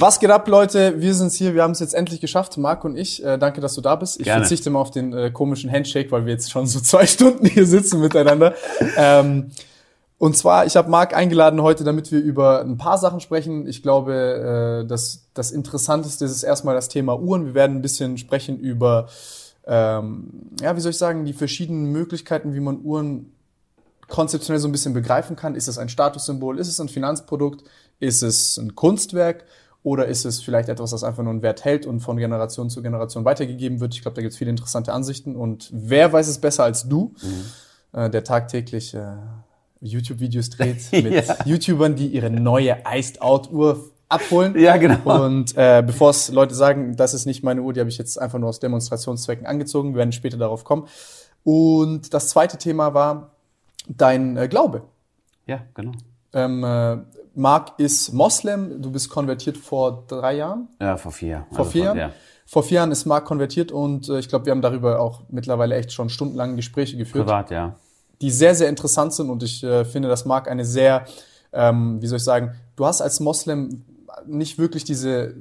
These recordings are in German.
Was geht ab, Leute? Wir sind's hier. Wir haben es jetzt endlich geschafft, Marc und ich. Äh, danke, dass du da bist. Ich Gerne. verzichte mal auf den äh, komischen Handshake, weil wir jetzt schon so zwei Stunden hier sitzen miteinander. ähm, und zwar, ich habe Marc eingeladen heute, damit wir über ein paar Sachen sprechen. Ich glaube, äh, dass das Interessanteste ist erstmal das Thema Uhren. Wir werden ein bisschen sprechen über, ähm, ja, wie soll ich sagen, die verschiedenen Möglichkeiten, wie man Uhren konzeptionell so ein bisschen begreifen kann. Ist es ein Statussymbol? Ist es ein Finanzprodukt? Ist es ein Kunstwerk? Oder ist es vielleicht etwas, das einfach nur einen Wert hält und von Generation zu Generation weitergegeben wird? Ich glaube, da gibt es viele interessante Ansichten. Und wer weiß es besser als du, äh, der tagtäglich äh, YouTube-Videos dreht mit Ja. YouTubern, die ihre neue Iced-Out-Uhr abholen. Ja, genau. Und äh, bevor es Leute sagen, das ist nicht meine Uhr, die habe ich jetzt einfach nur aus Demonstrationszwecken angezogen. Wir werden später darauf kommen. Und das zweite Thema war dein äh, Glaube. Ja, genau. Ähm, äh, Marc ist Moslem, du bist konvertiert vor drei Jahren. Ja, vor vier. Vor vier Jahren? Ja. Vor vier Jahren ist Marc konvertiert und äh, ich glaube, wir haben darüber auch mittlerweile echt schon stundenlang Gespräche geführt, Privat, ja. die sehr, sehr interessant sind und ich äh, finde, dass Marc eine sehr, ähm, wie soll ich sagen, du hast als Moslem nicht wirklich diese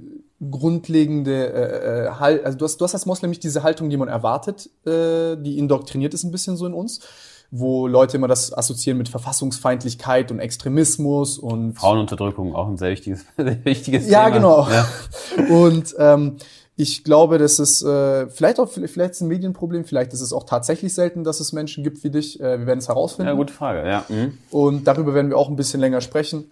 grundlegende äh, äh, Hal- also du hast, du hast als Moslem nicht diese Haltung, die man erwartet, äh, die indoktriniert ist ein bisschen so in uns, wo Leute immer das assoziieren mit Verfassungsfeindlichkeit und Extremismus und Frauenunterdrückung auch ein sehr wichtiges, sehr wichtiges Ja, Thema. genau. Ja. Und ähm, ich glaube, dass es äh, vielleicht auch vielleicht ist es ein Medienproblem, vielleicht ist es auch tatsächlich selten, dass es Menschen gibt wie dich. Äh, wir werden es herausfinden. ja, gute Frage. Ja. Mhm. Und darüber werden wir auch ein bisschen länger sprechen.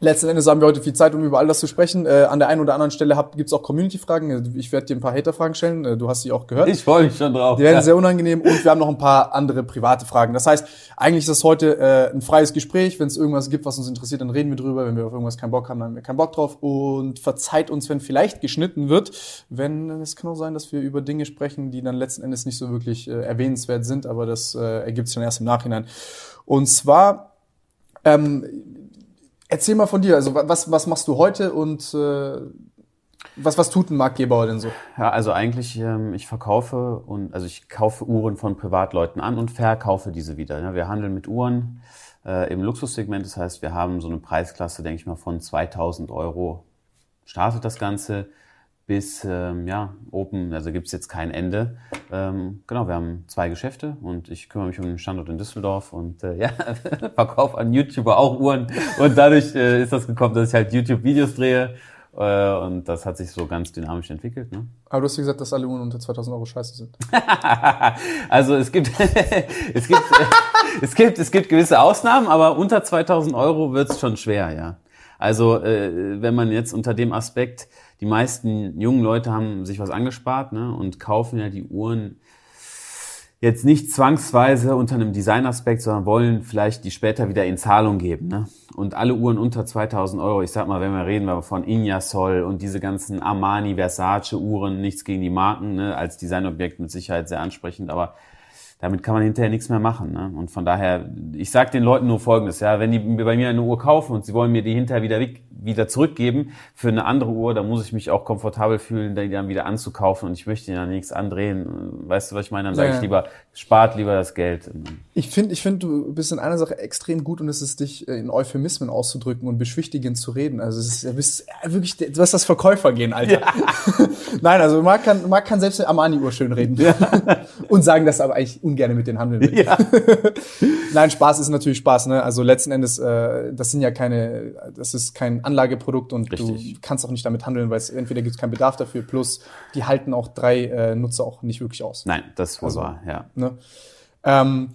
Letzten Endes haben wir heute viel Zeit, um über all das zu sprechen. Äh, an der einen oder anderen Stelle gibt es auch Community-Fragen. Ich werde dir ein paar Hater-Fragen stellen. Äh, du hast sie auch gehört. Ich freue mich schon drauf. Die werden ja. sehr unangenehm und wir haben noch ein paar andere private Fragen. Das heißt, eigentlich ist das heute äh, ein freies Gespräch. Wenn es irgendwas gibt, was uns interessiert, dann reden wir drüber. Wenn wir auf irgendwas keinen Bock haben, dann haben wir keinen Bock drauf. Und verzeiht uns, wenn vielleicht geschnitten wird. Wenn es kann auch sein, dass wir über Dinge sprechen, die dann letzten Endes nicht so wirklich äh, erwähnenswert sind, aber das äh, ergibt sich dann erst im Nachhinein. Und zwar ähm, Erzähl mal von dir, also wa- was, was machst du heute und äh, was, was tut ein Marc Gebauer denn so? Ja, also eigentlich, ähm, ich verkaufe und also ich kaufe Uhren von Privatleuten an und verkaufe diese wieder. Ja, wir handeln mit Uhren äh, im Luxussegment. Das heißt, wir haben so eine Preisklasse, denke ich mal, von 2000 Euro startet das Ganze bis ähm, ja open. Also gibt's jetzt kein Ende. Ähm, genau, wir haben zwei Geschäfte und ich kümmere mich um den Standort in Düsseldorf und äh, ja verkaufe an YouTuber auch Uhren und dadurch äh, ist das gekommen, dass ich halt YouTube-Videos drehe. Äh, und das hat sich so ganz dynamisch entwickelt. Ne? Aber du hast gesagt, dass alle Uhren unter 2000 Euro scheiße sind. also es gibt, es gibt, es gibt, es gibt gewisse Ausnahmen, aber unter 2000 Euro wird es schon schwer, ja. Also äh, wenn man jetzt unter dem Aspekt, die meisten jungen Leute haben sich was angespart ne, und kaufen ja die Uhren jetzt nicht zwangsweise unter einem Designaspekt, sondern wollen vielleicht die später wieder in Zahlung geben. Ne? Und alle Uhren unter 2000 Euro, ich sag mal, wenn wir reden wir von Ignasol und diese ganzen Armani, Versace Uhren, nichts gegen die Marken, ne? als Designobjekt mit Sicherheit sehr ansprechend, aber damit kann man hinterher nichts mehr machen. Ne? Und von daher, ich sage den Leuten nur Folgendes, ja, wenn die bei mir eine Uhr kaufen und sie wollen mir die hinterher wieder, wieder zurückgeben für eine andere Uhr, dann muss ich mich auch komfortabel fühlen, die dann wieder anzukaufen und ich möchte ja nichts andrehen. Weißt du, was ich meine? Dann sage Ja, ich lieber, spart lieber das Geld. Ich finde, ich finde, du bist in einer Sache extrem gut und es ist dich äh, in Euphemismen auszudrücken und beschwichtigend zu reden. Also es ist, du bist wirklich, du hast das Verkäufergehen, Alter. Nein, also Marc kann, Marc kann selbst eine Armani-Uhr schön reden. und sagen, dass er aber eigentlich ungern mit denen handeln will. Ja. Nein, Spaß ist natürlich Spaß, ne? Also letzten Endes, äh, das sind ja keine, das ist kein Anlageprodukt und Richtig. du kannst auch nicht damit handeln, weil es entweder gibt es keinen Bedarf dafür, plus die halten auch drei äh, Nutzer auch nicht wirklich aus. Nein, das ist wohl Also- wahr, ja. Ne? Ähm,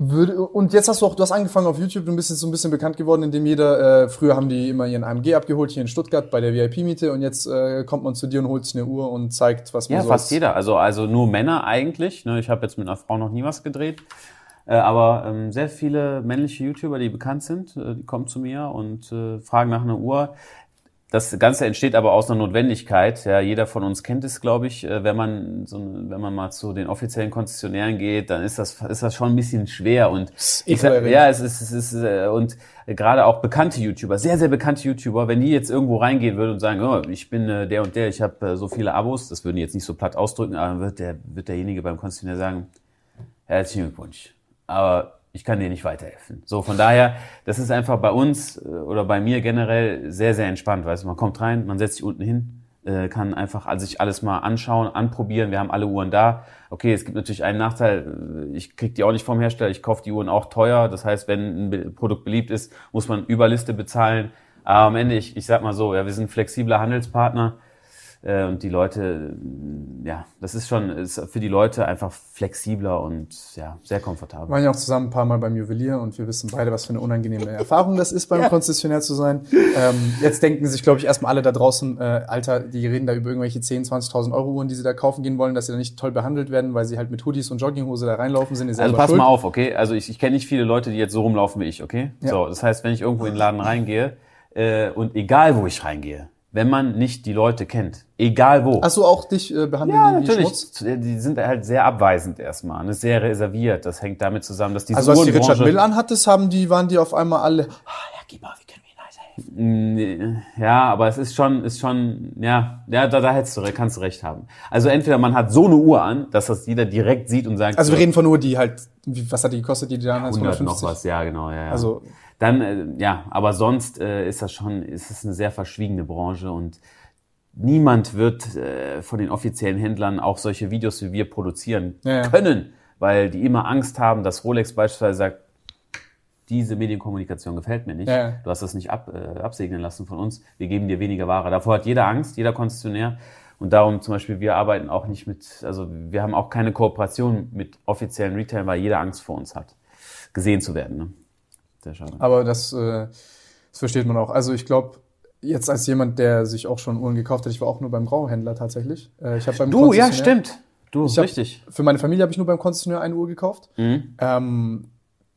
würde, und jetzt hast du auch, du hast angefangen auf YouTube, du bist jetzt so ein bisschen bekannt geworden, indem jeder, äh, früher haben die immer ihren AMG abgeholt hier in Stuttgart bei der VIP-Miete und jetzt äh, kommt man zu dir und holt sich eine Uhr und zeigt, was man Ja, so fast als- jeder. Also, also nur Männer eigentlich. Ne? Ich habe jetzt mit einer Frau noch nie was gedreht. Äh, aber ähm, sehr viele männliche YouTuber, die bekannt sind, äh, die kommen zu mir und äh, fragen nach einer Uhr. Das Ganze entsteht aber aus einer Notwendigkeit. Ja, jeder von uns kennt es, glaube ich. Äh, Wenn man so, wenn man mal zu den offiziellen Konzessionären geht, dann ist das ist das schon ein bisschen schwer und ich sag, ja, es ist, es ist äh, und gerade auch bekannte YouTuber, sehr sehr bekannte YouTuber, wenn die jetzt irgendwo reingehen würden und sagen, oh, ich bin äh, der und der, ich habe äh, so viele Abos, das würden die jetzt nicht so platt ausdrücken, aber dann wird der wird derjenige beim Konzessionär sagen, herzlichen Glückwunsch. Aber ich kann dir nicht weiterhelfen. So, von daher, das ist einfach bei uns äh, oder bei mir generell sehr, sehr entspannt. Weißt du, man kommt rein, man setzt sich unten hin, äh, kann einfach sich alles mal anschauen, anprobieren. Wir haben alle Uhren da. Okay, es gibt natürlich einen Nachteil. Ich krieg die auch nicht vom Hersteller. Ich kaufe die Uhren auch teuer. Das heißt, wenn ein Produkt beliebt ist, muss man Überliste bezahlen. Aber am Ende, ich, ich sag mal so, ja, wir sind flexibler Handelspartner. Äh, und die Leute, ja, das ist schon ist für die Leute einfach flexibler und ja, sehr komfortabel. Wir waren ja auch zusammen ein paar Mal beim Juwelier und wir wissen beide, was für eine unangenehme Erfahrung das ist, beim ja. Konzessionär zu sein. Ähm, jetzt denken sich, glaube ich, erstmal alle da draußen, äh, Alter, die reden da über irgendwelche 10.000, 20.000 Euro Uhren, die sie da kaufen gehen wollen, dass sie da nicht toll behandelt werden, weil sie halt mit Hoodies und Jogginghose da reinlaufen sind. Also pass schuld. mal auf, okay? Also ich, ich kenne nicht viele Leute, die jetzt so rumlaufen wie ich, okay? Ja. So, das heißt, wenn ich irgendwo in den Laden reingehe äh, und egal wo ich reingehe, wenn man nicht die Leute kennt. Egal wo. Hast du auch dich äh, behandelt ja, natürlich. Schmutz? Die sind halt sehr abweisend erstmal, ne? sehr reserviert. Das hängt damit zusammen, dass die Also als die Richard Mill anhattest, haben die, waren die auf einmal alle, ah, Herr Gieber, wie können wir Ihnen weiterhelfen? Ja, aber es ist schon, ist schon, ja, ja, da, da hättest du, kannst du recht haben. Also entweder man hat so eine Uhr an, dass das jeder direkt sieht und sagt. Also wir reden von Uhr, die halt, was hat die gekostet, die, die dann 100 noch was, ja, genau, ja, ja. Also, dann, äh, ja, aber sonst äh, ist das schon, ist es eine sehr verschwiegene Branche und niemand wird äh, von den offiziellen Händlern auch solche Videos wie wir produzieren ja, ja. können, weil die immer Angst haben, dass Rolex beispielsweise sagt, diese Medienkommunikation gefällt mir nicht. Ja. Du hast das nicht ab, äh, absegnen lassen von uns. Wir geben dir weniger Ware. Davor hat jeder Angst, jeder Konzessionär. Und darum zum Beispiel, wir arbeiten auch nicht mit, also wir haben auch keine Kooperation mit offiziellen Retailern, weil jeder Angst vor uns hat, gesehen zu werden. Ne? Sehr schade. Aber das, äh, das versteht man auch. Also ich glaube, jetzt als jemand, der sich auch schon Uhren gekauft hat, ich war auch nur beim Grauhändler tatsächlich. Äh, ich hab beim du, ja, stimmt. Du, ich richtig. Hab, für meine Familie habe ich nur beim Konzessionär eine Uhr gekauft. Mhm. Ähm,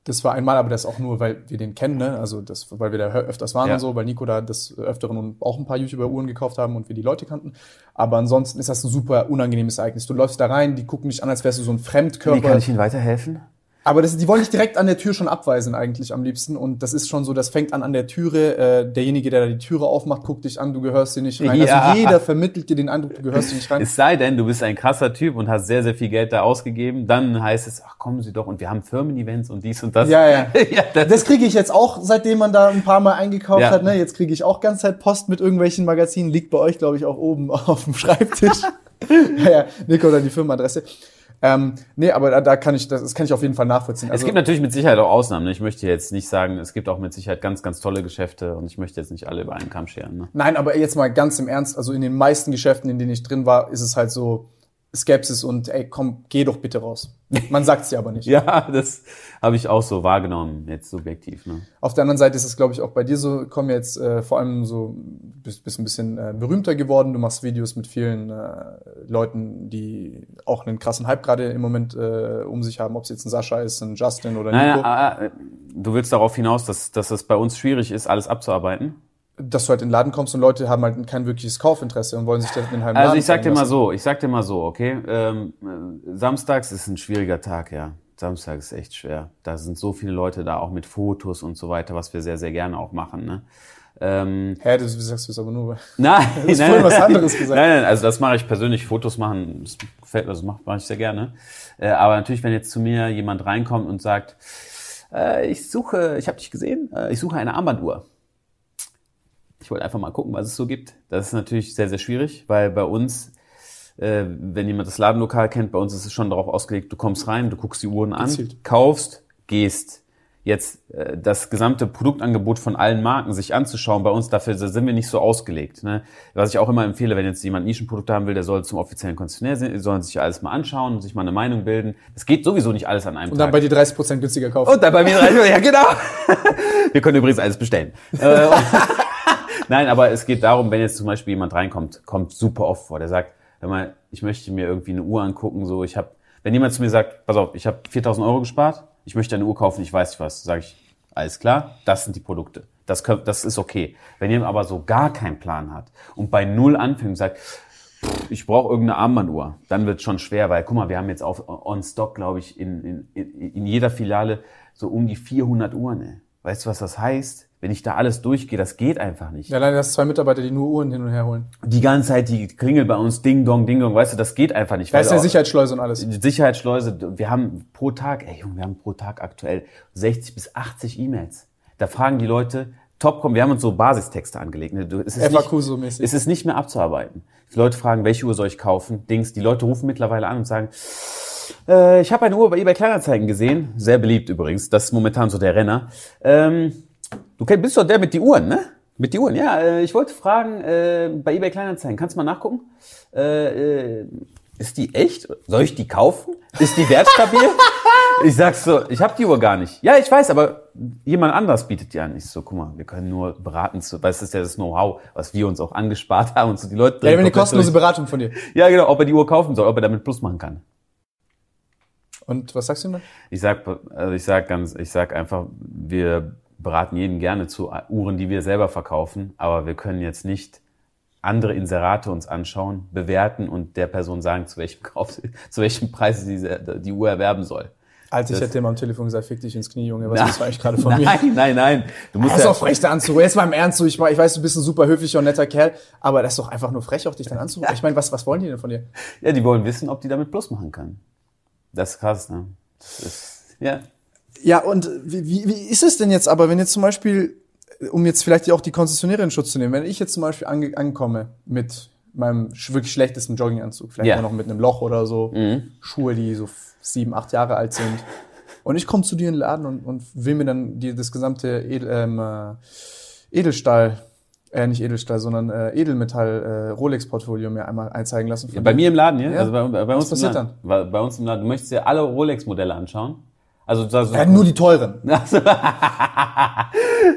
das war einmal, aber das auch nur, weil wir den kennen, ne? Also das, weil wir da öfters waren ja. und so, weil Nico da des Öfteren und auch ein paar YouTuber-Uhren gekauft haben und wir die Leute kannten. Aber ansonsten ist das ein super unangenehmes Ereignis. Du läufst da rein, die gucken dich an, als wärst du so ein Fremdkörper. Wie kann ich Ihnen weiterhelfen? Aber das, die wollen dich direkt an der Tür schon abweisen eigentlich am liebsten. Und das ist schon so, das fängt an an der Türe. Äh, derjenige, der da die Türe aufmacht, guckt dich an, du gehörst hier nicht rein. Also ja. Also jeder vermittelt dir den Eindruck, du gehörst hier nicht rein. Es sei denn, du bist ein krasser Typ und hast sehr, sehr viel Geld da ausgegeben. Dann heißt es, ach kommen Sie doch und wir haben Firmen-Events und dies und das. Ja, ja. ja das, das kriege ich jetzt auch, seitdem man da ein paar Mal eingekauft ja. hat. Ne? Jetzt kriege ich auch ganz Zeit Post mit irgendwelchen Magazinen. Liegt bei euch, glaube ich, auch oben auf dem Schreibtisch. ja, ja, Nico oder die Firmenadresse. Ähm, nee, aber da, da kann ich, das, das kann ich auf jeden Fall nachvollziehen. Also, es gibt natürlich mit Sicherheit auch Ausnahmen. Ne? Ich möchte jetzt nicht sagen, es gibt auch mit Sicherheit ganz, ganz tolle Geschäfte und ich möchte jetzt nicht alle über einen Kamm scheren. Ne? Nein, aber jetzt mal ganz im Ernst, also in den meisten Geschäften, in denen ich drin war, ist es halt so, Skepsis und ey, komm, geh doch bitte raus. Man sagt es ja aber nicht. ja, das habe ich auch so wahrgenommen, jetzt subjektiv. Ne? Auf der anderen Seite ist es, glaube ich, auch bei dir so, komm jetzt äh, vor allem so, bist, bist ein bisschen äh, berühmter geworden. Du machst Videos mit vielen äh, Leuten, die auch einen krassen Hype gerade im Moment äh, um sich haben, ob es jetzt ein Sascha ist, ein Justin oder Nico. Naja, äh, du willst darauf hinaus, dass, dass es bei uns schwierig ist, alles abzuarbeiten? Dass du halt in den Laden kommst und Leute haben halt kein wirkliches Kaufinteresse und wollen sich das in den halben Also ich sag dir mal so, ich sag dir mal so, okay, ähm, samstags ist ein schwieriger Tag, ja. Samstag ist echt schwer. Da sind so viele Leute da, auch mit Fotos und so weiter, was wir sehr, sehr gerne auch machen, ne? Ähm, Hä, das sagst du es aber nur. Nein, du hast nein, was anderes gesagt. Nein, nein, also das mache ich persönlich, Fotos machen, das gefällt mir, das mache mach ich sehr gerne. Äh, aber natürlich, wenn jetzt zu mir jemand reinkommt und sagt, äh, ich suche, ich habe dich gesehen, äh, ich suche eine Armbanduhr ich wollte einfach mal gucken, was es so gibt. Das ist natürlich sehr, sehr schwierig, weil bei uns, äh, wenn jemand das Ladenlokal kennt, bei uns ist es schon darauf ausgelegt, du kommst rein, du guckst die Uhren an, Gezielt. kaufst, gehst. Jetzt äh, das gesamte Produktangebot von allen Marken sich anzuschauen, bei uns dafür sind wir nicht so ausgelegt. Ne? Was ich auch immer empfehle, wenn jetzt jemand Nischenprodukte haben will, der soll zum offiziellen Konzessionär sehen, sollen sich alles mal anschauen, sich mal eine Meinung bilden. Es geht sowieso nicht alles an einem Und dann Tag. bei dir 30% günstiger kaufen. Und dann bei mir 30%, ja genau. wir können übrigens alles bestellen. Nein, aber es geht darum, wenn jetzt zum Beispiel jemand reinkommt, kommt super oft vor, der sagt, hör mal, ich möchte mir irgendwie eine Uhr angucken, so ich habe, wenn jemand zu mir sagt, pass auf, ich habe 4.000 Euro gespart, ich möchte eine Uhr kaufen, ich weiß nicht was, sage ich, alles klar, das sind die Produkte. Das, können, das ist okay. Wenn jemand aber so gar keinen Plan hat und bei Null anfängt und sagt, ich brauche irgendeine Armbanduhr, dann wird schon schwer, weil guck mal, wir haben jetzt auf on Stock, glaube ich, in, in, in jeder Filiale so um die 400 Uhren. Ne? Weißt du, was das heißt? Wenn ich da alles durchgehe, das geht einfach nicht. Ja, leider hast zwei Mitarbeiter, die nur Uhren hin und her holen. Die ganze Zeit, die klingelt bei uns, Ding Dong, Ding Dong, weißt du, das geht einfach nicht. Da ist ja Sicherheitsschleuse und alles. die Sicherheitsschleuse, wir haben pro Tag, ey Junge, wir haben pro Tag aktuell 60 bis 80 E-Mails. Da fragen die Leute, Topcom, wir haben uns so Basistexte angelegt. ne? Es ist nicht. Es ist nicht mehr abzuarbeiten. Die Leute fragen, welche Uhr soll ich kaufen? Dings, die Leute rufen mittlerweile an und sagen, äh, ich habe eine Uhr bei eBay Kleinanzeigen gesehen, sehr beliebt übrigens, das ist momentan so der Renner. Ähm, du bist doch der mit die Uhren, ne? Mit die Uhren, ja. Äh, ich wollte fragen, äh, bei eBay Kleinanzeigen, kannst du mal nachgucken? Äh, äh, ist die echt? Soll ich die kaufen? Ist die wertstabil? ich sag's so, ich habe die Uhr gar nicht. Ja, ich weiß, aber jemand anders bietet die an. Ich so, guck mal, wir können nur beraten, zu, weil es ist ja das Know-how, was wir uns auch angespart haben und so die Leute. Ja, wenn eine kostenlose durch. Beratung von dir. Ja, genau, ob er die Uhr kaufen soll, ob er damit Plus machen kann. Und was sagst du ihm dann? Ich sag, also ich sag ganz, ich sag einfach, wir beraten jeden gerne zu Uhren, die wir selber verkaufen, aber wir können jetzt nicht andere Inserate uns anschauen, bewerten und der Person sagen, zu welchem Kauf, zu welchem Preis sie die Uhr erwerben soll. Alter, ich Das- hätte ihm am Telefon gesagt, fick dich ins Knie, Junge. Was willst du eigentlich gerade von mir? Nein, nein, nein. Du musst Das ist ja, doch frech, da anzurufen. Jetzt mal im Ernst, ich, ich weiß, du bist ein super höflicher und netter Kerl, aber das ist doch einfach nur frech, auch dich dann anzurufen. Ich meine, was, was wollen die denn von dir? ja, die wollen wissen, ob die damit Plus machen können. Das ist krass, ne? Das ist, ja. Ja, und wie, wie, wie ist es denn jetzt aber, wenn jetzt zum Beispiel, um jetzt vielleicht auch die Konzessionäre in Schutz zu nehmen, wenn ich jetzt zum Beispiel ange, ankomme mit meinem wirklich schlechtesten Jogginganzug, vielleicht Ja. auch noch mit einem Loch oder so, Schuhe, die so sieben, acht Jahre alt sind, und ich komme zu dir in den Laden und, und will mir dann die, das gesamte Edel, ähm, äh, Edelstahl, äh, nicht Edelstahl, sondern äh, Edelmetall äh, Rolex-Portfolio mir einmal einzeigen lassen. von Bei mir im Laden, ja? Ja. Also bei, bei uns passiert im Laden. Bei, bei uns im Laden. Du möchtest dir alle Rolex-Modelle anschauen? Also, also Ja, nur die teuren. Also,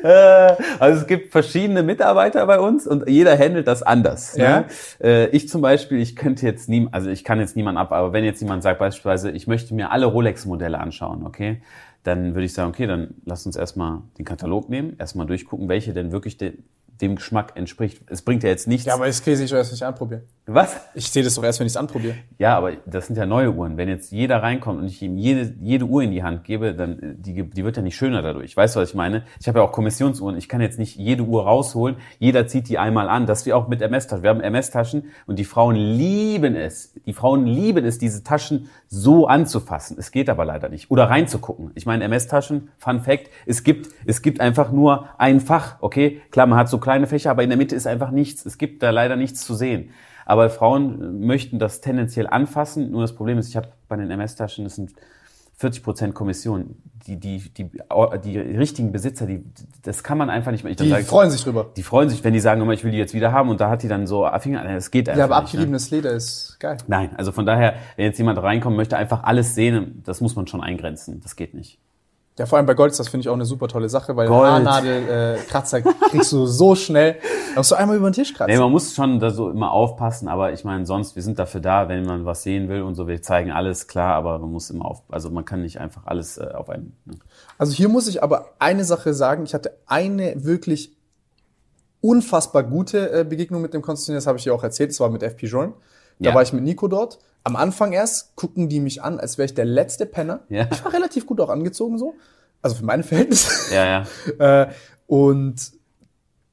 Äh, also es gibt verschiedene Mitarbeiter bei uns und jeder handelt das anders. Ja. Ne? Ich zum Beispiel, ich könnte jetzt nie, also ich kann jetzt niemanden ab, aber wenn jetzt jemand sagt beispielsweise, ich möchte mir alle Rolex-Modelle anschauen, okay, dann würde ich sagen, okay, dann lass uns erstmal den Katalog nehmen, erstmal durchgucken, welche denn wirklich de, dem Geschmack entspricht. Es bringt ja jetzt nichts. Ja, aber das käse ich erst, wenn ich anprobiere. Was? Ich sehe das doch erst, wenn ich es anprobiere. Ja, aber das sind ja neue Uhren. Wenn jetzt jeder reinkommt und ich ihm jede, jede Uhr in die Hand gebe, dann äh, die, die wird ja nicht schöner dadurch. Weißt du, was ich meine? Ich habe ja auch Kommissionsuhren. Ich kann jetzt nicht jede Uhr rausholen. Jeder zieht die einmal an. Das wir auch mit MS-Taschen. Wir haben MS-Taschen und die Frauen lieben es. Die Frauen lieben es, diese Taschen so anzufassen. Es geht aber leider nicht. Oder reinzugucken. Ich meine, MS-Taschen, Fun Fact, es gibt, es gibt einfach nur ein Fach. Okay, klar, man hat so kleine Fächer, aber in der Mitte ist einfach nichts. Es gibt da leider nichts zu sehen. Aber Frauen möchten das tendenziell anfassen. Nur das Problem ist, ich habe bei den MS-Taschen, das sind 40 Prozent Kommission. Die, die, die, die richtigen Besitzer, die, das kann man einfach nicht mehr. Ich Die sage, freuen sich drüber. die freuen sich, wenn die sagen ich will die jetzt wieder haben und da hat die dann so Finger, das geht einfach Ja, aber nicht. Ne? abgeriebenes Leder ist geil. Nein, also von daher, wenn jetzt jemand reinkommt, möchte einfach alles sehen, das muss man schon eingrenzen. Das geht nicht. Ja, vor allem bei Gold ist das, finde ich, auch eine super tolle Sache, weil Gold. Haarnadel, äh, Kratzer kriegst du so schnell. Da musst du einmal über den Tisch kratzen. Nee, man muss schon da so immer aufpassen, aber ich meine, sonst, wir sind dafür da, wenn man was sehen will und so, wir zeigen alles, klar, aber man muss immer auf, also man kann nicht einfach alles äh, auf einen. Ne? Also hier muss ich aber eine Sache sagen. Ich hatte eine wirklich unfassbar gute äh, Begegnung mit dem Konzessionär. Das habe ich dir auch erzählt. Das war mit FP Journe. Da Ja. war ich mit Nico dort. Am Anfang erst gucken die mich an, als wäre ich der letzte Penner. Ja. Ich war relativ gut auch angezogen so. Also für meine Verhältnisse. Ja, ja. Äh, und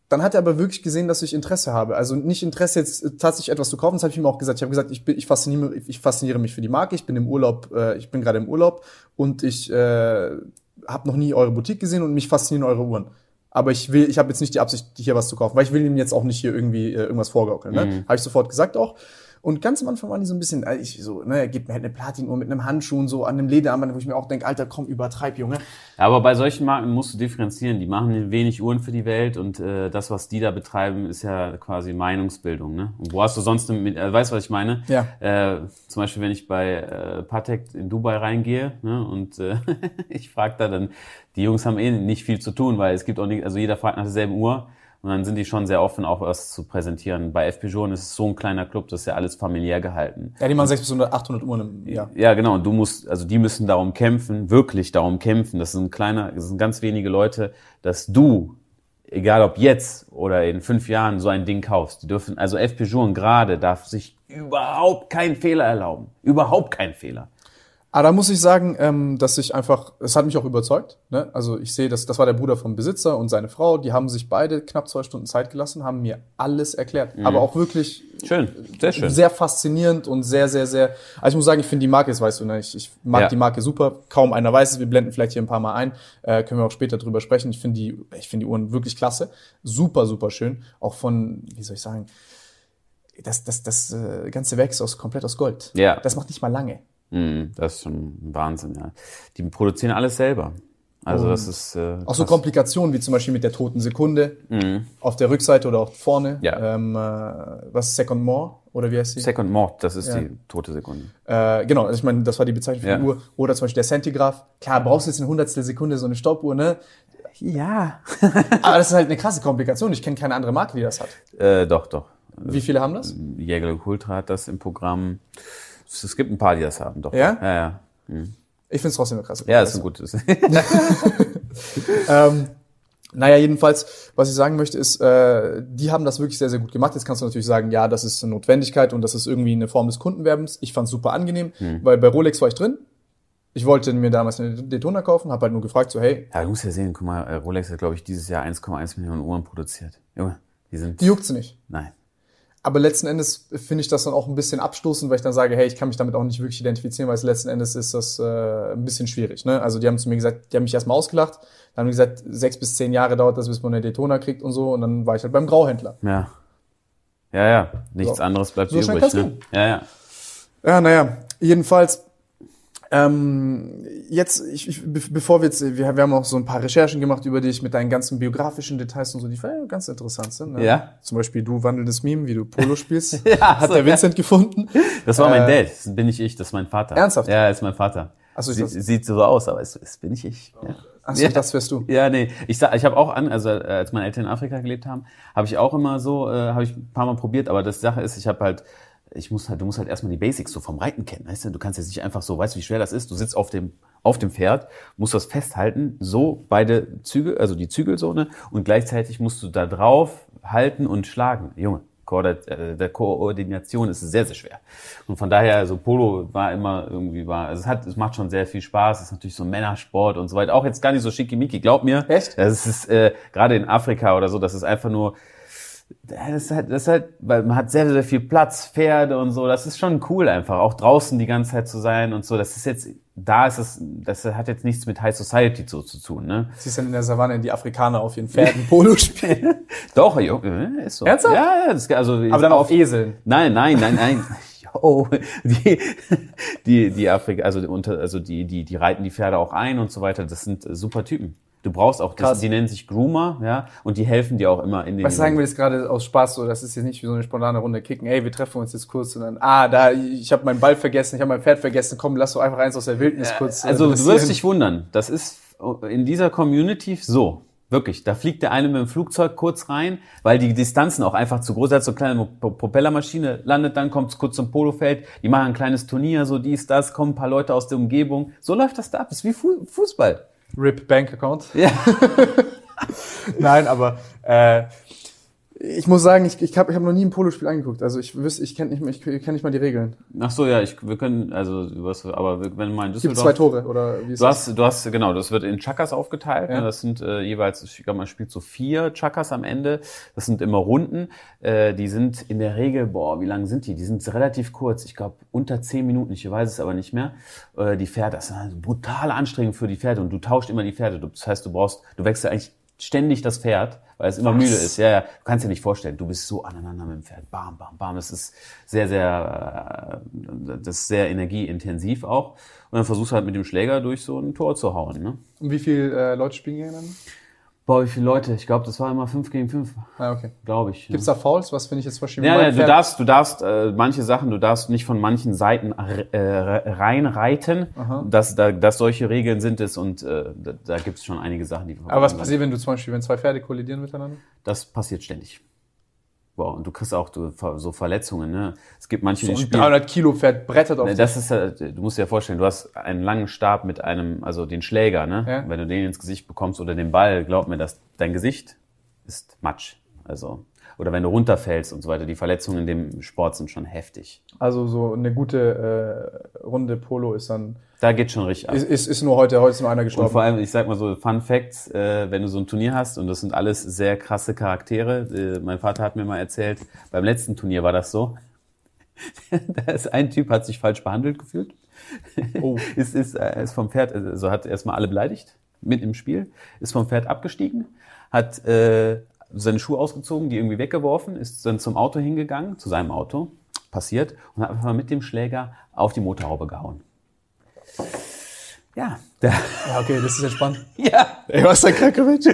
dann hat er aber wirklich gesehen, dass ich Interesse habe. Also nicht Interesse jetzt tatsächlich etwas zu kaufen, das habe ich ihm auch gesagt. Ich habe gesagt, ich, bin, ich, fasziniere, ich fasziniere mich für die Marke, ich bin im Urlaub, äh, ich bin gerade im Urlaub und ich äh, habe noch nie eure Boutique gesehen und mich faszinieren eure Uhren. Aber ich will, ich habe jetzt nicht die Absicht, hier was zu kaufen, weil ich will ihm jetzt auch nicht hier irgendwie äh, irgendwas vorgaukeln. Ne? Habe ich sofort gesagt auch. Und ganz am Anfang waren die so ein bisschen, äh, ich so, ne, er gibt mir halt eine Platinuhr mit einem Handschuh und so an einem Lederarmband, wo ich mir auch denke, Alter, komm, übertreib, Junge. Aber bei solchen Marken musst du differenzieren. Die machen wenig Uhren für die Welt und äh, das, was die da betreiben, ist ja quasi Meinungsbildung. Ne? Und wo hast du sonst, mit, äh, weißt du, was ich meine? Ja. Äh, zum Beispiel, wenn ich bei äh, Patek in Dubai reingehe ne, und äh, ich frage da dann, die Jungs haben eh nicht viel zu tun, weil es gibt auch nicht, also jeder fragt nach derselben Uhr. Und dann sind die schon sehr offen, auch was zu präsentieren. Bei FP Journe ist es so ein kleiner Club, das ist ja alles familiär gehalten. Ja, die machen 600 bis 800 Uhren im Jahr. Ja, genau. Und du musst, also die müssen darum kämpfen, wirklich darum kämpfen. Das sind kleiner, das sind ganz wenige Leute, dass du, egal ob jetzt oder in fünf Jahren, so ein Ding kaufst. Die dürfen, also FP Journe gerade darf sich überhaupt keinen Fehler erlauben. Überhaupt keinen Fehler. Aber da muss ich sagen, ähm, dass ich einfach, es hat mich auch überzeugt. Ne? Also ich sehe, dass das war der Bruder vom Besitzer und seine Frau. Die haben sich beide knapp zwei Stunden Zeit gelassen, haben mir alles erklärt. Aber auch wirklich Schön, sehr schön. sehr faszinierend und sehr, sehr, sehr. Also ich muss sagen, ich finde die Marke, das weißt du, ne? ich, ich mag Ja. die Marke super. Kaum einer weiß es. Wir blenden vielleicht hier ein paar Mal ein. Äh, können wir auch später drüber sprechen. Ich finde die, ich finde die Uhren wirklich klasse. Super, super schön. Auch von, wie soll ich sagen, das, das, das äh, ganze Werk ist aus, komplett aus Gold. Ja. Das macht nicht mal lange. Mhm, das ist schon ein Wahnsinn, ja. Die produzieren alles selber. Also das ist äh, Auch so. Komplikationen wie zum Beispiel mit der toten Sekunde auf der Rückseite oder auch vorne. Mhm. Ja. Ähm, äh, was ist Second More oder wie heißt sie? Second Mord, das ist die tote Sekunde. Äh, genau, also ich meine, das war die Bezeichnung für Ja. die Uhr. Oder zum Beispiel der Centigraph. Klar, brauchst du jetzt eine hundertstel Sekunde so eine Stoppuhr, ne? Ja. Aber das ist halt eine krasse Komplikation. Ich kenne keine andere Marke, die das hat. äh, doch, doch. Wie viele haben das? Jägerle Ultra hat das im Programm. Es gibt ein paar, die das haben, doch. Ja? Ja, ja. Ich finde es trotzdem eine krasse Ja, ist ein gutes. Ähm, naja, jedenfalls, was ich sagen möchte, ist, äh, die haben das wirklich sehr, sehr gut gemacht. Jetzt kannst du natürlich sagen, ja, das ist eine Notwendigkeit und das ist irgendwie eine Form des Kundenwerbens. Ich fand super angenehm, Hm. weil bei Rolex war ich drin. Ich wollte mir damals eine Daytona kaufen, habe halt nur gefragt, so, hey, ja, du musst ja sehen, guck mal, äh, Rolex hat, glaube ich, dieses Jahr 1,1 Millionen Uhren produziert. Junge, die sind. die juckt sie nicht. Nein. Aber letzten Endes finde ich das dann auch ein bisschen abstoßend, weil ich dann sage, hey, ich kann mich damit auch nicht wirklich identifizieren, weil es letzten Endes ist das äh, ein bisschen schwierig. Ne? Also die haben zu mir gesagt, die haben mich erstmal ausgelacht, dann haben gesagt, sechs bis zehn Jahre dauert das, bis man eine Daytona kriegt und so. Und dann war ich halt beim Grauhändler. Ja. Ja, ja. Nichts So. anderes bleibt So übrig. Ne? Ja, ja. Ja, naja, jedenfalls, ähm, jetzt, ich, ich, be- bevor wir jetzt, wir, wir haben auch so ein paar Recherchen gemacht über dich mit deinen ganzen biografischen Details und so, die ja, ganz interessant sind. Ne? Ja. Zum Beispiel du wandelndes Meme, wie du Polo spielst, Ja, hat so, der Vincent gefunden. Das war mein Äh, Dad. Das bin nicht ich, das ist mein Vater. Ernsthaft? Ja, ist mein Vater. Ach so, ist Sie, sieht so aus, aber es, es bin nicht ich. Ja. Achso, Ja. das wärst du. Ja, nee. Ich sag, ich habe auch an, also äh, als meine Eltern in Afrika gelebt haben, habe ich auch immer so, äh, habe ich ein paar Mal probiert, aber das Sache ist, ich habe halt, ich muss halt, du musst halt erstmal die Basics so vom Reiten kennen, weißt du? Du kannst jetzt nicht einfach so, weißt du, wie schwer das ist? Du sitzt auf dem auf dem Pferd, musst das festhalten, so beide Zügel, also die Zügelsohne und gleichzeitig musst du da drauf halten und schlagen. Junge, äh, der Koordination ist sehr, sehr schwer. Und von daher, also Polo war immer irgendwie, war, also es hat, es macht schon sehr viel Spaß, es ist natürlich so ein Männersport und so weiter. Auch jetzt gar nicht so schickimicki, glaub mir. Echt? Das ist, äh, gerade in Afrika oder so, das ist einfach nur, das ist halt, das ist halt, weil man hat sehr, sehr viel Platz, Pferde und so. Das ist schon cool einfach, auch draußen die ganze Zeit zu sein und so. Das ist jetzt, da ist es, das hat jetzt nichts mit High Society so zu tun, ne? Siehst dann in der Savanne die Afrikaner auf ihren Pferden Polo spielen. Doch, jo, äh, ist so. Ernsthaft? Ja, ja, das, also Aber dann auf Eseln. Nein, nein, nein, nein. Jo, die, die, die Afrika, also, unter, also die, die, die reiten die Pferde auch ein und so weiter. Das sind super Typen. Du brauchst auch, das, die nennen sich Groomer, ja, und die helfen dir auch immer in den. Was sagen wir jetzt gerade aus Spaß so? Das ist jetzt nicht wie so eine spontane Runde kicken. Ey, wir treffen uns jetzt kurz und dann, ah, da, ich habe meinen Ball vergessen, ich habe mein Pferd vergessen. Komm, lass doch einfach eins aus der Wildnis kurz. äh, Also du wirst dich wundern. Das ist in dieser Community so. Wirklich. Da fliegt der eine mit dem Flugzeug kurz rein, weil die Distanzen auch einfach zu groß sind. So eine kleine Pro- Propellermaschine landet dann, kommt kurz zum Polofeld. Die machen ein kleines Turnier, so dies, das, kommen ein paar Leute aus der Umgebung. So läuft das da ab. Das ist wie Fu Fußball. RIP Bank Account. Ja. Nein, aber äh, ich muss sagen, ich, ich habe ich hab noch nie ein Polospiel angeguckt. Also ich wüsste, ich kenne nicht, ich kenn nicht mal die Regeln. Ach so, ja, ich, wir können, also, was, aber wenn du mal in Gibt Düsseldorf... zwei Tore oder wie ist Du das? hast, du hast, genau, das wird in Chakas aufgeteilt. Ja. Ne? Das sind äh, jeweils, ich glaube, man spielt so vier Chakas am Ende. Das sind immer Runden. Äh, die sind in der Regel, boah, wie lang sind die? Die sind relativ kurz. Ich glaube, unter zehn Minuten. Ich weiß es aber nicht mehr. Äh, die Pferde, das ist eine brutale Anstrengung für die Pferde. Und du tauscht immer die Pferde. Das heißt, du brauchst, du wechselst eigentlich ständig das Pferd, weil es immer müde ist. Ja, ja. Du kannst dir nicht vorstellen, du bist so aneinander mit dem Pferd. Bam, bam, bam. Das ist sehr, sehr, äh, das ist sehr energieintensiv auch. Und dann versuchst du halt mit dem Schläger durch so ein Tor zu hauen. Ne? Und wie viele äh, Leute spielen gegeneinander? Boah, wie viele Leute? Ich glaube, das war immer 5 gegen 5, Ah, okay. glaube ich. Gibt's da Fouls? Was finde ich jetzt zum Beispiel ja, ja, du darfst, du darfst äh, manche Sachen, du darfst nicht von manchen Seiten äh, reinreiten. Dass, da, dass solche Regeln sind es und äh, da, da gibt es schon einige Sachen, die. Aber was passiert, wenn du zum Beispiel, wenn zwei Pferde kollidieren miteinander? Das passiert ständig. Boah, und du kriegst auch so Verletzungen. Ne? Es gibt manche, So die ein spielen. 300 Kilo Pferd brettert auf Ne, dich. Das ist, ja- du musst dir ja vorstellen, du hast einen langen Stab mit einem, also den Schläger, ne? Ja. Wenn du den ins Gesicht bekommst oder den Ball, glaub mir, dass dein Gesicht ist Matsch. Also oder wenn du runterfällst und so weiter. Die Verletzungen in dem Sport sind schon heftig. Also so eine gute äh, Runde Polo ist dann Da geht schon richtig ab. ist, ist, ist nur heute heute ist nur einer Und gestorben. vor allem, ich sag mal so, Fun Facts, äh, wenn du so ein Turnier hast, und das sind alles sehr krasse Charaktere. Äh, mein Vater hat mir mal erzählt, beim letzten Turnier war das so. da ist ein Typ, hat sich falsch behandelt gefühlt. Oh. ist, ist, äh, ist vom Pferd, also hat erstmal alle beleidigt, mit im Spiel, ist vom Pferd abgestiegen, hat äh, seine Schuhe ausgezogen, die irgendwie weggeworfen, ist dann zum Auto hingegangen, zu seinem Auto, passiert, und hat einfach mit dem Schläger auf die Motorhaube gehauen. Ja, Ja, okay, das ist entspannt. ja, Ey, was ist der Krakowitsch?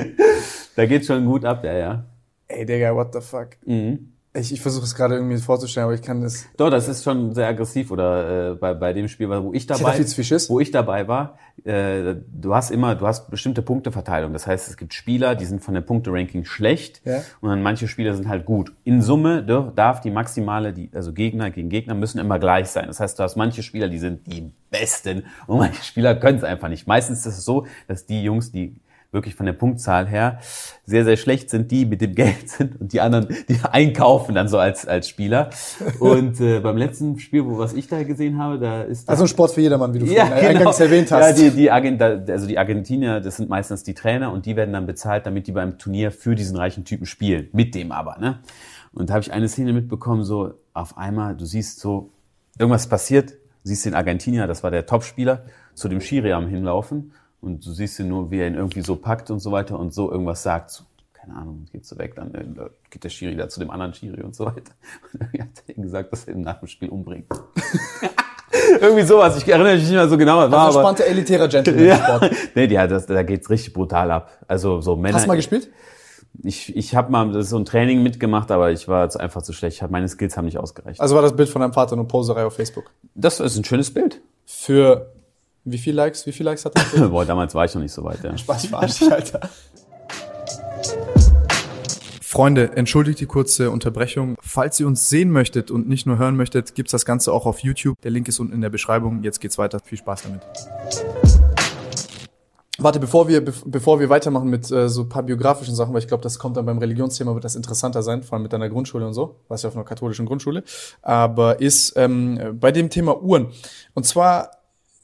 da geht schon gut ab, ja, ja. Ey, Digga, what the fuck? Mhm. Ich, ich versuche es gerade irgendwie vorzustellen, aber ich kann das. Doch, das ist schon sehr aggressiv oder äh, bei, bei dem Spiel, wo ich dabei, Schiss. wo ich dabei war, äh, du hast immer, du hast bestimmte Punkteverteilung. Das heißt, es gibt Spieler, die sind von der Punkteranking schlecht Ja. und dann manche Spieler sind halt gut. In Summe darf die maximale, die, also Gegner gegen Gegner müssen immer gleich sein. Das heißt, du hast manche Spieler, die sind die Besten und manche Spieler können es einfach nicht. Meistens ist es so, dass die Jungs, die wirklich von der Punktzahl her sehr, sehr schlecht sind, die mit dem Geld sind und die anderen, die einkaufen dann so als, als Spieler. Und äh, beim letzten Spiel, wo was ich da gesehen habe, da ist Also ein Sport für jedermann, wie du ja, vorhin eingangs erwähnt hast. Ja, die, die, Argent, also die Argentinier, das sind meistens die Trainer und die werden dann bezahlt, damit die beim Turnier für diesen reichen Typen spielen. Mit dem aber, ne? Und da habe ich eine Szene mitbekommen, so auf einmal, du siehst so, irgendwas passiert, du siehst den Argentinier, das war der Topspieler, zu dem Schiri am hinlaufen und du siehst ihn nur, wie er ihn irgendwie so packt und so weiter und so irgendwas sagt. Keine Ahnung, geht so weg, dann äh, geht der Schiri da zu dem anderen Schiri und so weiter. Und irgendwie hat er ihm gesagt, dass er ihn nach dem Spiel umbringt. irgendwie sowas, ich erinnere mich nicht mehr so genau. War also entspannter, elitärer Gentleman ja. Nee, die das, da geht's richtig brutal ab. Also so Männer. Hast du mal gespielt? Ich, ich habe mal das ist so ein Training mitgemacht, aber ich war jetzt einfach zu schlecht. Hab- Meine Skills haben nicht ausgereicht. Also war das Bild von deinem Vater nur Poserei auf Facebook. Das ist ein schönes Bild. Für wie viel Likes? Wie viel Likes hat das Bild? Boah, damals war ich noch nicht so weit. Ja. Spaß, ich verarsch dich, Alter. Freunde, entschuldigt die kurze Unterbrechung. Falls ihr uns sehen möchtet und nicht nur hören möchtet, gibt's das Ganze auch auf YouTube. Der Link ist unten in der Beschreibung. Jetzt geht's weiter. Viel Spaß damit. Warte, bevor wir, bev- bevor wir weitermachen mit äh, so ein paar biografischen Sachen, weil ich glaube, das kommt dann beim Religionsthema, wird das interessanter sein, vor allem mit deiner Grundschule und so, was ja auf einer katholischen Grundschule, aber ist ähm, bei dem Thema Uhren. Und zwar,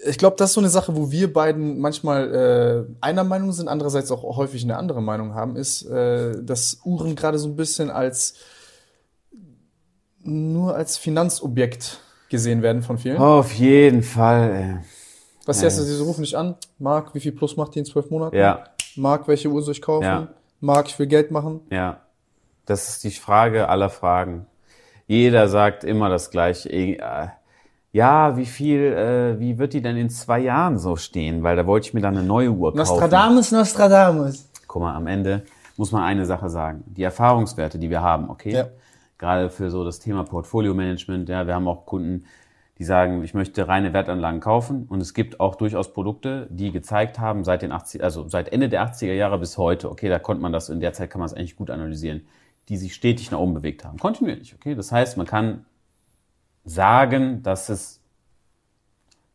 ich glaube, das ist so eine Sache, wo wir beiden manchmal äh, einer Meinung sind, andererseits auch häufig eine andere Meinung haben, ist, äh, dass Uhren gerade so ein bisschen als nur als Finanzobjekt gesehen werden von vielen. Auf jeden Fall. Ey. Was heißt das? Sie rufen dich an. Marc, wie viel plus macht die in zwölf Monaten? Ja, Marc, welche Uhr soll ich kaufen? Ja. Marc, ich will Geld machen. ja. Das ist die Frage aller Fragen. Jeder sagt immer das Gleiche. Ja, wie viel, äh, wie wird die denn in zwei Jahren so stehen? Weil da wollte ich mir dann eine neue Uhr kaufen. Nostradamus, Nostradamus. Guck mal, am Ende muss man eine Sache sagen. Die Erfahrungswerte, die wir haben, okay? Ja. Gerade für so das Thema Portfolio-Management, ja, wir haben auch Kunden, die sagen, ich möchte reine Wertanlagen kaufen. Und es gibt auch durchaus Produkte, die gezeigt haben, seit den 80, also seit Ende der 80er Jahre bis heute, okay, da konnte man das, in der Zeit kann man es eigentlich gut analysieren, die sich stetig nach oben bewegt haben. Kontinuierlich, okay? Das heißt, man kann sagen, dass es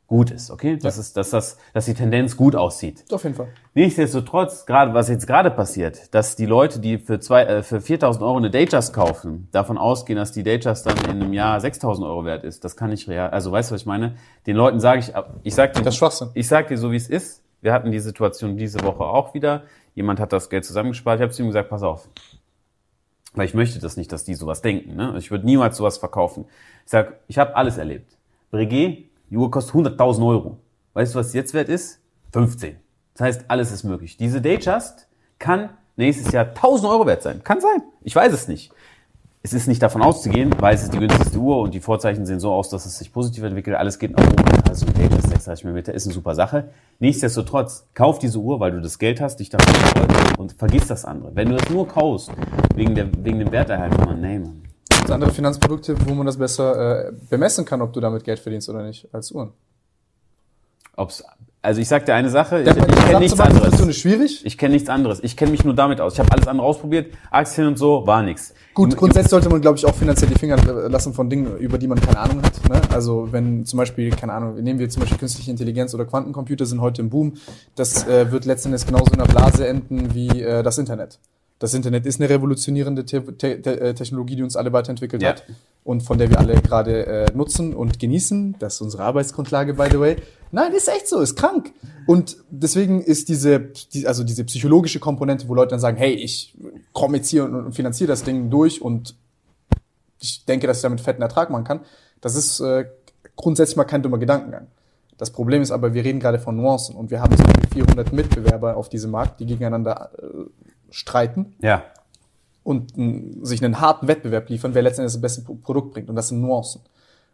gut ist, okay? Dass, es, dass, das, dass die Tendenz gut aussieht. Auf jeden Fall. Nichtsdestotrotz, gerade was jetzt gerade passiert, dass die Leute, die für, zwei, äh, für 4.000 Euro eine Datejust kaufen, davon ausgehen, dass die Datejust dann in einem Jahr 6.000 Euro wert ist, das kann nicht real. Also weißt du, was ich meine? Den Leuten sage ich, ich sag dir, Das ist Schwachsinn. ich sag dir so, wie es ist. Wir hatten die Situation diese Woche auch wieder. Jemand hat das Geld zusammengespart. Ich habe zu ihm gesagt, pass auf. Weil ich möchte das nicht, dass die sowas denken. Ne? Ich würde niemals sowas verkaufen. Ich sag, ich habe alles erlebt. Breguet, die Uhr kostet 100.000 Euro. Weißt du, was jetzt wert ist? 15. Das heißt, alles ist möglich. Diese Datejust kann nächstes Jahr 1000 Euro wert sein. Kann sein. Ich weiß es nicht. Es ist nicht davon auszugehen, weil es ist die günstigste Uhr und die Vorzeichen sehen so aus, dass es sich positiv entwickelt. Alles geht nach oben. Also Datejust 36 mm ist eine super Sache. Nichtsdestotrotz, kauf diese Uhr, weil du das Geld hast, dich davon freust und vergiss das andere. Wenn du das nur kaufst, wegen, der, wegen dem Werterhalt, man, nee, man. Gibt andere Finanzprodukte, wo man das besser äh, bemessen kann, ob du damit Geld verdienst oder nicht, als Uhren? Ob's, also ich sag dir eine Sache, ich, ich kenne nichts Findest du anderes. nicht schwierig? Ich kenne nichts anderes. Ich kenne mich nur damit aus. Ich habe alles andere ausprobiert. Aktien und so, war nix. Gut, grundsätzlich sollte man, glaube ich, auch finanziell die Finger lassen von Dingen, über die man keine Ahnung hat. Ne? Also wenn zum Beispiel, keine Ahnung, nehmen wir zum Beispiel künstliche Intelligenz oder Quantencomputer sind heute im Boom. Das äh, wird letzten Endes genauso in der Blase enden wie äh, das Internet. Das Internet ist eine revolutionierende Te Te Te äh, Technologie, die uns alle weiterentwickelt Ja. hat und von der wir alle gerade äh, nutzen und genießen. Das ist unsere Arbeitsgrundlage, by the way. Nein, ist echt so, ist krank. Und deswegen ist diese, die, also diese psychologische Komponente, wo Leute dann sagen, hey, ich komme jetzt hier und, und finanziere das Ding durch und ich denke, dass ich damit fetten Ertrag machen kann. Das ist äh, grundsätzlich mal kein dummer Gedankengang. Das Problem ist aber, wir reden gerade von Nuancen und wir haben zum Beispiel 400 Mitbewerber auf diesem Markt, die gegeneinander äh, streiten Ja. und sich einen harten Wettbewerb liefern, wer letztendlich das beste Pro- Produkt bringt. Und das sind Nuancen.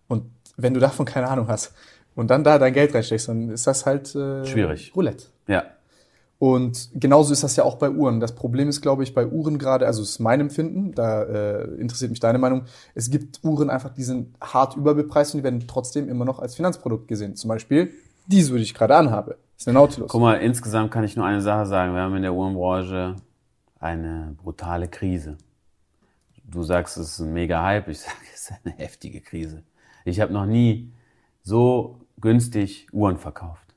Und wenn du davon keine Ahnung hast und dann da dein Geld reinsteckst, dann ist das halt äh, Schwierig. Roulette. Ja. Und genauso ist das ja auch bei Uhren. Das Problem ist, glaube ich, bei Uhren gerade, also es ist mein Empfinden, da äh, interessiert mich deine Meinung, es gibt Uhren einfach, die sind hart überbepreist und die werden trotzdem immer noch als Finanzprodukt gesehen. Zum Beispiel diese, die ich gerade anhabe. Das ist eine Nautilus. Guck mal, insgesamt kann ich nur eine Sache sagen. Wir haben in der Uhrenbranche eine brutale Krise. Du sagst, es ist ein mega Hype. Ich sage, es ist eine heftige Krise. Ich habe noch nie so günstig Uhren verkauft.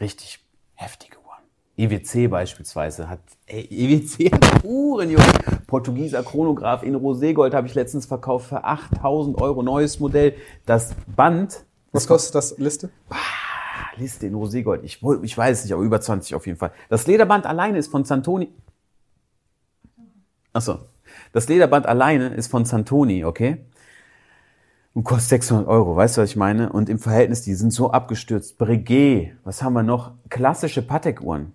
Richtig heftige Uhren. IWC beispielsweise hat, ey, IWC hat Uhren, Junge. Portugieser Chronograph in Roségold habe ich letztens verkauft für 8000 Euro. Neues Modell. Das Band, Was kostet das Liste? Ah, Liste in Roségold. Ich, ich weiß es nicht, aber über 20 auf jeden Fall. Das Lederband alleine ist von Santoni. Achso. Das Lederband alleine ist von Santoni, okay? Und kostet 600 Euro, weißt du, was ich meine? Und im Verhältnis, die sind so abgestürzt. Breguet, was haben wir noch? Klassische Patek-Uhren.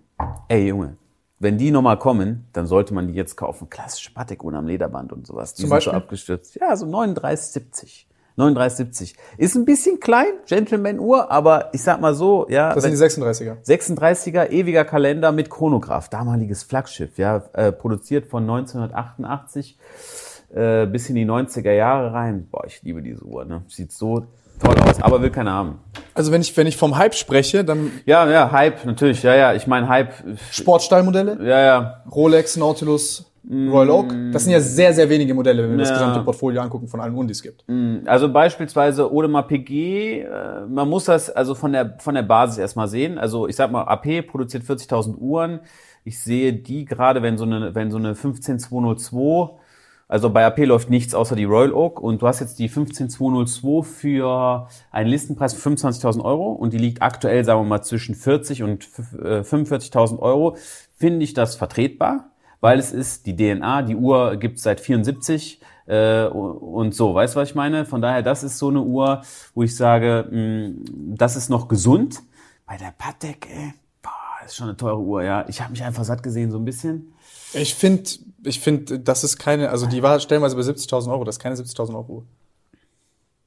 Ey, Junge, wenn die nochmal kommen, dann sollte man die jetzt kaufen. Klassische Patek-Uhren am Lederband und sowas. Die Zum sind Beispiel? so abgestürzt. Ja, so 39,70. 39,70. Ist ein bisschen klein, Gentleman-Uhr, aber ich sag mal so, ja. Das sind die 36er. 36er ewiger Kalender mit Chronograph, damaliges Flaggschiff, ja, äh, produziert von 1988 äh, bis in die 90er Jahre rein. Boah, ich liebe diese Uhr, ne? Sieht so toll aus, aber will keiner haben. Also wenn ich, wenn ich vom Hype spreche, dann Ja, ja, Hype, natürlich, ja, ja, ich meine Hype, äh, Sportstallmodelle, ja, ja, Rolex, Nautilus, Royal Oak. Das sind ja sehr, sehr wenige Modelle, wenn wir das Ja. gesamte Portfolio angucken von allen die es gibt. Also beispielsweise Audemars PG, äh, man muss das also von der von der Basis erstmal sehen. Also ich sag mal, AP produziert 40.000 Uhren. Ich sehe die gerade, wenn so eine wenn so eine 15202, also bei AP läuft nichts außer die Royal Oak und du hast jetzt die 15202 für einen Listenpreis von 25.000 Euro und die liegt aktuell, sagen wir mal, zwischen 40 und äh, 45.000 Euro. Finde ich das vertretbar? Weil es ist die DNA, die Uhr gibt's seit 74 äh, und so, weißt du, was ich meine? Von daher, das ist so eine Uhr, wo ich sage, mh, das ist noch gesund. Bei der Patek, ey, boah, ist schon eine teure Uhr, ja. Ich habe mich einfach satt gesehen, so ein bisschen. Ich finde, ich finde, das ist keine, also die war stellenweise bei 70.000 Euro, das ist keine 70.000 Euro Uhr.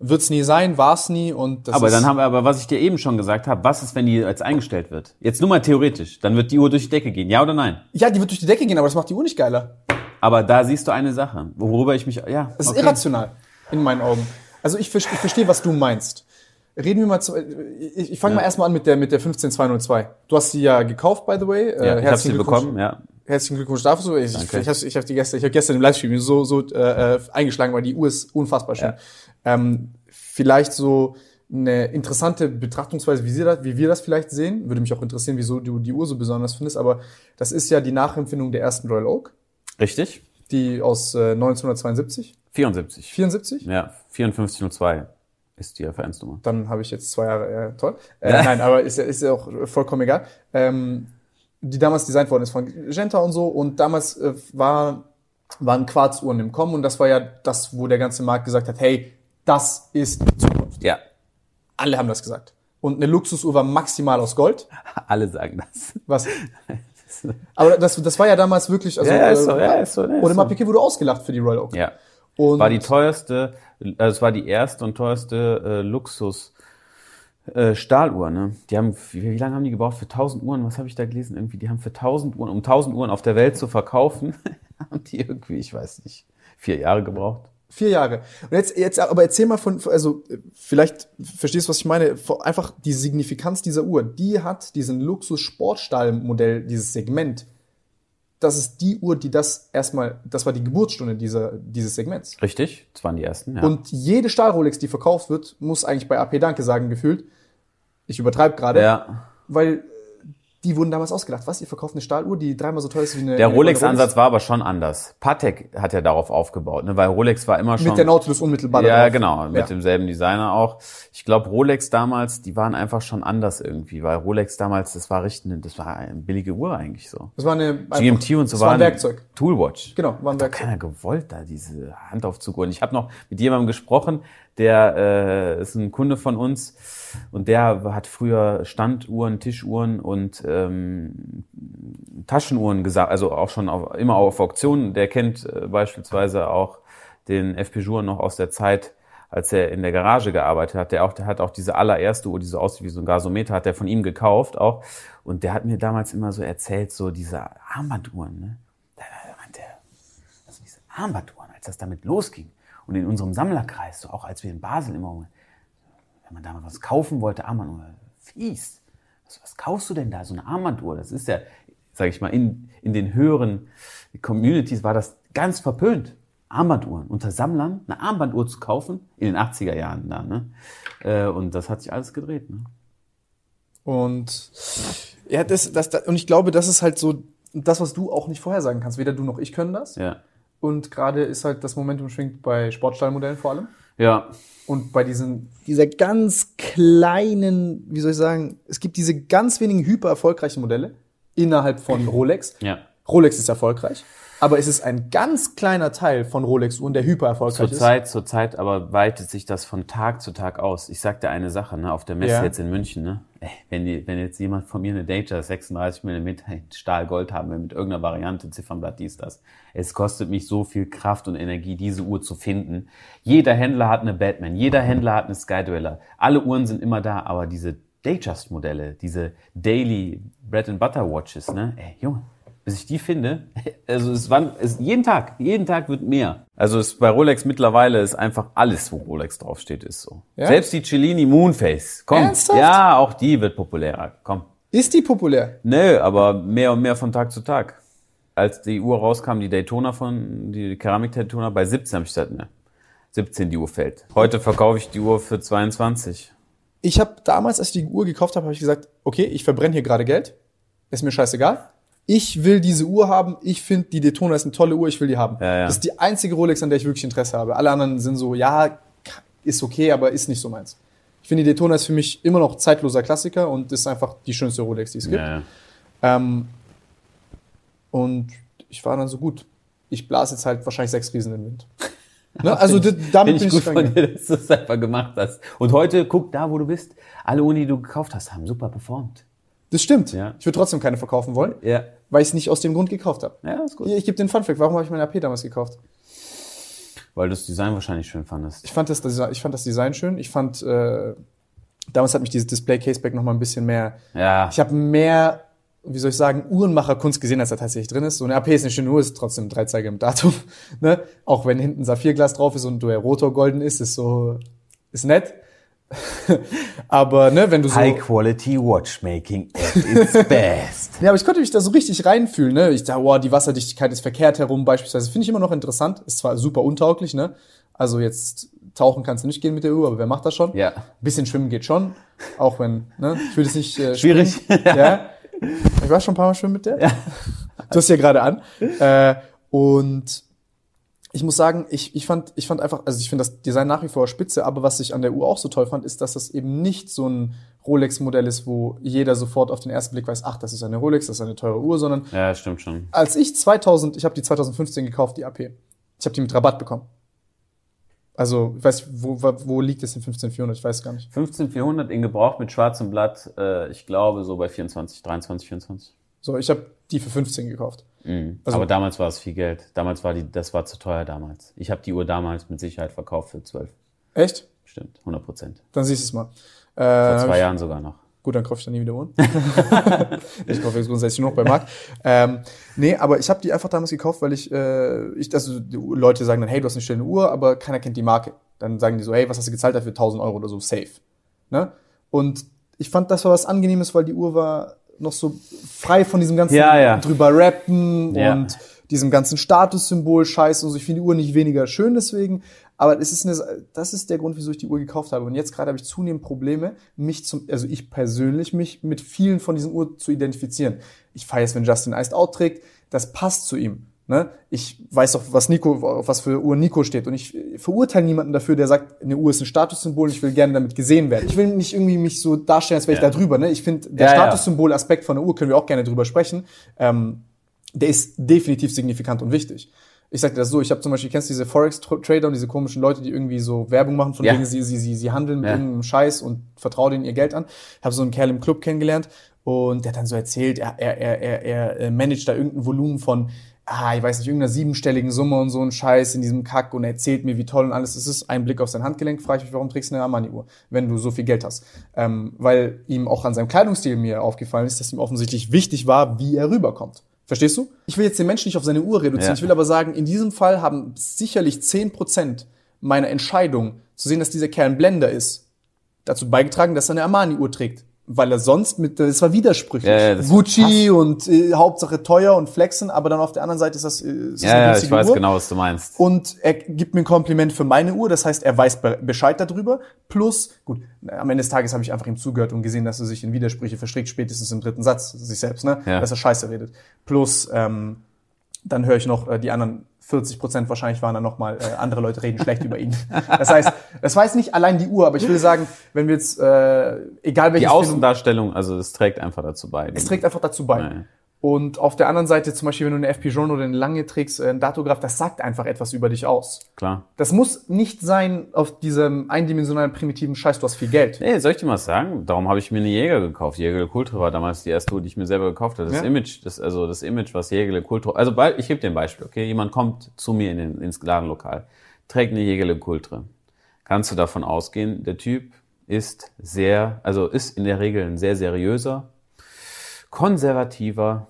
Wird's nie sein, war's nie und das Aber ist, dann haben wir, aber was ich dir eben schon gesagt habe, was ist, wenn die jetzt eingestellt wird? Jetzt nur mal theoretisch, dann wird die Uhr durch die Decke gehen, ja oder nein? Ja, die wird durch die Decke gehen, aber das macht die Uhr nicht geiler. Aber da siehst du eine Sache, worüber ich mich, ja. Das ist okay. irrational, in meinen Augen. Also ich, ich verstehe, was du meinst. Reden wir mal zu, ich, ich fange mal erstmal an mit der, mit der 15202. Du hast sie ja gekauft, by the way. Äh, Ja, ich habe sie Glückwunsch. bekommen, ja. Herzlichen Glückwunsch dafür. Ich, ich, ich, ich habe die gestern, ich habe gestern im Livestream so, so äh, äh, eingeschlagen, weil die Uhr ist unfassbar schön. Ähm, vielleicht so eine interessante Betrachtungsweise, wie, sie das, wie wir das vielleicht sehen. Würde mich auch interessieren, wieso du die Uhr so besonders findest. Aber das ist ja die Nachempfindung der ersten Royal Oak, Richtig? die aus äh, 1972, 74. 74. Ja, 5402 ist die Referenznummer. Dann habe ich jetzt zwei Jahre, äh, toll. Äh, Nein, aber ist ja, ist ja auch vollkommen egal. Ähm, die damals designt worden ist von Genta und so. Und damals äh, war, waren Quarzuhren im Kommen. Und das war ja das, wo der ganze Markt gesagt hat, hey, das ist die Zukunft. Ja, Alle haben das gesagt. Und eine Luxusuhr war maximal aus Gold. alle sagen das. Was? Aber das, das war ja damals wirklich, also, Ja, ja, ist so, äh, ja, ist so, ja, ist Audemars so. Piguet wurde ausgelacht für die Royal Oak. Ja. Und War die teuerste, also es war die erste und teuerste äh, Luxus äh, Stahluhr, ne? Die haben, wie, wie lange haben die gebraucht? Für 1000 Uhren, was habe ich da gelesen? Irgendwie, die haben für 1000 Uhren, um 1000 Uhren auf der Welt zu verkaufen, haben die irgendwie, ich weiß nicht, vier Jahre gebraucht. Vier Jahre. Und jetzt, jetzt, aber erzähl mal von, also vielleicht verstehst du, was ich meine. Einfach die Signifikanz dieser Uhr. Die hat diesen Luxus-Sportstahl-Modell, dieses Segment. Das ist die Uhr, die das erstmal, das war die Geburtsstunde dieser, dieses Segments. Richtig? Das waren die ersten, ja. Und jede Stahl-Rolex, die verkauft wird, muss eigentlich bei AP Danke sagen, gefühlt. Ich übertreibe gerade. ja, Weil die wurden damals ausgelacht. Was, ihr verkauft eine Stahluhr, die dreimal so teuer ist wie eine Der Rolex-Ansatz war aber schon anders. Patek hat ja darauf aufgebaut, ne? weil Rolex war immer schon... Mit der Nautilus unmittelbar Ja, darauf. genau, mit Ja. demselben Designer auch. Ich glaube, Rolex damals, die waren einfach schon anders irgendwie, weil Rolex damals, das war richtig, das war eine billige Uhr eigentlich so. Das war eine... einfach- GMT und so das war ein Werkzeug. Toolwatch. Genau, war ein Hat Werkzeug. keiner gewollt da, diese Handaufzuguhren. Ich habe noch mit jemandem gesprochen, der äh, ist ein Kunde von uns und der hat früher Standuhren, Tischuhren und ähm, Taschenuhren gesagt, also auch schon auf, immer auf Auktionen. Der kennt äh, beispielsweise auch den FP Jour noch aus der Zeit, als er in der Garage gearbeitet hat. Der auch, der hat auch diese allererste Uhr, die so aussieht wie so ein Gasometer, hat er von ihm gekauft auch. Und der hat mir damals immer so erzählt, so diese Armbanduhren, ne? Da meinte er, also diese Armbanduhren, als das damit losging und in unserem Sammlerkreis, so auch als wir in Basel immer, wenn man da mal was kaufen wollte, Armbanduhr, fies. Was, was kaufst du denn da, so eine Armbanduhr? Das ist ja, sage ich mal, in, in den höheren Communities war das ganz verpönt. Armbanduhren, unter Sammlern eine Armbanduhr zu kaufen, in den 80er Jahren da, ne? Äh, Und das hat sich alles gedreht, ne? Und ja, das, das, das, und ich glaube, das ist halt so das, was du auch nicht vorhersagen kannst. Weder du noch ich können das. Ja. Und gerade ist halt das Momentum schwingt bei Sportstallmodellen vor allem. Ja, Und bei diesen, dieser ganz kleinen, wie soll ich sagen, es gibt diese ganz wenigen hyper erfolgreichen Modelle innerhalb von Rolex. ja. Rolex ist erfolgreich, aber es ist ein ganz kleiner Teil von Rolex-Uhren, der hyper erfolgreich ist. Zurzeit, zurzeit aber weitet sich das von Tag zu Tag aus. Ich sag dir eine Sache, ne, auf der Messe Ja. jetzt in München, ne, wenn, die, wenn jetzt jemand von mir eine Datejust 36 mm Stahl-Gold haben will, mit irgendeiner Variante, Ziffernblatt, dies, das. Es kostet mich so viel Kraft und Energie, diese Uhr zu finden. Jeder Händler hat eine Batman, jeder Händler hat eine Skydweller. Alle Uhren sind immer da, aber diese Datejust-Modelle, diese Daily Bread and Butter Watches, ne, ey, Junge, bis ich die finde, also es war es, jeden Tag, jeden Tag wird mehr. Also es, bei Rolex mittlerweile ist einfach alles, wo Rolex draufsteht, ist so. Ja? Selbst die Cellini Moonface, komm. Ernsthaft? Ja, auch die wird populärer, komm. Ist die populär? Nö, aber mehr und mehr von Tag zu Tag. Als die Uhr rauskam, die Daytona von, die Keramik-Daytona, bei 17 habe ich gesagt, ne, 17 die Uhr fällt. Heute verkaufe ich die Uhr für 22. Ich habe damals, als ich die Uhr gekauft habe, habe ich gesagt, okay, ich verbrenne hier gerade Geld. Ist mir scheißegal. Ich will diese Uhr haben. Ich finde, die Daytona ist eine tolle Uhr. Ich will die haben. Ja, ja. Das ist die einzige Rolex, an der ich wirklich Interesse habe. Alle anderen sind so, ja, ist okay, aber ist nicht so meins. Ich finde, die Daytona ist für mich immer noch zeitloser Klassiker und ist einfach die schönste Rolex, die es gibt. Ja. Ähm, und ich war dann so gut. Ich blase jetzt halt wahrscheinlich sechs Riesen im Wind. Ne? Also d- damit bin ich ich, gut von dir, dass du es einfach gemacht hast. Und heute, guck da, wo du bist. Alle Uni, die du gekauft hast, haben super performt. Das stimmt. Ja. Ich würde trotzdem keine verkaufen wollen, Ja. weil ich es nicht aus dem Grund gekauft habe. Ja, ist gut. Hier, Ich gebe den Funfact. Warum habe ich meine AP damals gekauft? Weil du das Design wahrscheinlich schön fandest. Ich fand das, ich fand das Design schön. Ich fand, äh, damals hat mich dieses Display Caseback noch mal ein bisschen mehr. Ja. Ich habe mehr, wie soll ich sagen, Uhrenmacherkunst gesehen, als da tatsächlich drin ist. So eine AP ist eine schöne Uhr, ist trotzdem drei Zeiger im Datum. Ne? Auch wenn hinten Saphirglas drauf ist und der Rotor golden ist, ist so, ist nett. Aber ne, wenn du so. High Quality Watchmaking at its best. Ja, aber ich konnte mich da so richtig reinfühlen, ne? Ich dachte, wow, die Wasserdichtigkeit ist verkehrt herum beispielsweise. Finde ich immer noch interessant. Ist zwar super untauglich, ne? Also jetzt tauchen kannst du nicht gehen mit der Uhr, aber wer macht das schon? Ja. Bisschen schwimmen geht schon, auch wenn, ne? Ich würde es nicht äh, Schwierig. ja. Ich war schon ein paar Mal schwimmen mit der. Ja. Du hast ja gerade an. Äh, und ich muss sagen, ich, ich, fand, ich fand einfach, also ich finde das Design nach wie vor spitze, aber was ich an der Uhr auch so toll fand, ist, dass das eben nicht so ein Rolex-Modell ist, wo jeder sofort auf den ersten Blick weiß, ach, das ist eine Rolex, das ist eine teure Uhr, sondern Ja, stimmt schon. als ich 2000, ich habe die 2015 gekauft, die AP. Ich habe die mit Rabatt bekommen. Also, ich weiß, wo, wo liegt es in 15400? Ich weiß gar nicht. 15400 in Gebrauch mit schwarzem Blatt, äh, ich glaube so bei 24, 23, 24. So, ich habe die für 15 gekauft. Mhm. Also- Aber damals war es viel Geld. Damals war die, das war zu teuer damals. Ich habe die Uhr damals mit Sicherheit verkauft für 12. Echt? Stimmt, 100 Prozent. Dann siehst du es mal. Vor Äh, zwei Jahren sogar noch. Gut, dann kaufe ich dann nie wieder Uhren. ich kaufe jetzt grundsätzlich nur noch bei Marc. Ähm, nee, aber ich habe die einfach damals gekauft, weil ich, äh, ich also die Leute sagen dann, hey, du hast eine schöne Uhr, aber keiner kennt die Marke. Dann sagen die so, hey, was hast du gezahlt dafür? 1000 Euro oder so, safe. Ne? Und ich fand, das war was Angenehmes, weil die Uhr war noch so frei von diesem ganzen Ja, ja. drüber rappen Ja. und diesem ganzen Statussymbol Scheiß und so. Ich finde die Uhr nicht weniger schön deswegen, aber es ist eine, das ist der Grund, wieso ich die Uhr gekauft habe. Und jetzt gerade habe ich zunehmend Probleme, mich zum, also ich persönlich, mich mit vielen von diesen Uhren zu identifizieren. Ich feiere es, wenn Justin Iced Out trägt, das passt zu ihm. Ne? Ich weiß auch, was Nico, auf was für Uhr Nico steht. Und ich verurteile niemanden dafür, der sagt, eine Uhr ist ein Statussymbol, ich will gerne damit gesehen werden. Ich will nicht irgendwie mich so darstellen, als wäre Ja. ich da drüber. Ne? Ich finde, der Ja. Statussymbol-Aspekt von der Uhr können wir auch gerne drüber sprechen. Ähm, der ist definitiv signifikant und wichtig. Ich sag dir das so, ich habe zum Beispiel, kennst du diese Forex-Trader und diese komischen Leute, die irgendwie so Werbung machen, von Ja. wegen sie, sie, sie, sie handeln mit Ja. irgendeinem Scheiß und vertrauen denen ihr Geld an. Ich habe so einen Kerl im Club kennengelernt und der hat dann so erzählt, er, er, er, er, er managt da irgendein Volumen von, ah, ich weiß nicht, irgendeiner siebenstelligen Summe und so ein Scheiß in diesem Kack und er erzählt mir, wie toll und alles es ist. Ein Blick auf sein Handgelenk, frage ich mich, warum trägst du eine Armani-Uhr, wenn du so viel Geld hast? Ähm, weil ihm auch an seinem Kleidungsstil mir aufgefallen ist, dass ihm offensichtlich wichtig war, wie er rüberkommt. Verstehst du? Ich will jetzt den Menschen nicht auf seine Uhr reduzieren. Ja. Ich will aber sagen, in diesem Fall haben sicherlich 10% meiner Entscheidung, zu sehen, dass dieser Kerl ein Blender ist, dazu beigetragen, dass er eine Armani-Uhr trägt. Weil er sonst mit, das war widersprüchlich. Ja, ja, Gucci und äh, Hauptsache teuer und flexen, aber dann auf der anderen Seite ist das, äh, ist das Ja, ja, ich weiß Uhr. genau, was du meinst. Und er gibt mir ein Kompliment für meine Uhr, das heißt, er weiß be Bescheid darüber. Plus, gut, am Ende des Tages habe ich einfach ihm zugehört und gesehen, dass er sich in Widersprüche verstrickt, spätestens im dritten Satz, sich selbst, ne? Ja. Dass er Scheiße redet. Plus, ähm, dann höre ich noch, äh, die anderen 40 Prozent wahrscheinlich waren dann nochmal, äh, andere Leute reden schlecht über ihn. Das heißt, das jetzt nicht allein die Uhr, aber ich will sagen, wenn wir jetzt, äh, egal Die welches Phänomen- Außendarstellung, also es trägt einfach dazu bei. es trägt einfach dazu bei. Ja. Und auf der anderen Seite, zum Beispiel, wenn du eine FP Journal oder eine lange trägst, äh, ein Datograph, das sagt einfach etwas über dich aus. Klar. Das muss nicht sein auf diesem eindimensionalen primitiven Scheiß, du hast viel Geld. Hey, soll ich dir mal sagen? Darum habe ich mir eine Jäger gekauft. Jägerle Kultur war damals die erste die ich mir selber gekauft habe. Das Ja. Image, das, also das Image, was Jägerle Kultur, also ich gebe dir ein Beispiel, okay? Jemand kommt zu mir in den, ins Ladenlokal, trägt eine Jägerle Kultur. Kannst du davon ausgehen, der Typ ist sehr, also ist in der Regel ein sehr seriöser, konservativer,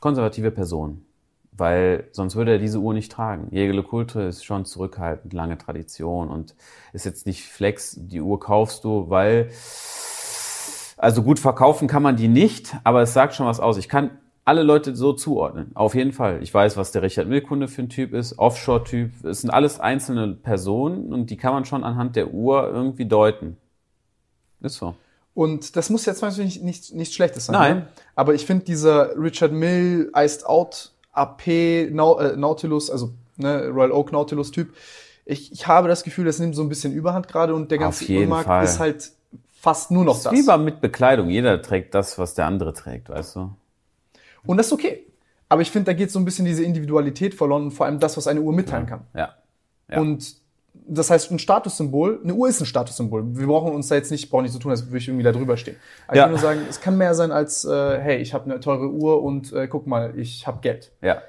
konservative Person. Weil sonst würde er diese Uhr nicht tragen. Jägerle Kultur ist schon zurückhaltend, lange Tradition und ist jetzt nicht Flex. Die Uhr kaufst du, weil, also gut verkaufen kann man die nicht, aber es sagt schon was aus. Ich kann alle Leute so zuordnen. Auf jeden Fall. Ich weiß, was der Richard Milkunde für ein Typ ist, Offshore-Typ. Es sind alles einzelne Personen und die kann man schon anhand der Uhr irgendwie deuten. Ist so. Und das muss jetzt natürlich nicht, nicht, nichts Schlechtes sein. Nein. Ne? Aber ich finde dieser Richard Mill, Iced Out, AP, äh, Nautilus, also ne, Royal Oak Nautilus Typ, ich, ich habe das Gefühl, das nimmt so ein bisschen Überhand gerade und der ganze Fall. ist halt fast nur noch Das das. ist wie beim mit Bekleidung. Jeder trägt das, was der andere trägt, weißt du? Und das ist okay. Aber ich finde, da geht so ein bisschen diese Individualität verloren und vor allem das, was eine Uhr mitteilen kann. Ja. Ja. Und das heißt, ein Statussymbol, eine Uhr ist ein Statussymbol. Wir brauchen uns da jetzt nicht, brauchen nicht so tun, als würde ich irgendwie da drüber stehen. Aber Ja. ich will nur sagen, es kann mehr sein als, äh, hey, ich habe eine teure Uhr und äh, guck mal, ich habe Geld. Ja.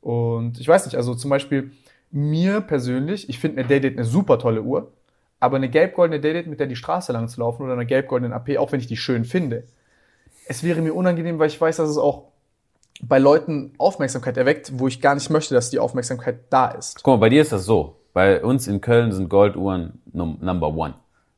Und ich weiß nicht, also zum Beispiel mir persönlich, ich finde eine Daydate eine super tolle Uhr, aber eine gelb-goldene Daydate, mit der die Straße lang zu laufen oder eine gelb-goldene AP, auch wenn ich die schön finde, es wäre mir unangenehm, weil ich weiß, dass es auch bei Leuten Aufmerksamkeit erweckt, wo ich gar nicht möchte, dass die Aufmerksamkeit da ist. Guck mal, bei dir ist das so. Bei uns in Köln sind Golduhren num Number One.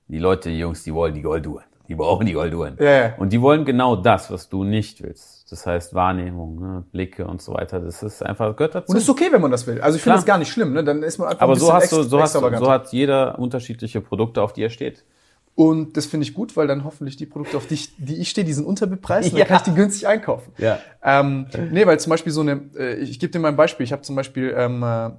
Die Leute, die Jungs, die wollen die Golduhren. Die brauchen die Golduhren. Ja, ja. Und die wollen genau das, was du nicht willst. Das heißt Wahrnehmung, ne, Blicke und so weiter. Das ist einfach, gehört dazu. Und ist okay, wenn man das will. Also ich finde das gar nicht schlimm, ne? Dann ist man einfach Aber ein so hast du, so hast du, so hat jeder unterschiedliche Produkte, auf die er steht. Und das finde ich gut, weil dann hoffentlich die Produkte, auf die ich, die ich stehe, die sind unterbepreist und Ja. dann kann ich die günstig einkaufen. Ja. Ähm, nee, weil zum Beispiel so eine, äh, ich gebe dir mal ein Beispiel. Ich habe zum Beispiel, ähm, äh,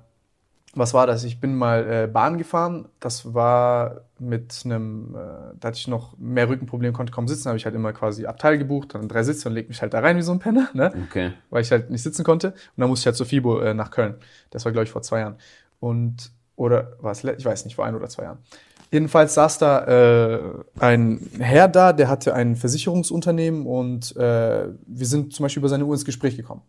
was war das? Ich bin mal äh, Bahn gefahren. Das war mit einem, äh, da hatte ich noch mehr Rückenprobleme, konnte kaum sitzen. habe ich halt immer quasi Abteil gebucht, dann drei Sitze und leg mich halt da rein wie so ein Penner, ne? Okay. weil ich halt nicht sitzen konnte. Und dann musste ich halt zur FIBO äh, nach Köln. Das war, glaube ich, vor zwei Jahren. Und, oder war es, le- ich weiß nicht, vor ein oder zwei Jahren. Jedenfalls saß da äh, ein Herr da, der hatte ein Versicherungsunternehmen und äh, wir sind zum Beispiel über seine Uhr ins Gespräch gekommen.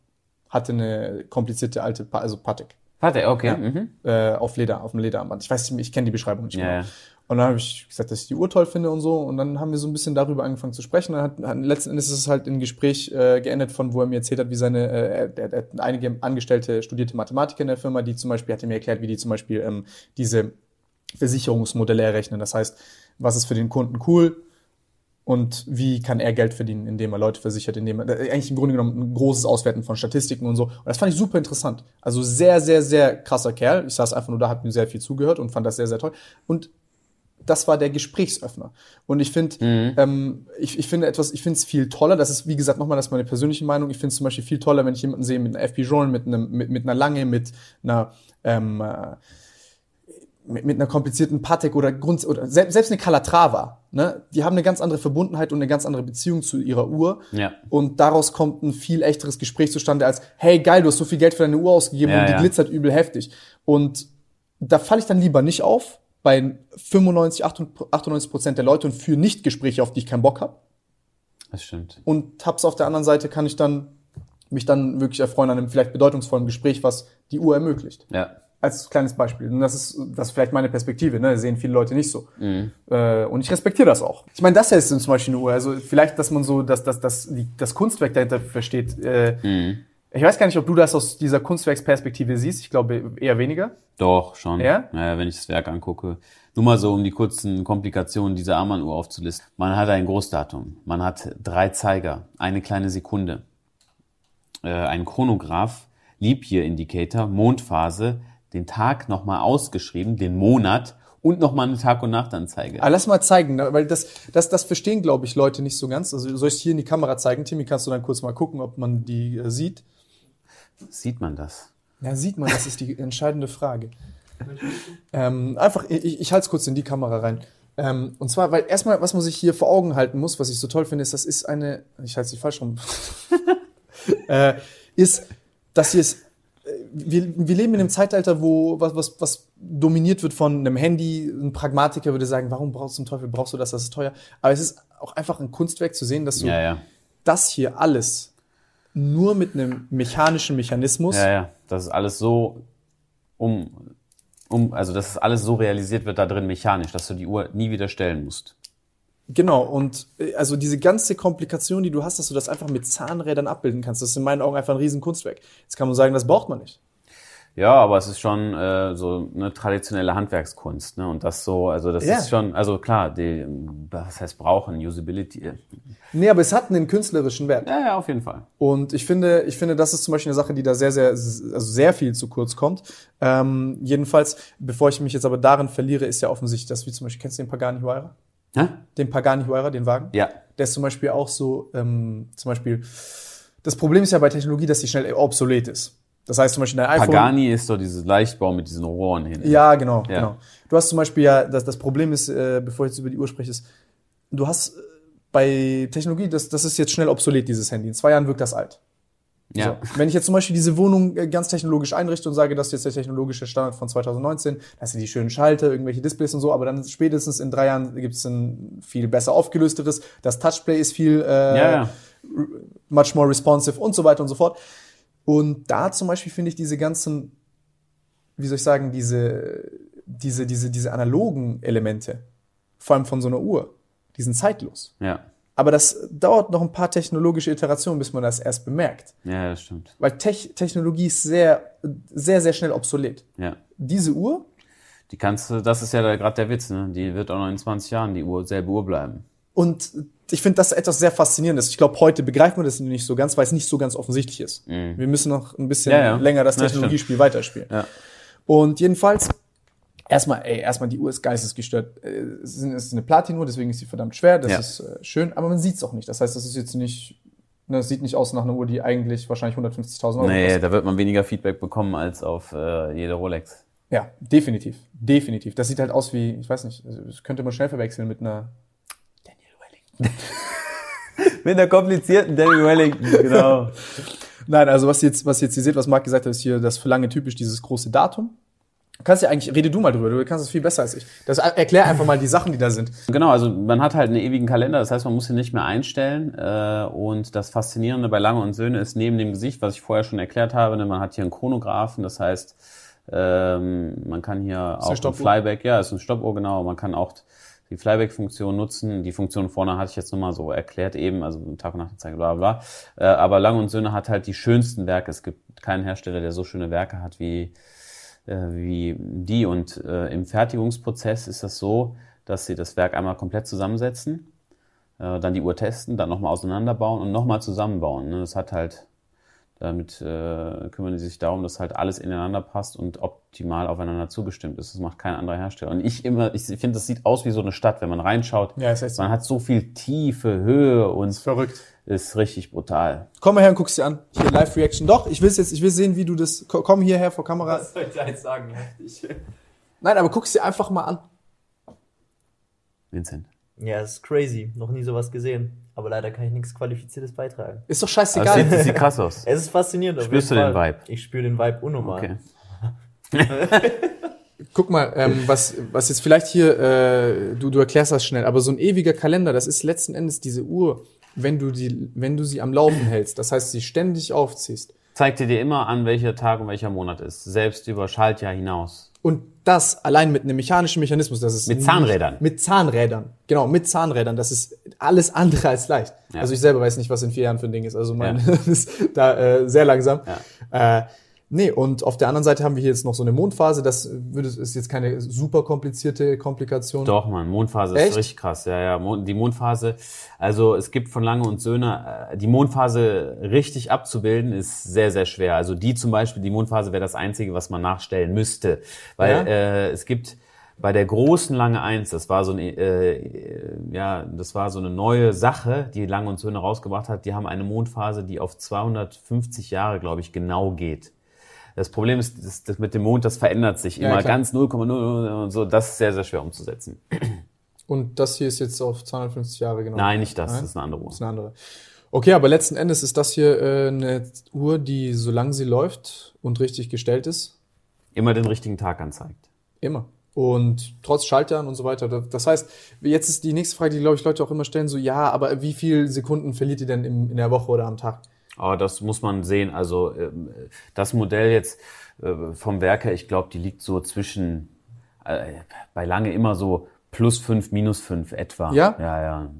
Hatte eine komplizierte alte, pa also Patek Warte, okay. Ja. Mhm. äh, auf Leder, auf dem Lederarmband. Ich weiß nicht, ich kenne die Beschreibung nicht Ja, genau. ja. Und dann habe ich gesagt, dass ich die Uhr toll finde und so. Und dann haben wir so ein bisschen darüber angefangen zu sprechen. Dann hat, hat letzten Endes ist es halt ein Gespräch äh, geendet, von wo er mir erzählt hat, wie seine, äh, er, er, er hat einige Angestellte, studierte Mathematiker in der Firma, die zum Beispiel, hat er mir erklärt, wie die zum Beispiel ähm, diese Versicherungsmodelle errechnen. Das heißt, was ist für den Kunden cool Und wie kann er Geld verdienen, indem er Leute versichert, indem er äh, eigentlich im Grunde genommen ein großes Auswerten von Statistiken und so. Und das fand ich super interessant. Also sehr, sehr, sehr krasser Kerl. Ich saß einfach nur da, hab mir sehr viel zugehört und fand das sehr, sehr toll. Und das war der Gesprächsöffner. Und ich finde, mhm. ähm, ich, ich finde etwas, ich finde es viel toller. Das ist, wie gesagt, nochmal, das ist meine persönliche Meinung. Ich finde es zum Beispiel viel toller, wenn ich jemanden sehe mit einer FP Journal, mit einem, mit, mit einer Lange, mit einer, ähm, äh, mit, mit einer komplizierten Patek oder Grund oder selbst, selbst eine Calatrava, ne, die haben eine ganz andere Verbundenheit und eine ganz andere Beziehung zu ihrer Uhr. Ja. Und daraus kommt ein viel echteres Gespräch zustande als, hey geil, du hast so viel Geld für deine Uhr ausgegeben Ja, und die ja. glitzert übel heftig. Und da falle ich dann lieber nicht auf bei 95, 98 Prozent der Leute und führe nicht Gespräche, auf die ich keinen Bock habe. Das stimmt. Und hab's auf der anderen Seite, kann ich dann mich dann wirklich erfreuen an einem vielleicht bedeutungsvollen Gespräch, was die Uhr ermöglicht Ja. Als kleines Beispiel. Und das ist, das ist vielleicht meine Perspektive, ne? Das sehen viele Leute nicht so. Mhm. Äh, und ich respektiere das auch. Ich meine, das hier ist zum Beispiel eine Uhr. Also vielleicht, dass man so dass, dass, dass die, das Kunstwerk dahinter versteht. Äh, Mhm. Ich weiß gar nicht, ob du das aus dieser Kunstwerksperspektive siehst. Ich glaube eher weniger. Doch, schon. Ja? Naja, wenn ich das Werk angucke. Nur mal so, um die kurzen Komplikationen dieser Armbanduhr aufzulisten. Man hat ein Großdatum. Man hat drei Zeiger, eine kleine Sekunde, äh, ein Chronograph, Leap Year Indicator, Mondphase, den Tag nochmal ausgeschrieben, den Monat und nochmal eine Tag- und Nachtanzeige. Aber lass mal zeigen, ne? weil das, das, das verstehen, glaube ich, Leute nicht so ganz. Also soll ich hier in die Kamera zeigen? Timmy, kannst du dann kurz mal gucken, ob man die äh, sieht? Sieht man das? Ja, sieht man, das ist die entscheidende Frage. ähm, einfach, ich, ich halte es kurz in die Kamera rein. Ähm, und zwar, weil erstmal, was man sich hier vor Augen halten muss, was ich so toll finde, ist, das ist eine, ich halte nicht falsch rum, äh, ist, dass hier ist, wir, wir leben in einem Zeitalter, wo was, was, was dominiert wird von einem Handy. Ein Pragmatiker würde sagen, warum brauchst du zum Teufel, brauchst du das, das ist teuer. Aber es ist auch einfach ein Kunstwerk zu sehen, dass du Ja, ja. das hier alles nur mit einem mechanischen Mechanismus Ja, ja. Das ist alles so um, um, also dass es alles so realisiert wird da drin mechanisch, dass du die Uhr nie wieder stellen musst. Genau, und äh, also diese ganze Komplikation, die du hast, dass du das einfach mit Zahnrädern abbilden kannst, das ist in meinen Augen einfach ein Riesenkunstwerk. Jetzt kann man sagen, das braucht man nicht. Ja, aber es ist schon äh, so eine traditionelle Handwerkskunst, ne? Und das so, also das Ja. ist schon, also klar, die, was heißt brauchen, Usability. äh, Nee, aber es hat einen künstlerischen Wert. Ja, ja, auf jeden Fall. Und ich finde, ich finde, das ist zum Beispiel eine Sache, die da sehr, sehr, also sehr viel zu kurz kommt. Ähm, jedenfalls, bevor ich mich jetzt aber darin verliere, ist ja offensichtlich, dass wie zum Beispiel, kennst du den Pagani Huayra? Hä? Den Pagani Huayra, den Wagen? Ja. Der ist zum Beispiel auch so, ähm, zum Beispiel, das Problem ist ja bei Technologie, dass die schnell obsolet ist. Das heißt zum Beispiel dein iPhone. Pagani ist doch dieses Leichtbau mit diesen Rohren hin. Ja, genau, Ja. genau. Du hast zum Beispiel ja, das, das Problem ist, äh, bevor ich jetzt über die Uhr spreche, ist, du hast äh, bei Technologie, das, das ist jetzt schnell obsolet, dieses Handy. In zwei Jahren wirkt das alt. Ja. So. Wenn ich jetzt zum Beispiel diese Wohnung äh, ganz technologisch einrichte und sage, das ist jetzt der technologische Standard von 2019, das sind die schönen Schalter, irgendwelche Displays und so, aber dann spätestens in drei Jahren gibt es ein viel besser aufgelösteres, das Touchplay ist viel äh, Ja, ja. much more responsive und so weiter und so fort. Und da zum Beispiel finde ich diese ganzen, wie soll ich sagen, diese, diese, diese, diese analogen Elemente, vor allem von so einer Uhr, die sind zeitlos. Ja. Aber das dauert noch ein paar technologische Iterationen, bis man das erst bemerkt. Ja, das stimmt. Weil Tech Technologie ist sehr, sehr, sehr schnell obsolet. Ja. Diese Uhr, Die kannst du, das ist ja gerade der Witz, ne? Die wird auch noch in 20 Jahren die Uhr, selbe Uhr bleiben. und ich finde das etwas sehr Faszinierendes. Ich glaube, heute begreifen wir das nicht so ganz, weil es nicht so ganz offensichtlich ist. Wir müssen noch ein bisschen Mhm. Ja, ja. länger das Ja, Technologiespiel weiterspielen. Ja. Und jedenfalls, erstmal, ey, erstmal die Uhr ist geistesgestört. Äh, Es ist eine Platinuhr, deswegen ist sie verdammt schwer. Das Ja. ist äh, schön, aber man sieht es auch nicht. Das heißt, das ist jetzt nicht, ne, es sieht nicht aus nach einer Uhr, die eigentlich wahrscheinlich 150.000 Euro Nee, kostet. da wird man weniger Feedback bekommen als auf äh, jede Rolex. Ja, definitiv. Definitiv. Das sieht halt aus wie, ich weiß nicht, also, das könnte man schnell verwechseln mit einer Daniel Wellington. Mit einer komplizierten Daniel Wellington, genau. Nein, also was jetzt, was jetzt ihr seht, was Marc gesagt hat, ist hier das für lange typisch dieses große Datum. Du kannst ja eigentlich, rede du mal drüber, du kannst es viel besser als ich. Das erklär einfach mal die Sachen, die da sind. Genau, also man hat halt einen ewigen Kalender, das heißt, man muss ihn nicht mehr einstellen. Äh, und das Faszinierende bei Lange und Söhne ist neben dem Gesicht, was ich vorher schon erklärt habe, ne, man hat hier einen Chronographen, das heißt, ähm, man kann hier auch ein? Flyback, ja, ist ein Stoppuhr, genau, man kann auch die Flyback-Funktion nutzen. Die Funktion vorne hatte ich jetzt nochmal so erklärt eben, also Tag und Nachtzeit, bla bla bla. Äh, aber Lange und Söhne hat halt die schönsten Werke. Es gibt keinen Hersteller, der so schöne Werke hat wie, wie die. Und äh, im Fertigungsprozess ist das so, dass sie das Werk einmal komplett zusammensetzen. äh, dann die Uhr testen, dann nochmal auseinanderbauen und nochmal zusammenbauen. Ne? Das hat halt, damit äh, kümmern die sich darum, dass halt alles ineinander passt und optimal aufeinander zugestimmt ist. Das macht kein anderer Hersteller. Und ich immer, ich finde, das sieht aus wie so eine Stadt, wenn man reinschaut. Ja, echt so. Man hat so viel Tiefe, Höhe und ist verrückt. Ist richtig brutal. Komm mal her und guck's dir an. Hier Live-Reaction. Doch, ich will's jetzt, ich will sehen, wie du das. ko- Komm hierher vor Kamera. soll ich da jetzt sagen? Heftig. Nein, aber guck's dir einfach mal an. Vincent. Ja, es ist crazy. Noch nie sowas gesehen. Aber leider kann ich nichts Qualifiziertes beitragen. Ist doch scheißegal. es sieht, sieht krass aus. Es ist faszinierend. auf Spürst jeden du den. Vibe? Ich spüre den Vibe unnormal. Okay. Guck mal, ähm, was, was jetzt vielleicht hier, äh, du, du erklärst das schnell, aber so ein ewiger Kalender, das ist letzten Endes diese Uhr, wenn du, die, wenn du sie am Laufen hältst, das heißt, sie ständig aufziehst. Zeigt dir dir immer an, welcher Tag und welcher Monat ist. Selbst über Schaltjahr hinaus. Und das allein mit einem mechanischen Mechanismus, das ist Mit nicht- Zahnrädern. Mit Zahnrädern, genau, mit Zahnrädern, das ist alles andere als leicht. Ja. Also ich selber weiß nicht, was in vier Jahren für ein Ding ist, also mein Ja. ist da äh, sehr langsam. Äh, nee, und auf der anderen Seite haben wir hier jetzt noch so eine Mondphase, das würde, ist jetzt keine super komplizierte Komplikation. Doch, man, Mondphase Echt? ist richtig krass. Ja, ja, die Mondphase, also es gibt von Lange und Söhne, äh, die Mondphase richtig abzubilden, ist sehr, sehr schwer. Also die zum Beispiel, die Mondphase wäre das Einzige, was man nachstellen müsste. Weil Ja? äh, es gibt bei der großen Lange 1, das war so eine, äh, ja, das war so eine neue Sache, die Lange und Söhne rausgebracht hat, die haben eine Mondphase, die auf 250 Jahre, glaube ich, genau geht. Das Problem ist, das, das mit dem Mond, das verändert sich Ja, immer klar. ganz 0,0 und so. Das ist sehr, sehr schwer umzusetzen. Und das hier ist jetzt auf 250 Jahre genau. Nein, nicht das, Nein? das ist eine andere Uhr. Das ist eine andere. Okay, aber letzten Endes ist das hier äh, eine Uhr, die, solange sie läuft und richtig gestellt ist, Immer den richtigen Tag anzeigt. immer. Und trotz Schaltjahren und so weiter. Das heißt, jetzt ist die nächste Frage, die, glaube ich, Leute auch immer stellen, so, ja, aber wie viel Sekunden verliert ihr denn im, in der Woche oder am Tag? Aber das muss man sehen. Also ähm, das Modell jetzt äh, vom Werker, ich glaube, die liegt so zwischen, äh, bei lange immer so plus fünf, minus fünf etwa. Ja? Ja, ja.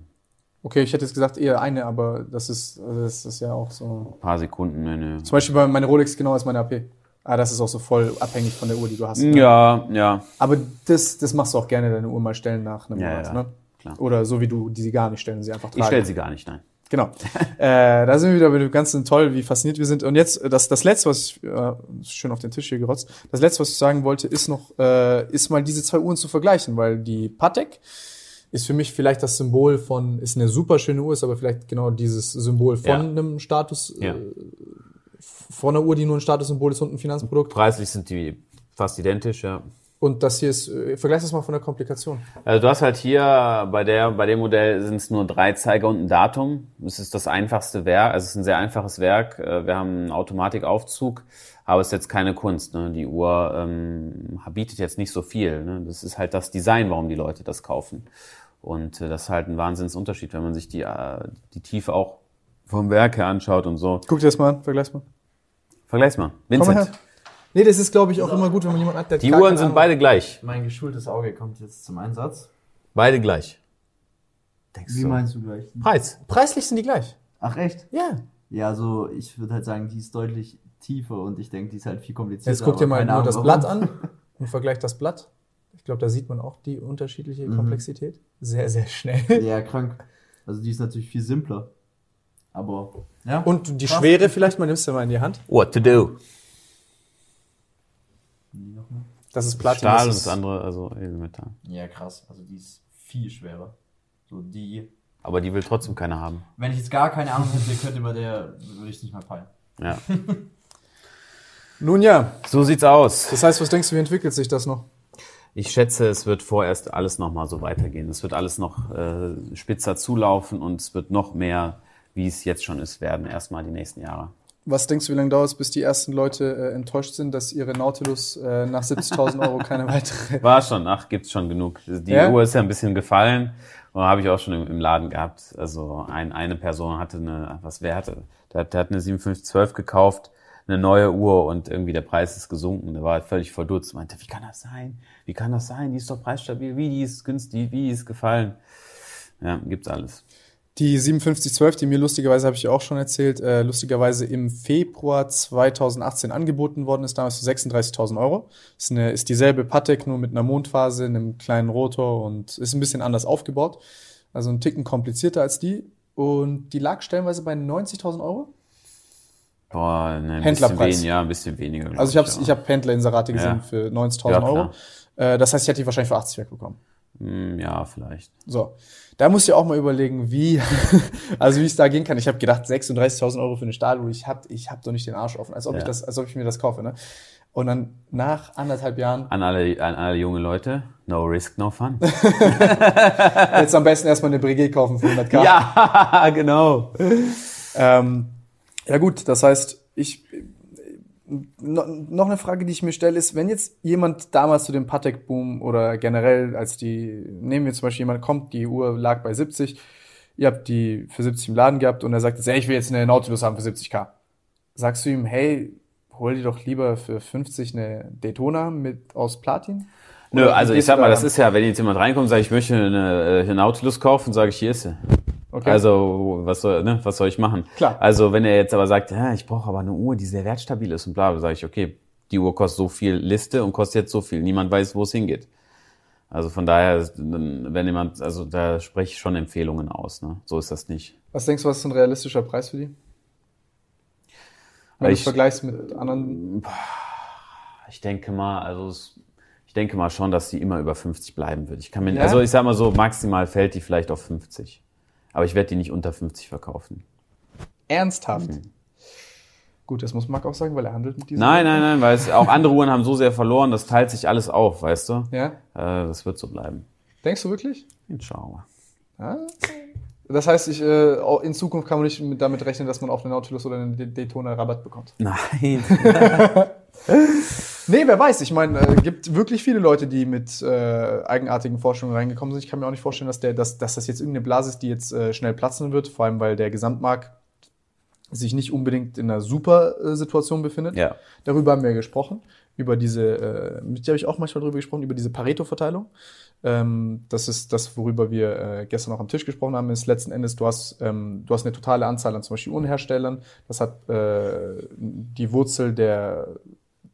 Okay, ich hätte jetzt gesagt eher eine, aber das ist, das ist ja auch so. Ein paar Sekunden. Ne, ne. Zum Beispiel bei meine Rolex genau ist meine AP. Ah, das ist auch so voll abhängig von der Uhr, die du hast. ne? Ja, ja. Aber das, das machst du auch gerne, deine Uhr mal stellen nach einem Ja, Monat, ja, ne? klar. Oder so wie du die sie gar nicht stellen, sie einfach tragen. Ich stelle sie gar nicht, nein. Genau. äh, da sind wir wieder bei dem ganzen toll, wie fasziniert wir sind. Und jetzt äh, das das letzte, was ich äh, schön auf den Tisch hier gerotzt. Das letzte, was ich sagen wollte, ist noch äh, ist mal diese zwei Uhren zu vergleichen, weil die Patek ist für mich vielleicht das Symbol von ist eine super schöne Uhr, ist aber vielleicht genau dieses Symbol von Ja. einem Status Ja. äh, von einer Uhr, die nur ein Statussymbol ist und ein Finanzprodukt. Preislich sind die fast identisch, ja. Und das hier ist, äh, vergleich das mal von der Komplikation. Also du hast halt hier bei der bei dem Modell sind es nur drei Zeiger und ein Datum. Das ist das einfachste Werk, also es ist ein sehr einfaches Werk. Äh, Wir haben einen Automatikaufzug, aber es ist jetzt keine Kunst. Ne? Die Uhr ähm, bietet jetzt nicht so viel. Ne? Das ist halt das Design, warum die Leute das kaufen. Und äh, das ist halt ein Wahnsinnsunterschied, wenn man sich die äh, die Tiefe auch vom Werk her anschaut und so. Guck dir das mal an, vergleich's mal. Vergleich's mal. Komm mal her. Vincent, Nee, das ist, glaube ich, auch immer gut, wenn man jemanden hat, der die Uhren sind beide gleich. Mein geschultes Auge kommt jetzt zum Einsatz. Beide gleich. Denkst Wie du? meinst du gleich? Preis. Preislich sind die gleich. Ach echt? Ja. Ja, also ich würde halt sagen, die ist deutlich tiefer und ich denke, die ist halt viel komplizierter. Jetzt guck dir mal nur Ahnung, das warum. Blatt an und vergleich das Blatt. Ich glaube, da sieht man auch die unterschiedliche Mhm. Komplexität. Sehr, sehr schnell. Ja, krank. Also die ist natürlich viel simpler. Aber ja. Und die Krass. Schwere vielleicht, man nimmst du mal in die Hand. What to do? Die noch mal. Das ist Platin. Stahl und das das ist, andere, also Edelmetall. Ja, krass. Also die ist viel schwerer. So die. Aber die will trotzdem keiner haben. Wenn ich jetzt gar keine Ahnung hätte, könnte man der, würde ich es nicht mal peilen. Ja. Nun ja, So sieht's aus. das heißt, was denkst du, wie entwickelt sich das noch? Ich schätze, es wird vorerst alles nochmal so weitergehen. Es wird alles noch äh, spitzer zulaufen und es wird noch mehr, wie es jetzt schon ist, werden, erstmal die nächsten Jahre. Was denkst du, wie lange dauert es, bis die ersten Leute äh, enttäuscht sind, dass ihre Nautilus äh, nach 70.000 Euro keine weitere... War schon, ach, gibt's schon genug. Die Ja? Uhr ist ja ein bisschen gefallen und habe ich auch schon im, im Laden gehabt. Also ein, eine Person hatte eine, was wer hatte? Der, hat- der hat eine 5712 gekauft, eine neue Uhr und irgendwie der Preis ist gesunken. Der war völlig verdutzt, meinte, wie kann das sein? Wie kann das sein? Die ist doch preisstabil, wie die ist günstig, wie die ist gefallen. Ja, gibt's alles. Die 5712, die mir lustigerweise, habe ich auch schon erzählt, äh, lustigerweise im Februar 2018 angeboten worden ist, damals für 36.000 Euro. Ist, eine, ist dieselbe Patek, nur mit einer Mondphase, einem kleinen Rotor und ist ein bisschen anders aufgebaut. Also ein Ticken komplizierter als die. Und die lag stellenweise bei 90.000 Euro. Boah, ne, ein Händlerpreis. bisschen weniger, ein bisschen weniger. Also ich habe ja. ich hab Händlerinserate gesehen Ja. für 90.000 Ja, Euro. Äh, das heißt, ich hätte die wahrscheinlich für 80 wegbekommen. Hm, Ja, vielleicht. So, da musst du auch mal überlegen, wie, also wie es da gehen kann. Ich habe gedacht, 36.000 Euro für eine Stahluhr, ich hab, ich hab doch nicht den Arsch offen, als ob ich Ja. das, als ob ich mir das kaufe, ne? Und dann nach anderthalb Jahren, An alle, an alle junge Leute, no risk, no fun. jetzt am besten erstmal eine Breguet kaufen für 100k. ja, genau. Ähm, ja gut, das heißt, ich no, noch eine Frage, die ich mir stelle, ist, wenn jetzt jemand damals zu dem Patek-Boom oder generell, als die, nehmen wir zum Beispiel jemand kommt, die Uhr lag bei 70, ihr habt die für 70 im Laden gehabt und er sagt jetzt, ey, ich will jetzt eine Nautilus haben für 70k. Sagst du ihm, hey, hol dir doch lieber für 50 eine Daytona mit aus Platin? Nö, also ich sag mal, da das ist ja, wenn jetzt jemand reinkommt und sagt, ich möchte eine, äh, eine Nautilus kaufen, sage ich, hier ist sie. Okay. Also, was soll, ne, was soll ich machen? Klar. Also, wenn er jetzt aber sagt, ja, ich brauche aber eine Uhr, die sehr wertstabil ist und bla, dann sage ich, okay, die Uhr kostet so viel Liste und kostet jetzt so viel. Niemand weiß, wo es hingeht. Also von daher, wenn jemand, also da spreche ich schon Empfehlungen aus, ne? So ist das nicht. Was denkst du, was ist ein realistischer Preis für die? Wenn du es Ich- vergleichst mit anderen. Ich denke mal, also es, ich denke mal schon, dass die immer über 50 bleiben wird. Ich kann mir, Ja? also ich sag mal so, maximal fällt die vielleicht auf 50. Aber ich werde die nicht unter 50 verkaufen. Ernsthaft? Gut, das muss Marc auch sagen, weil er handelt mit diesen. Nein, nein, nein, weil es, auch andere Uhren haben so sehr verloren, das teilt sich alles auf, weißt du? Ja? Äh, das wird so bleiben. Denkst du wirklich? Schauen wir. Ah. Das heißt, ich, äh, in Zukunft kann man nicht mit, damit rechnen, dass man auf eine Nautilus oder eine Daytona Rabatt bekommt. Nein. Nee, wer weiß. Ich meine, äh, gibt wirklich viele Leute, die mit äh, eigenartigen Forschungen reingekommen sind. Ich kann mir auch nicht vorstellen, dass, der, dass, dass das jetzt irgendeine Blase ist, die jetzt äh, schnell platzen wird. Vor allem, weil der Gesamtmarkt sich nicht unbedingt in einer super äh, Situation befindet. ja. Darüber haben wir gesprochen. Über diese, äh, mit dir habe ich auch manchmal darüber gesprochen, über diese Pareto-Verteilung. Ähm, das ist das, worüber wir äh, gestern auch am Tisch gesprochen haben, ist letzten Endes, du hast, ähm, du hast eine totale Anzahl an zum Beispiel Uhrenherstellern. Das hat äh, die Wurzel der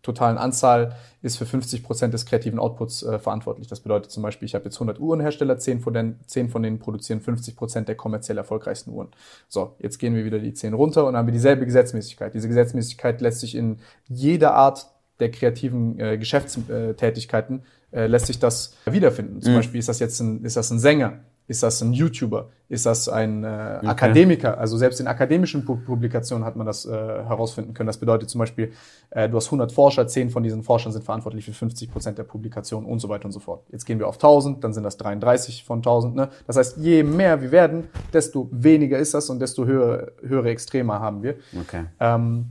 totalen Anzahl ist für 50 Prozent des kreativen Outputs äh, verantwortlich. Das bedeutet zum Beispiel, ich habe jetzt 100 Uhrenhersteller, 10 von, denen, 10 von denen produzieren 50 Prozent der kommerziell erfolgreichsten Uhren. So, jetzt gehen wir wieder die 10 runter und haben wir dieselbe Gesetzmäßigkeit. Diese Gesetzmäßigkeit lässt sich in jeder Art der kreativen äh, Geschäftstätigkeiten äh, lässt sich das wiederfinden. Zum Beispiel ist das jetzt ein, ist das ein Sänger, ist das ein YouTuber, ist das ein äh, Akademiker. Also selbst in akademischen Pu- Publikationen hat man das äh, herausfinden können. Das bedeutet zum Beispiel, äh, du hast 100 Forscher, 10 von diesen Forschern sind verantwortlich für 50 Prozent der Publikationen und so weiter und so fort. Jetzt gehen wir auf 1000, dann sind das 33 von 1000. Ne? Das heißt, je mehr wir werden, desto weniger ist das und desto höhere, höhere Extreme haben wir. Okay. Ähm,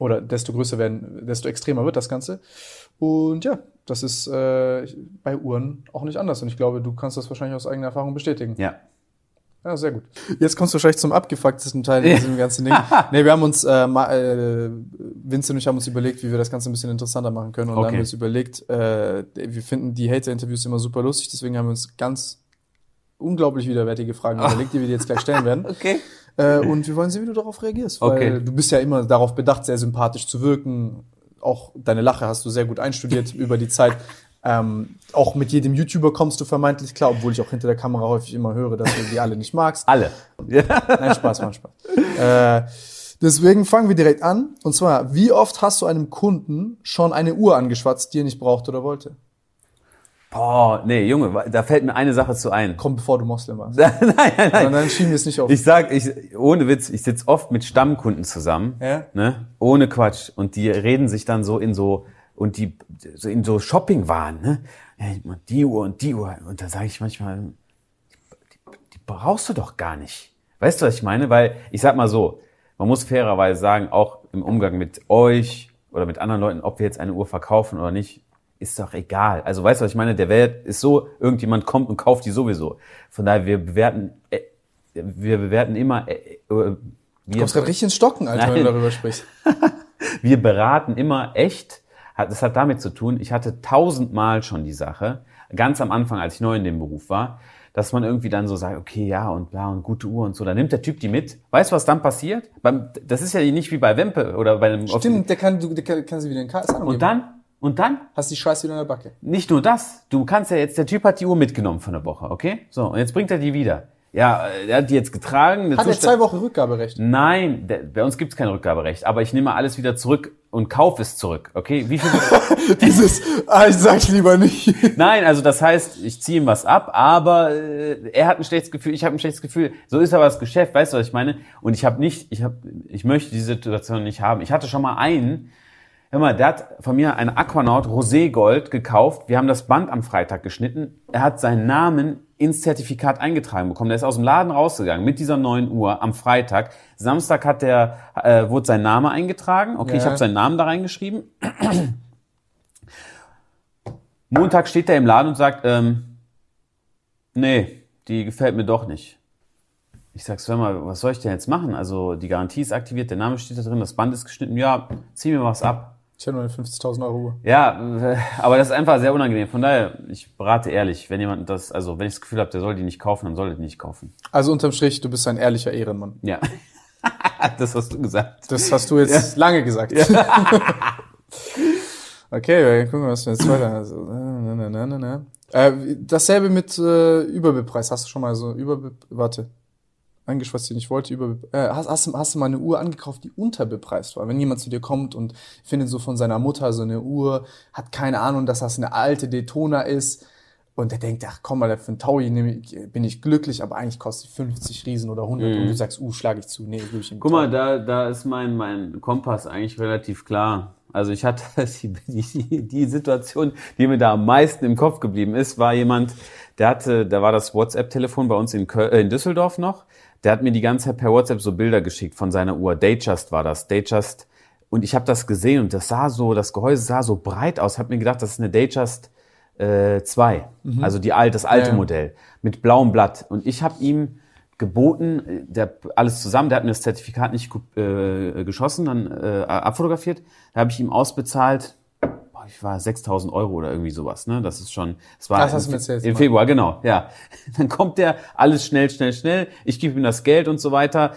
oder desto größer werden, desto extremer wird das Ganze. Und ja, das ist äh, bei Uhren auch nicht anders. Und ich glaube, du kannst das wahrscheinlich aus eigener Erfahrung bestätigen. Ja. Ja, sehr gut. Jetzt kommst du wahrscheinlich zum abgefucktesten Teil in diesem ganzen Ding. nee, wir haben uns, äh, ma- äh, Vince und ich haben uns überlegt, wie wir das Ganze ein bisschen interessanter machen können. Und dann Okay. haben wir uns überlegt, äh, wir finden die Hater-Interviews immer super lustig, deswegen haben wir uns ganz unglaublich widerwärtige Fragen überlegt, die wir dir jetzt gleich stellen werden. Okay. Äh, und wir wollen sehen, wie du darauf reagierst. Weil Okay. du bist ja immer darauf bedacht, sehr sympathisch zu wirken. Auch deine Lache hast du sehr gut einstudiert über die Zeit. Ähm, auch mit jedem YouTuber kommst du vermeintlich klar, obwohl ich auch hinter der Kamera häufig immer höre, dass du die alle nicht magst. Alle. Nein, Spaß, Mann, Spaß. Äh, deswegen fangen wir direkt an. Und zwar, wie oft hast du einem Kunden schon eine Uhr angeschwatzt, die er nicht brauchte oder wollte? Boah, nee, Junge, da fällt mir eine Sache zu ein. Komm, bevor du Moslem warst. nein, nein, nein. Und dann schieben wir es nicht auf. Ich sag, ich, ohne Witz, ich sitz oft mit Stammkunden zusammen, Ja. ne? ohne Quatsch. Und die reden sich dann so in so, und die, so in so Shoppingwaren, ne? Die Uhr und die Uhr. Und da sage ich manchmal, die, die brauchst du doch gar nicht. Weißt du, was ich meine? Weil, ich sag mal so, man muss fairerweise sagen, auch im Umgang mit euch oder mit anderen Leuten, ob wir jetzt eine Uhr verkaufen oder nicht, ist doch egal. Also weißt du, was ich meine? Der Wert ist so, irgendjemand kommt und kauft die sowieso. Von daher, wir bewerten, äh, wir bewerten immer, äh, äh, du wir, kommst gerade richtig ins Stocken, Alter, wenn du Nein. darüber sprichst. wir beraten immer echt. Das hat damit zu tun, ich hatte tausendmal schon die Sache, ganz am Anfang, als ich neu in dem Beruf war, dass man irgendwie dann so sagt, okay, ja, und bla, und gute Uhr und so. Dann nimmt der Typ die mit. Weißt du, was dann passiert? Beim, das ist ja nicht wie bei Wempe oder bei einem Stimmt, der kann, du, der kann, kann sie wieder in angeben. Und dann Und dann Hast die Scheiße wieder in der Backe. nicht nur das, du kannst ja jetzt, der Typ hat die Uhr mitgenommen von der Woche, okay? So, und jetzt bringt er die wieder. Ja, er hat die jetzt getragen. Hat er zwei Wochen Rückgaberecht? Nein, der, bei uns gibt's kein Rückgaberecht, aber ich nehme alles wieder zurück und kaufe es zurück, okay? Wie viel? Dieses, ah, ich sag's lieber nicht. Nein, also das heißt, ich ziehe ihm was ab, aber äh, er hat ein schlechtes Gefühl, ich habe ein schlechtes Gefühl. So ist aber das Geschäft, weißt du, was ich meine? Und ich habe nicht, ich habe, ich möchte diese Situation nicht haben. Ich hatte schon mal einen, hör mal, der hat von mir eine Aquanaut Rosé Gold gekauft. Wir haben das Band am Freitag geschnitten. Er hat seinen Namen ins Zertifikat eingetragen bekommen. Der ist aus dem Laden rausgegangen mit dieser neuen Uhr am Freitag. Samstag hat der, äh, wurde sein Name eingetragen. Okay, ich Ja. habe seinen Namen da reingeschrieben. Montag steht er im Laden und sagt, ähm, nee, die gefällt mir doch nicht. Ich sag, hör mal, was soll ich denn jetzt machen? Also die Garantie ist aktiviert, der Name steht da drin, das Band ist geschnitten. Ja, zieh mir was ab. Ich habe nur eine 50.000 Euro. Ja, äh, aber das ist einfach sehr unangenehm. Von daher, ich berate ehrlich, wenn jemand das, also wenn ich das Gefühl habe, der soll die nicht kaufen, dann soll er die nicht kaufen. Also unterm Strich, du bist ein ehrlicher Ehrenmann. Ja. das hast du gesagt. Das hast du jetzt lange gesagt. okay, wir gucken, was wir jetzt weiter. Also, na, na, na, na, na. Äh, dasselbe mit äh, Überbepreis. Hast du schon mal so Überbe warte. Was ich wollte, über äh, hast, hast, du- hast du mal eine Uhr angekauft, die unterbepreist war? Wenn jemand zu dir kommt und findet so von seiner Mutter so eine Uhr, hat keine Ahnung, dass das eine alte Daytona ist und der denkt, ach komm mal, für einen Taui nehme ich, bin ich glücklich, aber eigentlich kostet die 50 Riesen oder 100 und du sagst, uh, schlage ich zu. Nee, gebe ich ihm Mhm. Guck mal, da, da ist mein, mein Kompass eigentlich relativ klar. Also ich hatte die, die, die Situation, die mir da am meisten im Kopf geblieben ist, war jemand, der hatte, da war das WhatsApp-Telefon bei uns in, Köl äh, in Düsseldorf noch. Der hat mir die ganze Zeit per WhatsApp so Bilder geschickt von seiner Uhr. Datejust war das. Datejust. Und ich habe das gesehen und das sah so, das Gehäuse sah so breit aus. Hab mir gedacht, das ist eine Datejust äh, 2. Also die alte, das alte Ja. Modell mit blauem Blatt. Und ich habe ihm geboten, der alles zusammen, der hat mir das Zertifikat nicht äh, geschossen, dann äh, abfotografiert. Da habe ich ihm ausbezahlt, ich war 6.000 Euro oder irgendwie sowas. Ne, das ist schon. Es war Das im, im. Februar, genau. Ja, dann kommt der alles schnell, schnell, schnell. Ich gebe ihm das Geld und so weiter.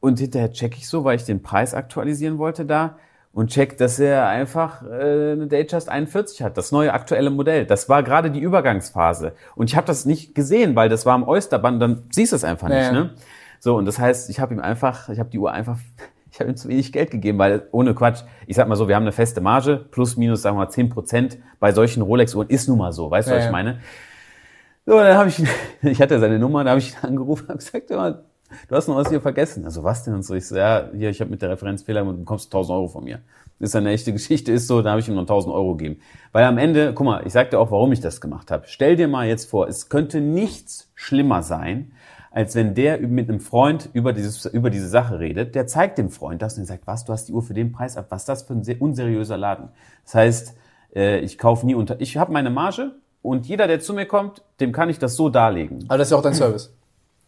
Und hinterher check ich so, weil ich den Preis aktualisieren wollte da und check, dass er einfach äh, eine Datejust 41 hat, das neue aktuelle Modell. Das war gerade die Übergangsphase und ich habe das nicht gesehen, weil das war am Oysterband, dann siehst du es einfach Ja, nicht, ne? So und das heißt, ich habe ihm einfach, ich habe die Uhr einfach ich habe ihm zu wenig Geld gegeben, weil ohne Quatsch, ich sag mal so, wir haben eine feste Marge, plus minus sagen wir mal 10 Prozent bei solchen Rolex-Uhren ist nun mal so, weißt du, Ja, was ich meine? So, dann habe ich, ihn- ich hatte seine Nummer, da habe ich ihn angerufen und gesagt, du hast noch was hier vergessen. Also was denn? Und so, ich so, ja, hier, ich habe mit der Referenzfehler und du bekommst 1000 Euro von mir. Ist eine echte Geschichte, ist so, da habe ich ihm noch 1000 Euro gegeben. Weil am Ende, guck mal, ich sag dir auch, warum ich das gemacht habe. Stell dir mal jetzt vor, es könnte nichts schlimmer sein, als wenn der mit einem Freund über, dieses, über diese Sache redet. Der zeigt dem Freund das und der sagt, was, du hast die Uhr für den Preis ab, was ist das für ein sehr unseriöser Laden. Das heißt, äh, ich kaufe nie unter, ich habe meine Marge und jeder, der zu mir kommt, dem kann ich das so darlegen. Aber das ist ja auch dein Service.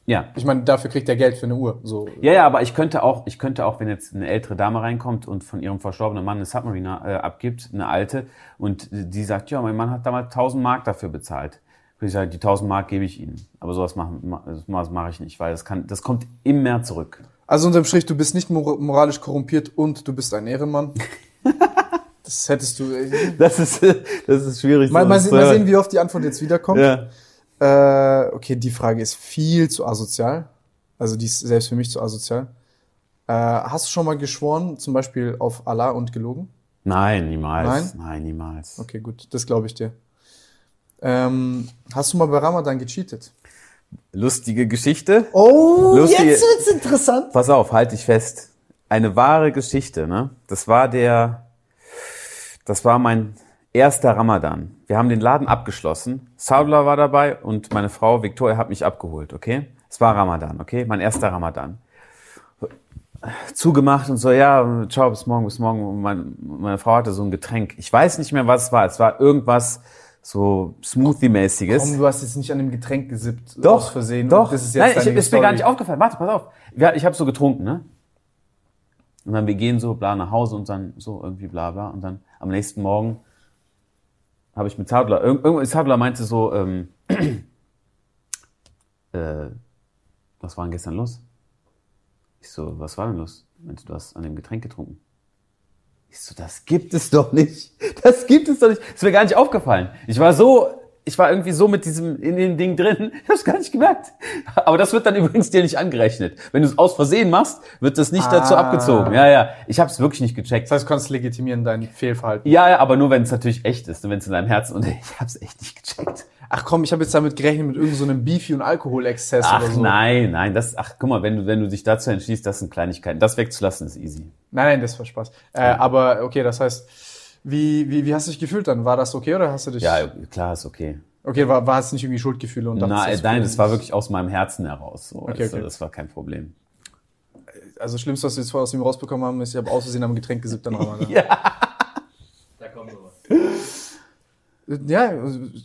Ja. Ich meine, dafür kriegt er Geld für eine Uhr. So. Ja, ja, aber ich könnte auch, ich könnte auch, wenn jetzt eine ältere Dame reinkommt und von ihrem verstorbenen Mann eine Submarine äh, abgibt, eine alte, und die sagt, ja, mein Mann hat damals 1000 Mark dafür bezahlt. Würde ich sagen, die 1000 Mark gebe ich Ihnen. Aber sowas mache mach, mache ich nicht, weil das kann, das kommt immer zurück. Also unterm Strich, du bist nicht mor moralisch korrumpiert und du bist ein Ehrenmann. das hättest du. Äh, Das ist, das ist schwierig. mal, mal, sowas mal sehen, wie oft die Antwort jetzt wiederkommt. Ja. Äh, okay, die Frage ist viel zu asozial. Also die ist selbst für mich zu asozial. Äh, hast du schon mal geschworen, zum Beispiel auf Allah und gelogen? Nein, niemals. Nein? Nein, niemals. Okay, gut, das glaube ich dir. Ähm, hast du mal bei Ramadan gecheatet? Lustige Geschichte. Oh, Lustige- jetzt wird's interessant. Pass auf, halt dich fest. Eine wahre Geschichte, ne? Das war der, das war mein erster Ramadan. Wir haben den Laden abgeschlossen. Saudullah war dabei und meine Frau Victoria hat mich abgeholt, okay? Es war Ramadan, okay? Mein erster Ramadan. Zugemacht und so, ja, ciao, bis morgen, bis morgen. Und mein, meine Frau hatte so ein Getränk. Ich weiß nicht mehr, was es war. Es war irgendwas so Smoothie-mäßiges. Komm, du hast jetzt nicht an dem Getränk gesippt. Doch, aus Versehen. Doch. Das ist jetzt Nein, ich, ist mir gar nicht aufgefallen. Warte, pass auf. Ja, ich habe so getrunken, ne? Und dann wir gehen so bla nach Hause und dann so irgendwie bla bla. Und dann am nächsten Morgen habe ich mit Zadler, irgendwann Zadler meinte so, ähm, äh, was war denn gestern los? Ich so, was war denn los? Meinte, du hast an dem Getränk getrunken. Ich so, das gibt es doch nicht. Das gibt es doch nicht. Ist mir gar nicht aufgefallen. Ich war so, ich war irgendwie so mit diesem, in dem Ding drin. Ich hab's gar nicht gemerkt. Aber das wird dann übrigens dir nicht angerechnet. Wenn du es aus Versehen machst, wird das nicht dazu Ah. abgezogen. Ja, ja. Ich hab's wirklich nicht gecheckt. Das heißt, du kannst legitimieren dein Fehlverhalten. Ja, ja, aber nur wenn es natürlich echt ist, wenn es in deinem Herzen und ich hab's echt nicht gecheckt. Ach komm, ich habe jetzt damit gerechnet mit irgendeinem so einem Beefy- und Alkoholexzess Ach oder so. nein, nein, das, ach guck mal, wenn du, wenn du dich dazu entschließt, das sind Kleinigkeiten. Das wegzulassen ist easy. Nein, nein, das war Spaß. Äh, aber okay, das heißt, wie, wie, wie hast du dich gefühlt dann? War das okay oder hast du dich... Ja, klar, ist okay. Okay, war, war es nicht irgendwie Schuldgefühle? Und dachtest, Nein, das ist nein, das war wirklich aus meinem Herzen heraus. So, Okay, also, okay. Das war kein Problem. Also das Schlimmste, was wir jetzt vorher aus ihm rausbekommen haben, ist, ich habe aus Versehen am Getränk gesippt an Ramadan. Da kommt sowas. Ja,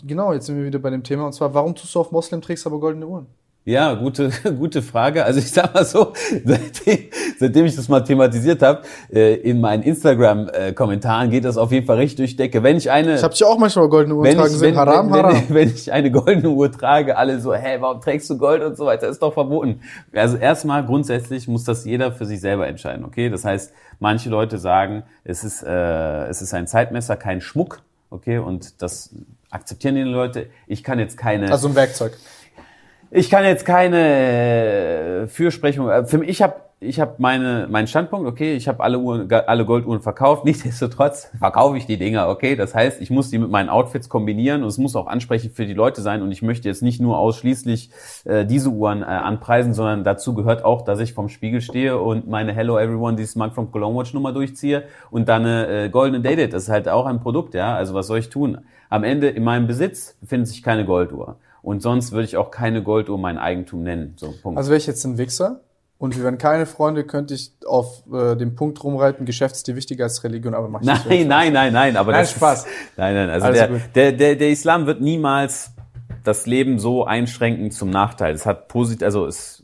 genau, jetzt sind wir wieder bei dem Thema. Und zwar, warum tust du auf Moslem trägst aber goldene Uhren? Ja, gute, gute Frage. Also ich sag mal so, seitdem, seitdem ich das mal thematisiert habe, äh, in meinen Instagram-Kommentaren geht das auf jeden Fall richtig durch die Decke. Wenn ich eine, Ich habe dich auch manchmal goldene Uhren wenn tragen ich, sehen. wenn, Haram, wenn, haram. Wenn, wenn ich eine goldene Uhr trage, alle so, hey, warum trägst du Gold und so weiter, ist doch verboten. Also erstmal grundsätzlich muss das jeder für sich selber entscheiden, okay? Das heißt, manche Leute sagen, es ist, äh, es ist ein Zeitmesser, kein Schmuck, okay? Und das akzeptieren die Leute. Ich kann jetzt keine Also ein Werkzeug. ich kann jetzt keine Fürsprechung. äh, Für mich, ich habe ich hab meine meinen Standpunkt. Okay, ich habe alle Uhren, alle Golduhren verkauft. Nichtsdestotrotz verkaufe ich die Dinger. Okay, das heißt, ich muss die mit meinen Outfits kombinieren und es muss auch ansprechend für die Leute sein. Und ich möchte jetzt nicht nur ausschließlich äh, diese Uhren äh, anpreisen, sondern dazu gehört auch, dass ich vom Spiegel stehe und meine Hello Everyone, die Smart from Cologne Watch Nummer durchziehe und dann eine äh, goldene Date. Das ist halt auch ein Produkt, ja. Also was soll ich tun? Am Ende in meinem Besitz befindet sich keine Golduhr. Und sonst würde ich auch keine Golduhr mein Eigentum nennen. So, Punkt. Also wäre ich jetzt ein Wichser und wir wären keine Freunde, könnte ich auf äh, dem Punkt rumreiten, Geschäft ist dir wichtiger als Religion, aber mach ich nicht. nein, nein, nein, nein, aber Nein, das Spaß. Ist, nein, nein, also der, der, der, der Islam wird niemals das Leben so einschränken zum Nachteil. Es hat positiv, also es,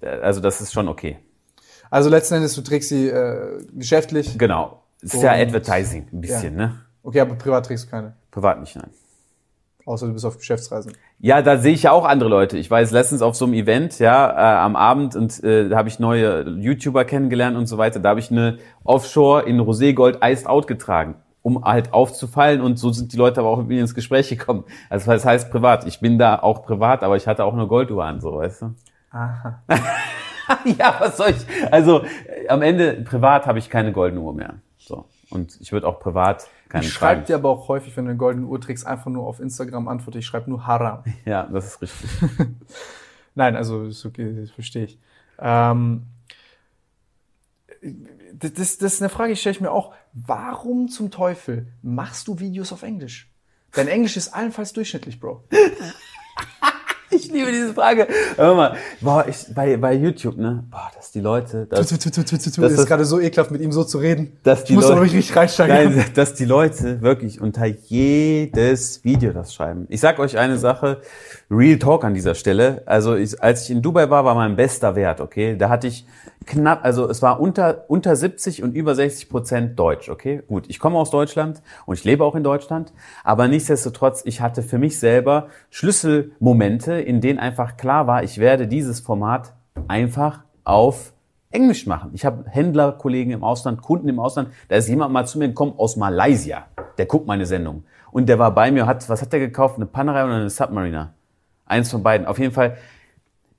also das ist schon okay. Also letzten Endes, du trägst sie äh, geschäftlich. Genau. Es ist ja Advertising ein bisschen, ne? Okay, aber privat trägst du keine. Privat nicht, nein. Außer du bist auf Geschäftsreisen. Ja, da sehe ich ja auch andere Leute. Ich war jetzt letztens auf so einem Event, ja, äh, am Abend und äh, da habe ich neue YouTuber kennengelernt und so weiter. Da habe ich eine Offshore in Roségold Iced Out getragen, um halt aufzufallen und so sind die Leute aber auch mit mir ins Gespräch gekommen. Also das heißt privat. Ich bin da auch privat, aber ich hatte auch eine Golduhr an, so, weißt du? Aha. ja, was soll ich? Also äh, am Ende privat habe ich keine goldene Uhr mehr. Und ich würde auch privat keine Ich schreibe dir aber auch häufig, wenn du eine goldene Uhr trägst, einfach nur auf Instagram antworte, ich schreibe nur Haram. Ja, das ist richtig. Nein, also ist okay, das verstehe ich. Ähm, das, das, das ist eine Frage, die stelle ich mir auch. Warum zum Teufel machst du Videos auf Englisch? Dein Englisch ist allenfalls durchschnittlich, Bro. Ich liebe diese Frage. Hör mal, boah, ich, bei, bei YouTube, ne? Boah, dass die Leute, dass, tu, tu, tu, tu, tu, tu. das ist gerade so ekelhaft, mit ihm so zu reden. dass die ich muss Leute, ruhig richtig reinsteigen. nein, dass die Leute wirklich unter jedes Video das schreiben. Ich sag euch eine Sache, Real Talk an dieser Stelle. Also ich, als ich in Dubai war, war mein bester Wert, okay? Da hatte ich knapp, also es war unter, unter 70 und über 60 Prozent Deutsch, okay? Gut, ich komme aus Deutschland und ich lebe auch in Deutschland, aber nichtsdestotrotz, ich hatte für mich selber Schlüsselmomente, in denen einfach klar war, ich werde dieses Format einfach auf Englisch machen. Ich habe Händlerkollegen im Ausland, Kunden im Ausland. Da ist jemand mal zu mir gekommen aus Malaysia. Der guckt meine Sendung. Und der war bei mir, hat, was hat der gekauft? Eine Panerai oder eine Submariner? Eins von beiden. Auf jeden Fall,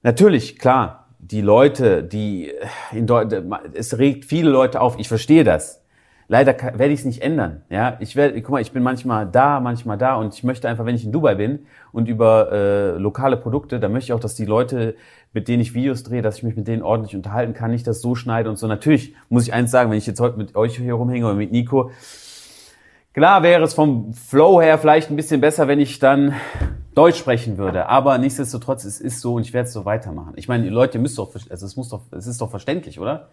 natürlich, klar, die Leute, die in Deutschland, es regt viele Leute auf. Ich verstehe das. Leider werde ich es nicht ändern. Ja, ich werde, guck mal, ich bin manchmal da, manchmal da und ich möchte einfach, wenn ich in Dubai bin und über äh, lokale Produkte, dann möchte ich auch, dass die Leute, mit denen ich Videos drehe, dass ich mich mit denen ordentlich unterhalten kann, nicht das so schneide und so. Natürlich muss ich eins sagen, wenn ich jetzt heute mit euch hier rumhänge oder mit Nico, klar wäre es vom Flow her vielleicht ein bisschen besser, wenn ich dann Deutsch sprechen würde, aber nichtsdestotrotz, es ist so und ich werde es so weitermachen. Ich meine, die Leute müssen doch, also es muss doch, es ist doch verständlich, oder?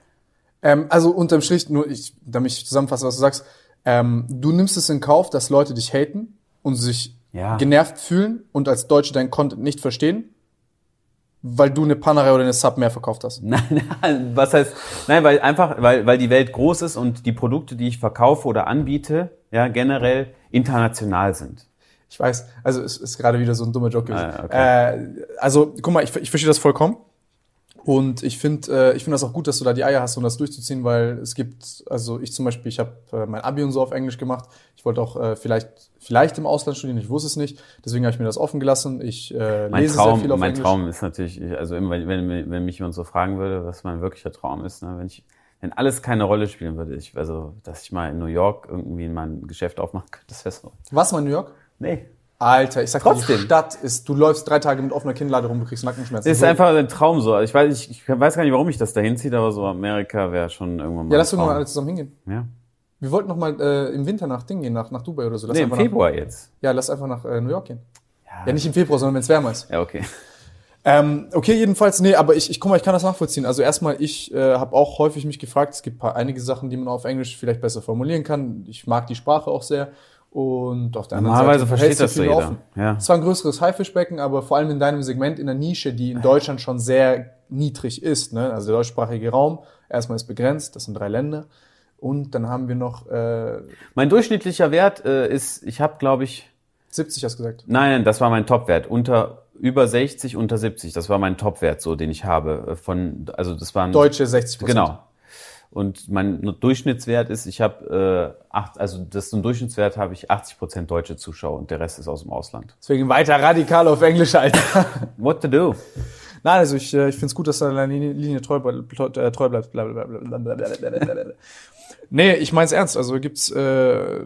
Ähm, also unterm Strich, nur ich, damit ich zusammenfasse, was du sagst, ähm, du nimmst es in Kauf, dass Leute dich haten und sich Ja. genervt fühlen und als Deutsche deinen Content nicht verstehen, weil du eine Panerai oder eine Sub mehr verkauft hast. Nein, nein, was heißt, nein, weil einfach, weil, weil die Welt groß ist und die Produkte, die ich verkaufe oder anbiete, ja, generell international sind. Ich weiß, also es ist gerade wieder so ein dummer Joke gewesen. Ah, okay. äh, also, guck mal, ich, ich verstehe das vollkommen. Und ich finde, äh, ich finde das auch gut, dass du da die Eier hast, um das durchzuziehen, weil es gibt, also ich zum Beispiel, ich habe äh, mein Abi und so auf Englisch gemacht. Ich wollte auch äh, vielleicht, vielleicht im Ausland studieren, ich wusste es nicht. Deswegen habe ich mir das offen gelassen. Ich äh, Mein lese Traum, sehr viel auf mein Englisch. Traum ist natürlich, also immer, wenn, wenn, wenn mich jemand so fragen würde, was mein wirklicher Traum ist, ne, wenn ich, wenn alles keine Rolle spielen würde, ich, also, dass ich mal in New York irgendwie mein Geschäft aufmachen könnte, das wäre so. Was mal in New York? Nee. Alter, ich sag dir, die Trotzdem. Stadt ist, du läufst drei Tage mit offener Kinnlade rum, du kriegst Nackenschmerzen. Ist So. einfach ein Traum so. Ich weiß, ich, ich weiß gar nicht, warum ich das dahin ziehe, aber so Amerika wäre schon irgendwann mal. Ja, lass uns mal alle zusammen hingehen. Ja. Wir wollten noch mal äh, im Winter nach Ding gehen, nach, nach Dubai oder so. Lass Nee, im einfach nach- Februar jetzt. Ja, lass einfach nach äh, New York gehen. Ja. nicht im Februar, sondern wenn es wärmer ist. Ja, okay. Ähm, okay, jedenfalls, nee, aber ich, ich guck mal, ich kann das nachvollziehen. Also erstmal, ich äh, habe auch häufig mich gefragt, es gibt paar, einige Sachen, die man auf Englisch vielleicht besser formulieren kann. Ich mag die Sprache auch sehr. Und auf der anderen Normalerweise Seite versteht das jeder. offen. Ja. Es war ein größeres Haifischbecken, aber vor allem in deinem Segment in der Nische, die in Deutschland schon sehr niedrig ist. Ne? Also der deutschsprachige Raum, erstmal ist begrenzt, das sind drei Länder. Und dann haben wir noch äh, Mein durchschnittlicher Wert äh, ist, ich habe, glaube ich, 70, hast du gesagt. nein, nein, das war mein Topwert. Unter über 60, unter 70. Das war mein Topwert, so den ich habe. äh, Von, also das waren Deutsche 60 Genau. Und mein Durchschnittswert ist, ich habe äh, acht, also das ist ein Durchschnittswert habe ich 80 Prozent deutsche Zuschauer und der Rest ist aus dem Ausland. Deswegen weiter radikal auf Englisch, Alter. What to do? Nein, also ich, äh, ich finde es gut, dass du deiner Linie, Linie treu, äh, treu bleibst. Blablabla. nee, ich mein's ernst. Also gibt's, äh,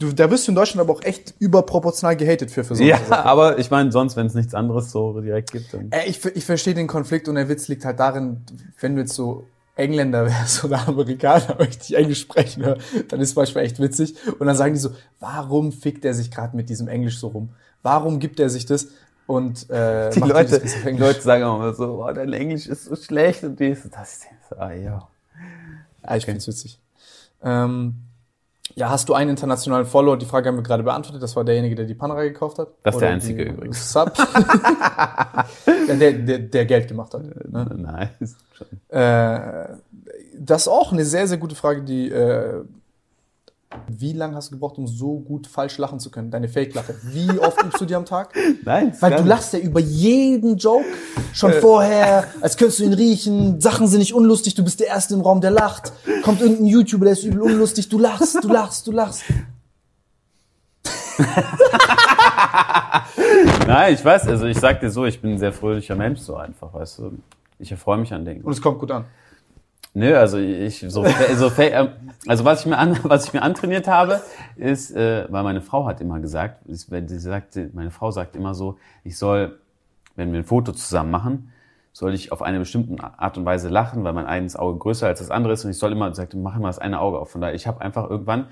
du, da wirst du in Deutschland aber auch echt überproportional gehatet für, für so Ja, aber ich meine, sonst, wenn es nichts anderes so direkt gibt, dann. Äh, ich, ich verstehe den Konflikt und der Witz liegt halt darin, wenn du jetzt so Engländer wärst oder Amerikaner, möchte ich Englisch sprechen höre, dann ist manchmal echt witzig. Und dann sagen die so, warum fickt er sich gerade mit diesem Englisch so rum? Warum gibt er sich das? Und äh, Die Leute, die? Leute sagen auch immer so, oh, dein Englisch ist so schlecht und dies und das. Ah, ja. Ja, ich find's witzig. Ähm, ja, hast du einen internationalen Follower? Die Frage haben wir gerade beantwortet. Das war derjenige, der die Panera gekauft hat. Das ist der einzige übrigens. Sub. der, der, der Geld gemacht hat. Ne? Nein, ist schon. Äh, das ist auch eine sehr, sehr gute Frage, die äh, wie lange hast du gebraucht, um so gut falsch lachen zu können? Deine Fake-Lache. Wie oft übst du die am Tag? Nein, Weil du lachst ja über jeden Joke schon vorher, als könntest du ihn riechen. Sachen sind nicht unlustig, du bist der Erste im Raum, der lacht. Kommt irgendein YouTuber, der ist übel unlustig, du lachst, du lachst, du lachst. Nein, ich weiß, also ich sag dir so, ich bin ein sehr fröhlicher Mensch, so einfach, weißt du. Ich erfreue mich an Dingen. Und es kommt gut an. Nö, also ich so, so äh, also was ich mir an, was ich mir antrainiert habe, ist, äh, weil meine Frau hat immer gesagt, wenn sie sagte, meine Frau sagt immer so, ich soll, wenn wir ein Foto zusammen machen, soll ich auf eine bestimmte Art und Weise lachen, weil mein eigenes Auge größer als das andere ist und ich soll immer, sagte, mach mal das eine Auge auf. Von daher, ich habe einfach irgendwann,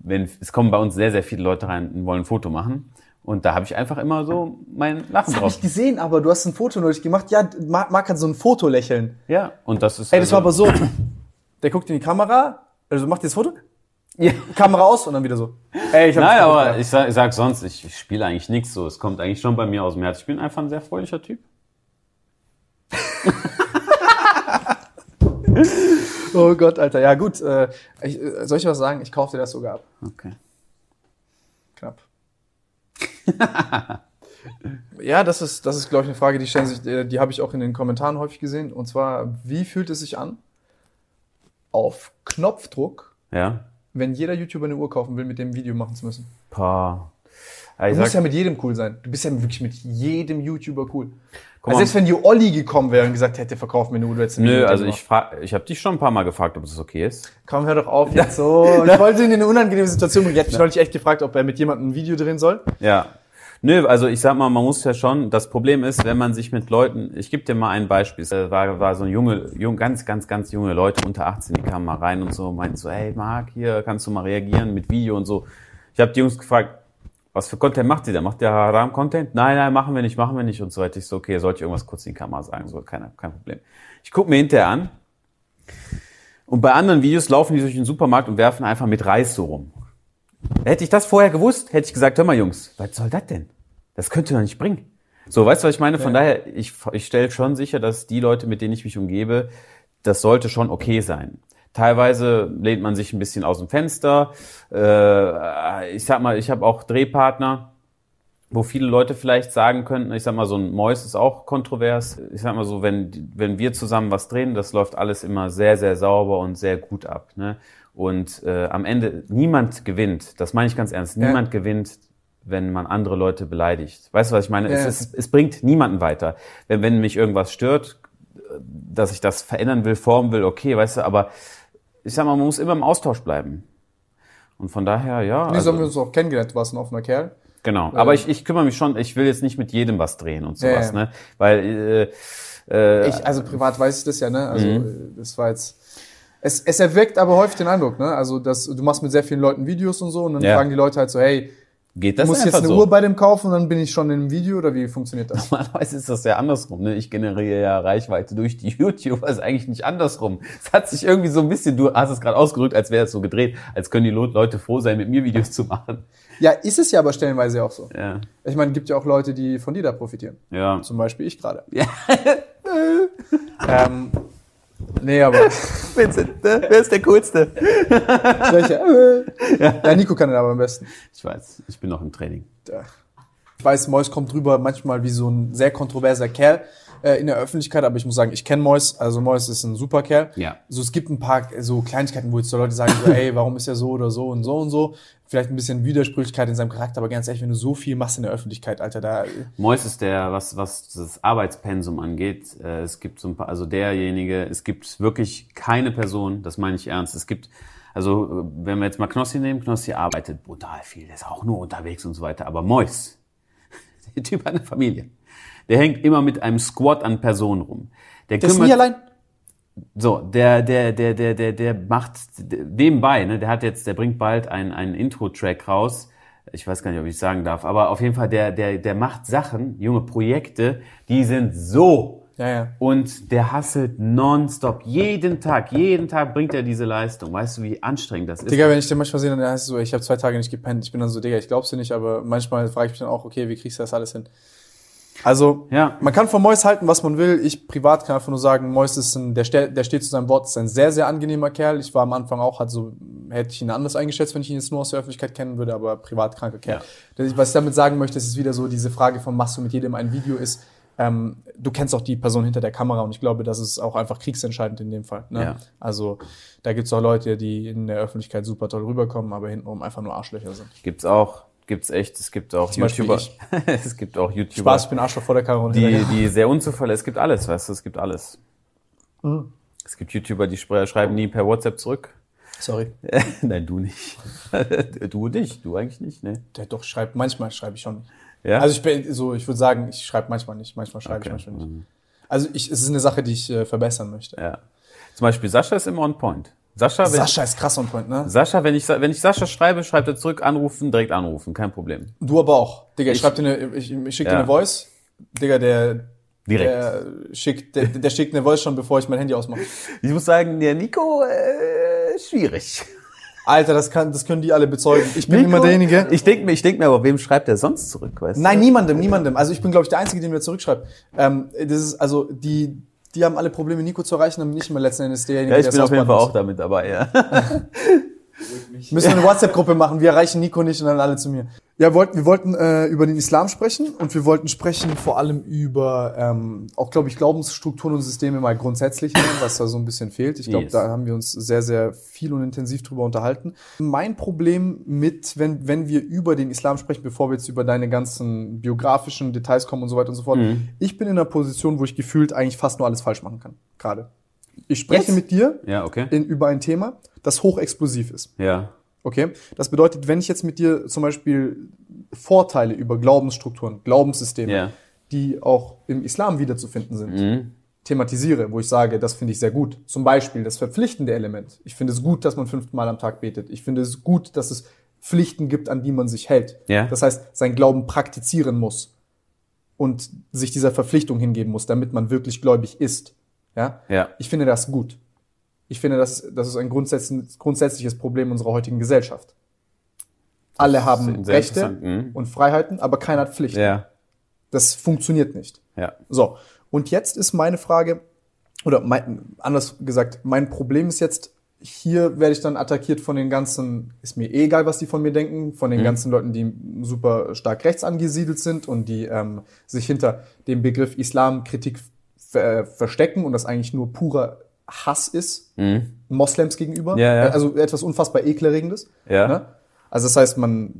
wenn es kommen bei uns sehr sehr viele Leute rein und wollen ein Foto machen und da habe ich einfach immer so mein Lachen Das habe drauf. ich gesehen, aber du hast ein Foto neulich gemacht. Ja, Marc, Marc hat so ein Foto lächeln. Ja, und das ist Ey, das war also- aber so. Der guckt in die Kamera, also macht jetzt Foto, ja. Kamera aus und dann wieder so. Ey, ich Nein, das aber gemacht. ich sag, ich sag sonst, ich, ich spiele eigentlich nichts so. Es kommt eigentlich schon bei mir aus dem Herz. Ich bin einfach ein sehr fröhlicher Typ. Oh Gott, Alter. Ja, gut. Äh, ich, soll ich was sagen? Ich kauf dir das sogar ab. Okay. Ja, das ist, das ist, glaube ich, eine Frage, die stellen sich, äh, die habe ich auch in den Kommentaren häufig gesehen. Und zwar, wie fühlt es sich an, auf Knopfdruck, Ja. wenn jeder YouTuber eine Uhr kaufen will, mit dem Video machen zu müssen? Pah. Ja, Du musst ja mit jedem cool sein. Du bist ja wirklich mit jedem YouTuber cool. Also selbst wenn die Olli gekommen wäre und gesagt hätte, verkauf mir eine Uhr, du hättest ein Video nö, also ich frag, ich habe dich schon ein paar Mal gefragt, ob das okay ist. Komm, hör doch auf jetzt so. Ich wollte ihn in eine unangenehme Situation bringen. Ich hätte mich neulich echt gefragt, ob er mit jemandem ein Video drehen soll. Ja. Nö, also ich sag mal, man muss ja schon, das Problem ist, wenn man sich mit Leuten, ich gebe dir mal ein Beispiel, es war, war so ein junge, jung, ganz, ganz, ganz junge Leute unter 18, die kamen mal rein und so, meinten so, hey Marc, hier kannst du mal reagieren mit Video und so. Ich habe die Jungs gefragt, was für Content macht ihr da? Macht ihr Haram-Content? Nein, nein, machen wir nicht, machen wir nicht und so weiter. Ich so, okay, sollte ich irgendwas kurz in die Kamera sagen? So, kein, kein Problem. Ich gucke mir hinterher an und bei anderen Videos laufen die durch den Supermarkt und werfen einfach mit Reis so rum. Hätte ich das vorher gewusst, hätte ich gesagt, hör mal Jungs, was soll das denn? Das könnt ihr doch nicht bringen. So, weißt du, was ich meine? Von daher, ich, ich stelle schon sicher, dass die Leute, mit denen ich mich umgebe, das sollte schon okay sein. Teilweise lehnt man sich ein bisschen aus dem Fenster. Äh, ich sag mal, ich habe auch Drehpartner, wo viele Leute vielleicht sagen könnten, ich sag mal, so ein Mois ist auch kontrovers. Ich sag mal so, wenn, wenn wir zusammen was drehen, das läuft alles immer sehr, sehr sauber und sehr gut ab. Ne? Und äh, am Ende, niemand gewinnt, das meine ich ganz ernst, Ja. niemand gewinnt, wenn man andere Leute beleidigt. Weißt du, was ich meine? Ja. Es, es, es bringt niemanden weiter. Wenn, wenn mich irgendwas stört, dass ich das verändern will, formen will, okay, weißt du, aber ich sag mal, man muss immer im Austausch bleiben. Und von daher, ja. Nee, so also- haben wir uns auch kennengelernt, du warst ein offener Kerl. Genau, aber ich, ich kümmere mich schon, ich will jetzt nicht mit jedem was drehen und sowas, ja. ne? Weil äh, äh, Ich, also privat weiß ich das ja, ne? Also Mhm. äh, das war jetzt. Es, es erweckt aber häufig den Eindruck, ne? Also dass du machst mit sehr vielen Leuten Videos und so und dann Ja. fragen die Leute halt so, hey, geht das musst jetzt einfach eine so. Uhr bei dem kaufen und dann bin ich schon im Video oder wie funktioniert das? Normalerweise ist das ja andersrum, ne? Ich generiere ja Reichweite durch die YouTuber, ist eigentlich nicht andersrum. Es hat sich irgendwie so ein bisschen, du hast es gerade ausgedrückt, als wäre es so gedreht, als können die Leute froh sein, mit mir Videos zu machen. Ja, ist es ja aber stellenweise auch so. Ja, Ich meine, gibt ja auch Leute, die von dir da profitieren. ja. Zum Beispiel ich gerade. Ja. ähm, nee, aber Vincent, ne? wer ist der Coolste? welche? ja, Nico kann den aber am besten. Ich weiß, ich bin noch im Training. Ja. Ich weiß, Mois kommt drüber manchmal wie so ein sehr kontroverser Kerl äh, in der Öffentlichkeit, aber ich muss sagen, ich kenne Mois, also Mois ist ein super Kerl. Ja. So, es gibt ein paar so Kleinigkeiten, wo jetzt so Leute sagen, so, ey, warum ist er so oder so und so und so. Vielleicht ein bisschen Widersprüchlichkeit in seinem Charakter, aber ganz ehrlich, wenn du so viel machst in der Öffentlichkeit, Alter, da. Mois ist der, was, was das Arbeitspensum angeht. Äh, es gibt so ein paar, also derjenige, es gibt wirklich keine Person, das meine ich ernst. Es gibt, also äh, wenn wir jetzt mal Knossi nehmen, Knossi arbeitet brutal viel, der ist auch nur unterwegs und so weiter. Aber Mois, der Typ hat eine Familie. Der hängt immer mit einem Squad an Personen rum. Der Der ist nie allein. so, der, der, der, der, der, der macht nebenbei, ne, der hat jetzt, der bringt bald einen, einen Intro-Track raus. Ich weiß gar nicht, ob ich sagen darf, aber auf jeden Fall, der, der, der macht Sachen, junge Projekte, die sind so. Ja, ja. Und der hasselt nonstop. Jeden Tag, jeden Tag bringt er diese Leistung. Weißt du, wie anstrengend das ist? Digga, wenn ich den manchmal sehe, dann heißt es so, ich habe zwei Tage nicht gepennt. Ich bin dann so, Digga, ich glaub's dir nicht, aber manchmal frage ich mich dann auch, okay, wie kriegst du das alles hin? Also, Ja. man kann von Mois halten, was man will. Ich privat kann einfach nur sagen, Mois ist ein, der, ste- der steht zu seinem Wort, ist ein sehr, sehr angenehmer Kerl. Ich war am Anfang auch, hat so, hätte ich ihn anders eingeschätzt, wenn ich ihn jetzt nur aus der Öffentlichkeit kennen würde, aber privat kranker Kerl. Das- Was ich damit sagen möchte, ist wieder so diese Frage von, machst du mit jedem ein Video ist, ähm, du kennst auch die Person hinter der Kamera und ich glaube, das ist auch einfach kriegsentscheidend in dem Fall. Ne? Ja. Also da gibt's auch Leute, die in der Öffentlichkeit super toll rüberkommen, aber hintenrum einfach nur Arschlöcher sind. Gibt's auch, gibt's echt, es gibt auch Zum YouTuber. ich. es gibt auch YouTuber. Spaß, ich bin Arschloch vor der Kamera. die, die sehr unzuverlässig, es gibt alles, weißt du, es gibt alles. Mhm. Es gibt YouTuber, die schreiben nie per WhatsApp zurück. Sorry. Nein, du nicht. du nicht, du eigentlich nicht, ne? Der doch schreibt, manchmal schreibe ich schon. Ja? Also ich bin so, ich würde sagen, ich schreibe manchmal nicht, manchmal schreibe ich, Okay. manchmal nicht. Also ich, es ist eine Sache, die ich äh, verbessern möchte. ja. Zum Beispiel Sascha ist immer on point. Sascha, wenn, Sascha ist krass on point, ne? Sascha, wenn ich, wenn ich Sascha schreibe, schreibt er zurück, anrufen, direkt anrufen, kein Problem. Du aber auch. Digga, ich, Ich- schreib dir eine, ich, ich schicke Ja. dir eine Voice. Digga, der, Direkt. der schickt, der, der schickt eine Voice schon, bevor ich mein Handy ausmache. Ich muss sagen, der Nico, äh, schwierig. Alter, das kann, das können die alle bezeugen. Ich bin immer derjenige. Ich denke mir, ich denk mir, aber wem schreibt er sonst zurück, weißt Nein, du? niemandem, niemandem. Also ich bin, glaube ich, der Einzige, der mir zurückschreibt. Ähm, das ist, also, die, die haben alle Probleme, Nico zu erreichen, aber nicht immer letzten Endes derjenige, Ja, ich der bin auf jeden Fall ausbaden auch damit dabei, ja. Müssen wir eine WhatsApp-Gruppe machen. Wir erreichen Nico nicht und dann alle zu mir. Ja, wir wollten, wir wollten äh, über den Islam sprechen und wir wollten sprechen vor allem über ähm, auch, glaube ich, Glaubensstrukturen und Systeme mal grundsätzlich, was da so ein bisschen fehlt. Ich glaube, Yes. da haben wir uns sehr, sehr viel und intensiv drüber unterhalten. Mein Problem mit, wenn, wenn wir über den Islam sprechen, bevor wir jetzt über deine ganzen biografischen Details kommen und so weiter und so fort, ich bin in einer Position, wo ich gefühlt eigentlich fast nur alles falsch machen kann. Gerade. Ich spreche Jetzt? mit dir Ja, okay. in, über ein Thema, das hochexplosiv ist. Ja. Okay? Das bedeutet, wenn ich jetzt mit dir zum Beispiel Vorteile über Glaubensstrukturen, Glaubenssysteme, Ja. die auch im Islam wiederzufinden sind, Mhm. thematisiere, wo ich sage, das finde ich sehr gut. Zum Beispiel das verpflichtende Element. Ich finde es gut, dass man fünfmal am Tag betet. Ich finde es gut, dass es Pflichten gibt, an die man sich hält. Ja. Das heißt, sein Glauben praktizieren muss und sich dieser Verpflichtung hingeben muss, damit man wirklich gläubig ist. Ja? Ja. Ich finde das gut. Ich finde, das, das ist ein grundsätzlich, grundsätzliches Problem unserer heutigen Gesellschaft. Alle haben Rechte mhm. und Freiheiten, aber keiner hat Pflichten. Ja. Das funktioniert nicht. Ja. So, und jetzt ist meine Frage, oder mein, anders gesagt, mein Problem ist jetzt, hier werde ich dann attackiert von den ganzen, ist mir eh egal, was die von mir denken, von den Mhm. ganzen Leuten, die super stark rechts angesiedelt sind und die ähm, sich hinter dem Begriff Islamkritik ver verstecken und das eigentlich nur purer Hass ist, Moslems gegenüber. Mhm. Ja, ja. Also etwas unfassbar ekelerregendes. Ja. Ne? Also das heißt, man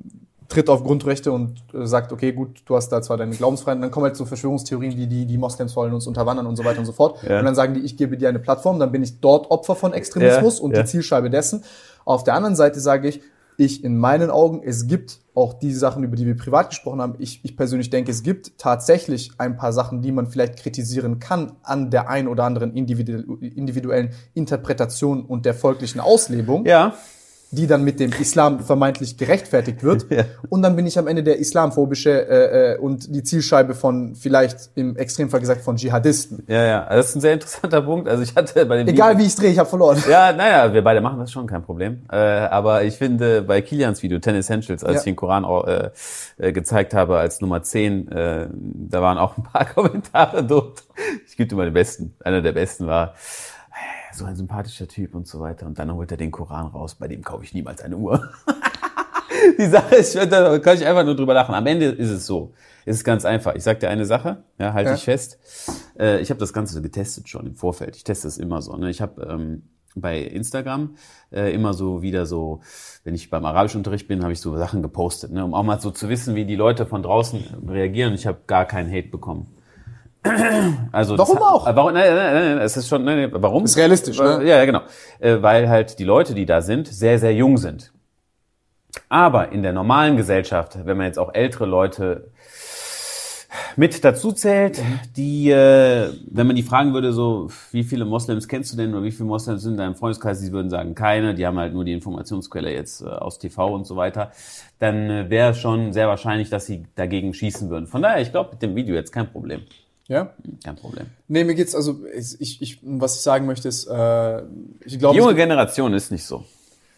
tritt auf Grundrechte und äh, sagt, okay, gut, du hast da zwar deine Glaubensfreiheit, dann kommen halt so Verschwörungstheorien wie die, die Moslems wollen uns unterwandern und so weiter und so fort. Ja. Und dann sagen die, ich gebe dir eine Plattform, dann bin ich dort Opfer von Extremismus Ja, und ja. die Zielscheibe dessen. Auf der anderen Seite sage ich, ich in meinen Augen, es gibt auch die Sachen, über die wir privat gesprochen haben. Ich, ich persönlich denke, es gibt tatsächlich ein paar Sachen, die man vielleicht kritisieren kann an der ein oder anderen individu individuellen Interpretation und der folglichen Auslebung Ja. Die dann mit dem Islam vermeintlich gerechtfertigt wird. Ja. Und dann bin ich am Ende der islamphobische äh, äh, und die Zielscheibe von vielleicht im Extremfall gesagt von Dschihadisten. Ja, ja. Das ist ein sehr interessanter Punkt. Also ich hatte bei dem Egal wie ich drehe, ich habe verloren. Ja, naja, wir beide machen das schon, kein Problem. Äh, aber ich finde, bei Kilians Video, 10 Essentials, als Ja. ich den Koran äh, äh, gezeigt habe als Nummer 10, äh, da waren auch ein paar Kommentare dort. Ich gebe dir mal den besten. Einer der besten war, so ein sympathischer Typ und so weiter. Und dann holt er den Koran raus, bei dem kaufe ich niemals eine Uhr. Die Sache ist, da kann ich einfach nur drüber lachen. Am Ende ist es so. Es ist ganz einfach. Ich sag dir eine Sache, ja, halte Ja. ich fest. Äh, ich habe das Ganze getestet schon im Vorfeld. Ich teste es immer so. Ne? Ich habe ähm, bei Instagram äh, immer so wieder so, wenn ich beim Arabischunterricht bin, habe ich so Sachen gepostet, ne? um auch mal so zu wissen, wie die Leute von draußen reagieren. Ich habe gar keinen Hate bekommen. Also Warum das, auch? Warum? Nein, nein, nein, es ist schon. Nein, warum? Ist realistisch, ne? Ja, ja, genau. Äh, weil halt die Leute, die da sind, sehr, sehr jung sind. Aber in der normalen Gesellschaft, wenn man jetzt auch ältere Leute mit dazu zählt, die, äh, wenn man die fragen würde, so, wie viele Moslems kennst du denn oder wie viele Moslems sind in deinem Freundeskreis, die würden sagen, keine, die haben halt nur die Informationsquelle jetzt äh, aus TV und so weiter, dann äh, wäre schon sehr wahrscheinlich, dass sie dagegen schießen würden. Von daher, ich glaube, mit dem Video jetzt kein Problem. Ja? Kein Problem. Nee, mir geht's also, ich, ich, was ich sagen möchte ist, äh, ich glaube, Die junge Generation ist nicht so.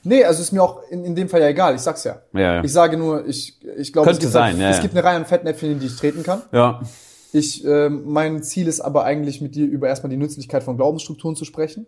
nee, also ist mir auch in, in dem Fall ja egal, ich sag's ja. Ja, ja. Ich sage nur, ich, ich glaube, es gibt, sein, halt, ja, es gibt eine Reihe an Fettnäpfchen, in die ich treten kann. Ja. Ich, ähm, mein Ziel ist aber eigentlich mit dir über erstmal die Nützlichkeit von Glaubensstrukturen zu sprechen.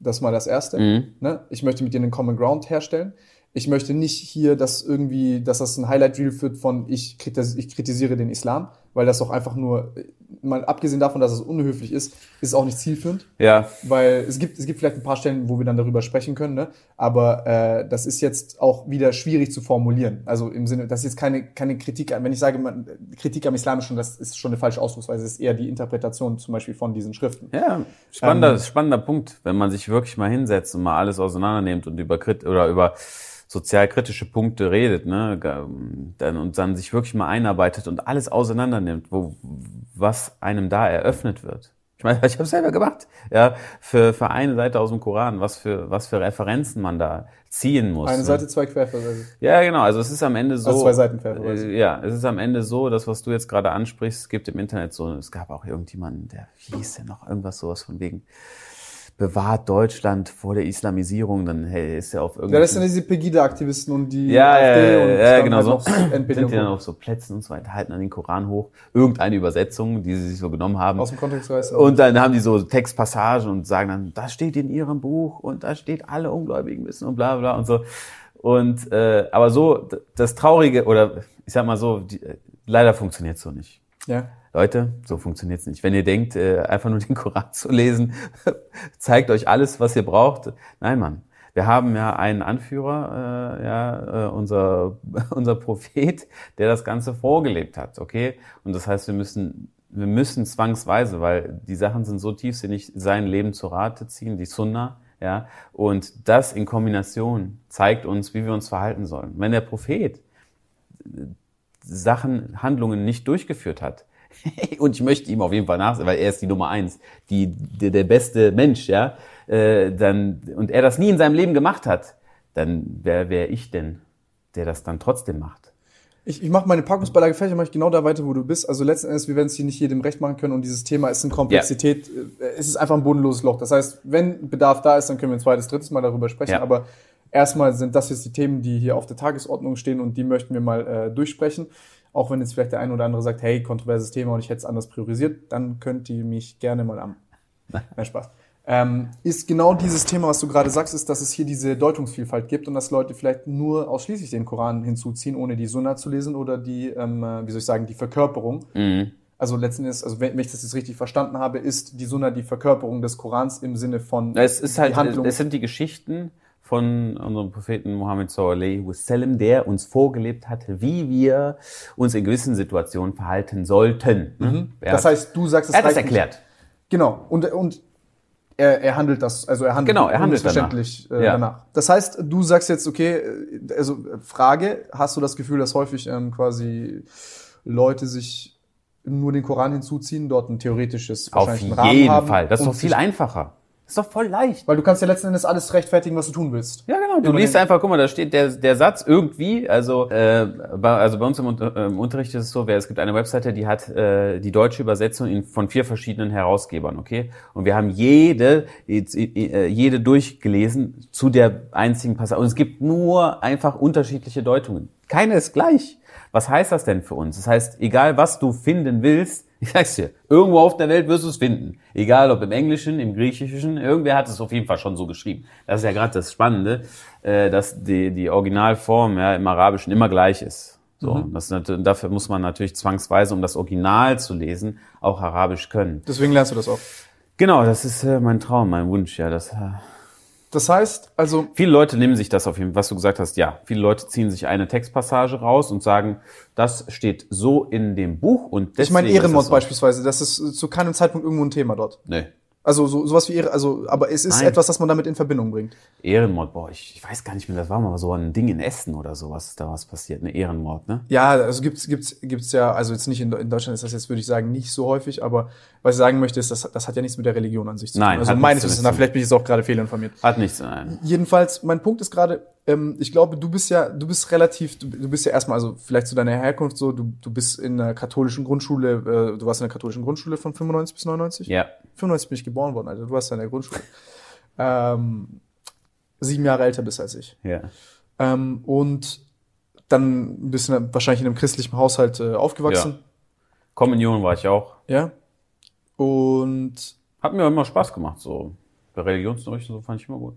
Das ist mal das Erste. Mhm. Ne? Ich möchte mit dir einen Common Ground herstellen. Ich möchte nicht hier, dass irgendwie, dass das ein Highlight Reel führt von ich, kritis ich kritisiere den Islam, weil das auch einfach nur, mal abgesehen davon, dass es unhöflich ist, ist es auch nicht zielführend. Ja. Weil es gibt, es gibt vielleicht ein paar Stellen, wo wir dann darüber sprechen können, ne? aber äh, das ist jetzt auch wieder schwierig zu formulieren. Also im Sinne, das ist jetzt keine, keine Kritik, wenn ich sage, man, Kritik am Islamischen, das ist schon eine falsche Ausdrucksweise, das ist eher die Interpretation zum Beispiel von diesen Schriften. Ja, spannender, Ähm, spannender Punkt, wenn man sich wirklich mal hinsetzt und mal alles auseinandernimmt und über Krit oder über sozialkritische Punkte redet, ne, dann und dann sich wirklich mal einarbeitet und alles auseinandernimmt, wo was einem da eröffnet wird. Ich meine, ich habe selber gemacht, ja, für für eine Seite aus dem Koran, was für was für Referenzen man da ziehen muss. Eine ne? Seite, zwei Querverweise. Ja, genau. Also es ist am Ende so. Also zwei Seiten Querverweise. Äh, ja, es ist am Ende so, das, was du jetzt gerade ansprichst, es gibt im Internet so, es gab auch irgendjemanden, der, wie hieß der noch, irgendwas sowas von wegen, bewahrt Deutschland vor der Islamisierung, dann hey, ist er auf Ja, irgendwie. das sind diese Pegida-Aktivisten und die ja, ja, ja, und ja, dann genau halt so. Sind die dann auf so Plätzen und so weiter, halten dann den Koran hoch, irgendeine Übersetzung, die sie sich so genommen haben. aus dem Kontext reißen. Und dann haben die so Textpassagen und sagen dann, das steht in ihrem Buch und da steht alle Ungläubigen wissen und bla bla und so. Und äh, aber so das Traurige oder ich sag mal so, die, äh, leider funktioniert's so nicht. ja. Leute, so funktioniert's nicht. Wenn ihr denkt, äh, einfach nur den Koran zu lesen, zeigt euch alles, was ihr braucht. Nein, Mann. Wir haben ja einen Anführer, äh, ja, äh, unser, unser Prophet, der das Ganze vorgelebt hat, okay? Und das heißt, wir müssen, wir müssen zwangsweise, weil die Sachen sind so tiefsinnig, sein Leben zu Rate ziehen, die Sunna, ja? Und das in Kombination zeigt uns, wie wir uns verhalten sollen. Wenn der Prophet Sachen, Handlungen nicht durchgeführt hat. Und ich möchte ihm auf jeden Fall nachsehen, weil er ist die Nummer eins, die, der, der beste Mensch, ja. Äh, dann, und er das nie in seinem Leben gemacht hat, dann wer wäre ich denn, der das dann trotzdem macht? Ich, ich mache meine Packungsbeilage fertig, mache ich genau da weiter, wo du bist. Also letzten Endes, wir werden es hier nicht jedem recht machen können und dieses Thema ist in Komplexität, äh, es ist einfach ein bodenloses Loch. Das heißt, wenn Bedarf da ist, dann können wir ein zweites, drittes Mal darüber sprechen. Ja. Aber erstmal sind das jetzt die Themen, die hier auf der Tagesordnung stehen und die möchten wir mal äh, durchsprechen. Auch wenn jetzt vielleicht der eine oder andere sagt, hey, kontroverses Thema und ich hätte es anders priorisiert, dann könnt ihr mich gerne mal am. Nein, Spaß. ähm, ist genau dieses Thema, was du gerade sagst, ist, dass es hier diese Deutungsvielfalt gibt und dass Leute vielleicht nur ausschließlich den Koran hinzuziehen, ohne die Sunna zu lesen oder die, ähm, äh, wie soll ich sagen, die Verkörperung. Mhm. Also letzten Endes, also wenn ich das jetzt richtig verstanden habe, ist die Sunna die Verkörperung des Korans im Sinne von Es ist halt, Handlung. es sind die Geschichten von unserem Propheten Mohammed sallallahu alaihi wasallam, der uns vorgelebt hat, wie wir uns in gewissen Situationen verhalten sollten. Mhm. das heißt, du sagst, es er hat das reicht nicht- erklärt. Genau. Und, und er, er handelt das, also er handelt, Genau, er handelt unmissverständlich danach. Äh, Ja. danach. Das heißt, du sagst jetzt, okay, äh, also Frage, hast du das Gefühl, dass häufig ähm, quasi Leute sich nur den Koran hinzuziehen, dort ein theoretisches Auf jeden Fall. Das ist doch viel einfacher. Das ist doch voll leicht. Weil du kannst ja letzten Endes alles rechtfertigen, was du tun willst. Ja, genau. Du liest einfach, guck mal, da steht der, der Satz irgendwie, also, äh, bei, also bei uns im, äh, im Unterricht ist es so, wer, es gibt eine Webseite, die hat äh, die deutsche Übersetzung in, von vier verschiedenen Herausgebern, okay? Und wir haben jede, äh, jede durchgelesen zu der einzigen Passage. Und es gibt nur einfach unterschiedliche Deutungen. Keine ist gleich. Was heißt das denn für uns? Das heißt, egal was du finden willst, ich sag's dir, irgendwo auf der Welt wirst du es finden. Egal ob im Englischen, im Griechischen, irgendwer hat es auf jeden Fall schon so geschrieben. Das ist ja gerade das Spannende, äh, dass die, die Originalform ja, im Arabischen immer gleich ist. So, das, ist nat- dafür muss man natürlich zwangsweise, um das Original zu lesen, auch Arabisch können. Deswegen lernst du das auch. Genau, das ist äh, mein Traum, mein Wunsch, ja. Das, äh, Das heißt, also Viele Leute nehmen sich das auf jeden Fall, was du gesagt hast, ja. Viele Leute ziehen sich eine Textpassage raus und sagen, das steht so in dem Buch und deswegen ich meine Ehrenmord so. beispielsweise, das ist zu keinem Zeitpunkt irgendwo ein Thema dort. Nee. Also so, sowas wie Ehre, also, aber es ist Nein. etwas, das man damit in Verbindung bringt. Ehrenmord, boah, ich, ich weiß gar nicht mehr, das war mal so ein Ding in Essen oder sowas, da was passiert, ne Ehrenmord, ne? Ja, also gibt's gibt's gibt's ja, also jetzt nicht in, in Deutschland ist das jetzt würde ich sagen nicht so häufig, aber was ich sagen möchte ist, das, das hat ja nichts mit der Religion an sich zu Nein, tun. Also hat nichts meines Wissens tun. vielleicht bin ich jetzt auch gerade fehlinformiert. Hat nichts, nein. Jedenfalls, mein Punkt ist gerade, ähm, ich glaube, du bist ja, du bist relativ, du, du bist ja erstmal, also vielleicht zu deiner Herkunft so, du, du bist in einer katholischen Grundschule, äh, du warst in der katholischen Grundschule von 95 bis 99? Ja. 95 bin ich geboren worden, also du warst ja in der Grundschule. ähm, sieben Jahre älter bist als ich. Ja. Ähm, und dann ein bisschen wahrscheinlich in einem christlichen Haushalt äh, aufgewachsen. Kommunion war ich auch. Ja. Und, Hat mir immer Spaß gemacht, so. Bei Religionsunterricht so fand ich immer gut.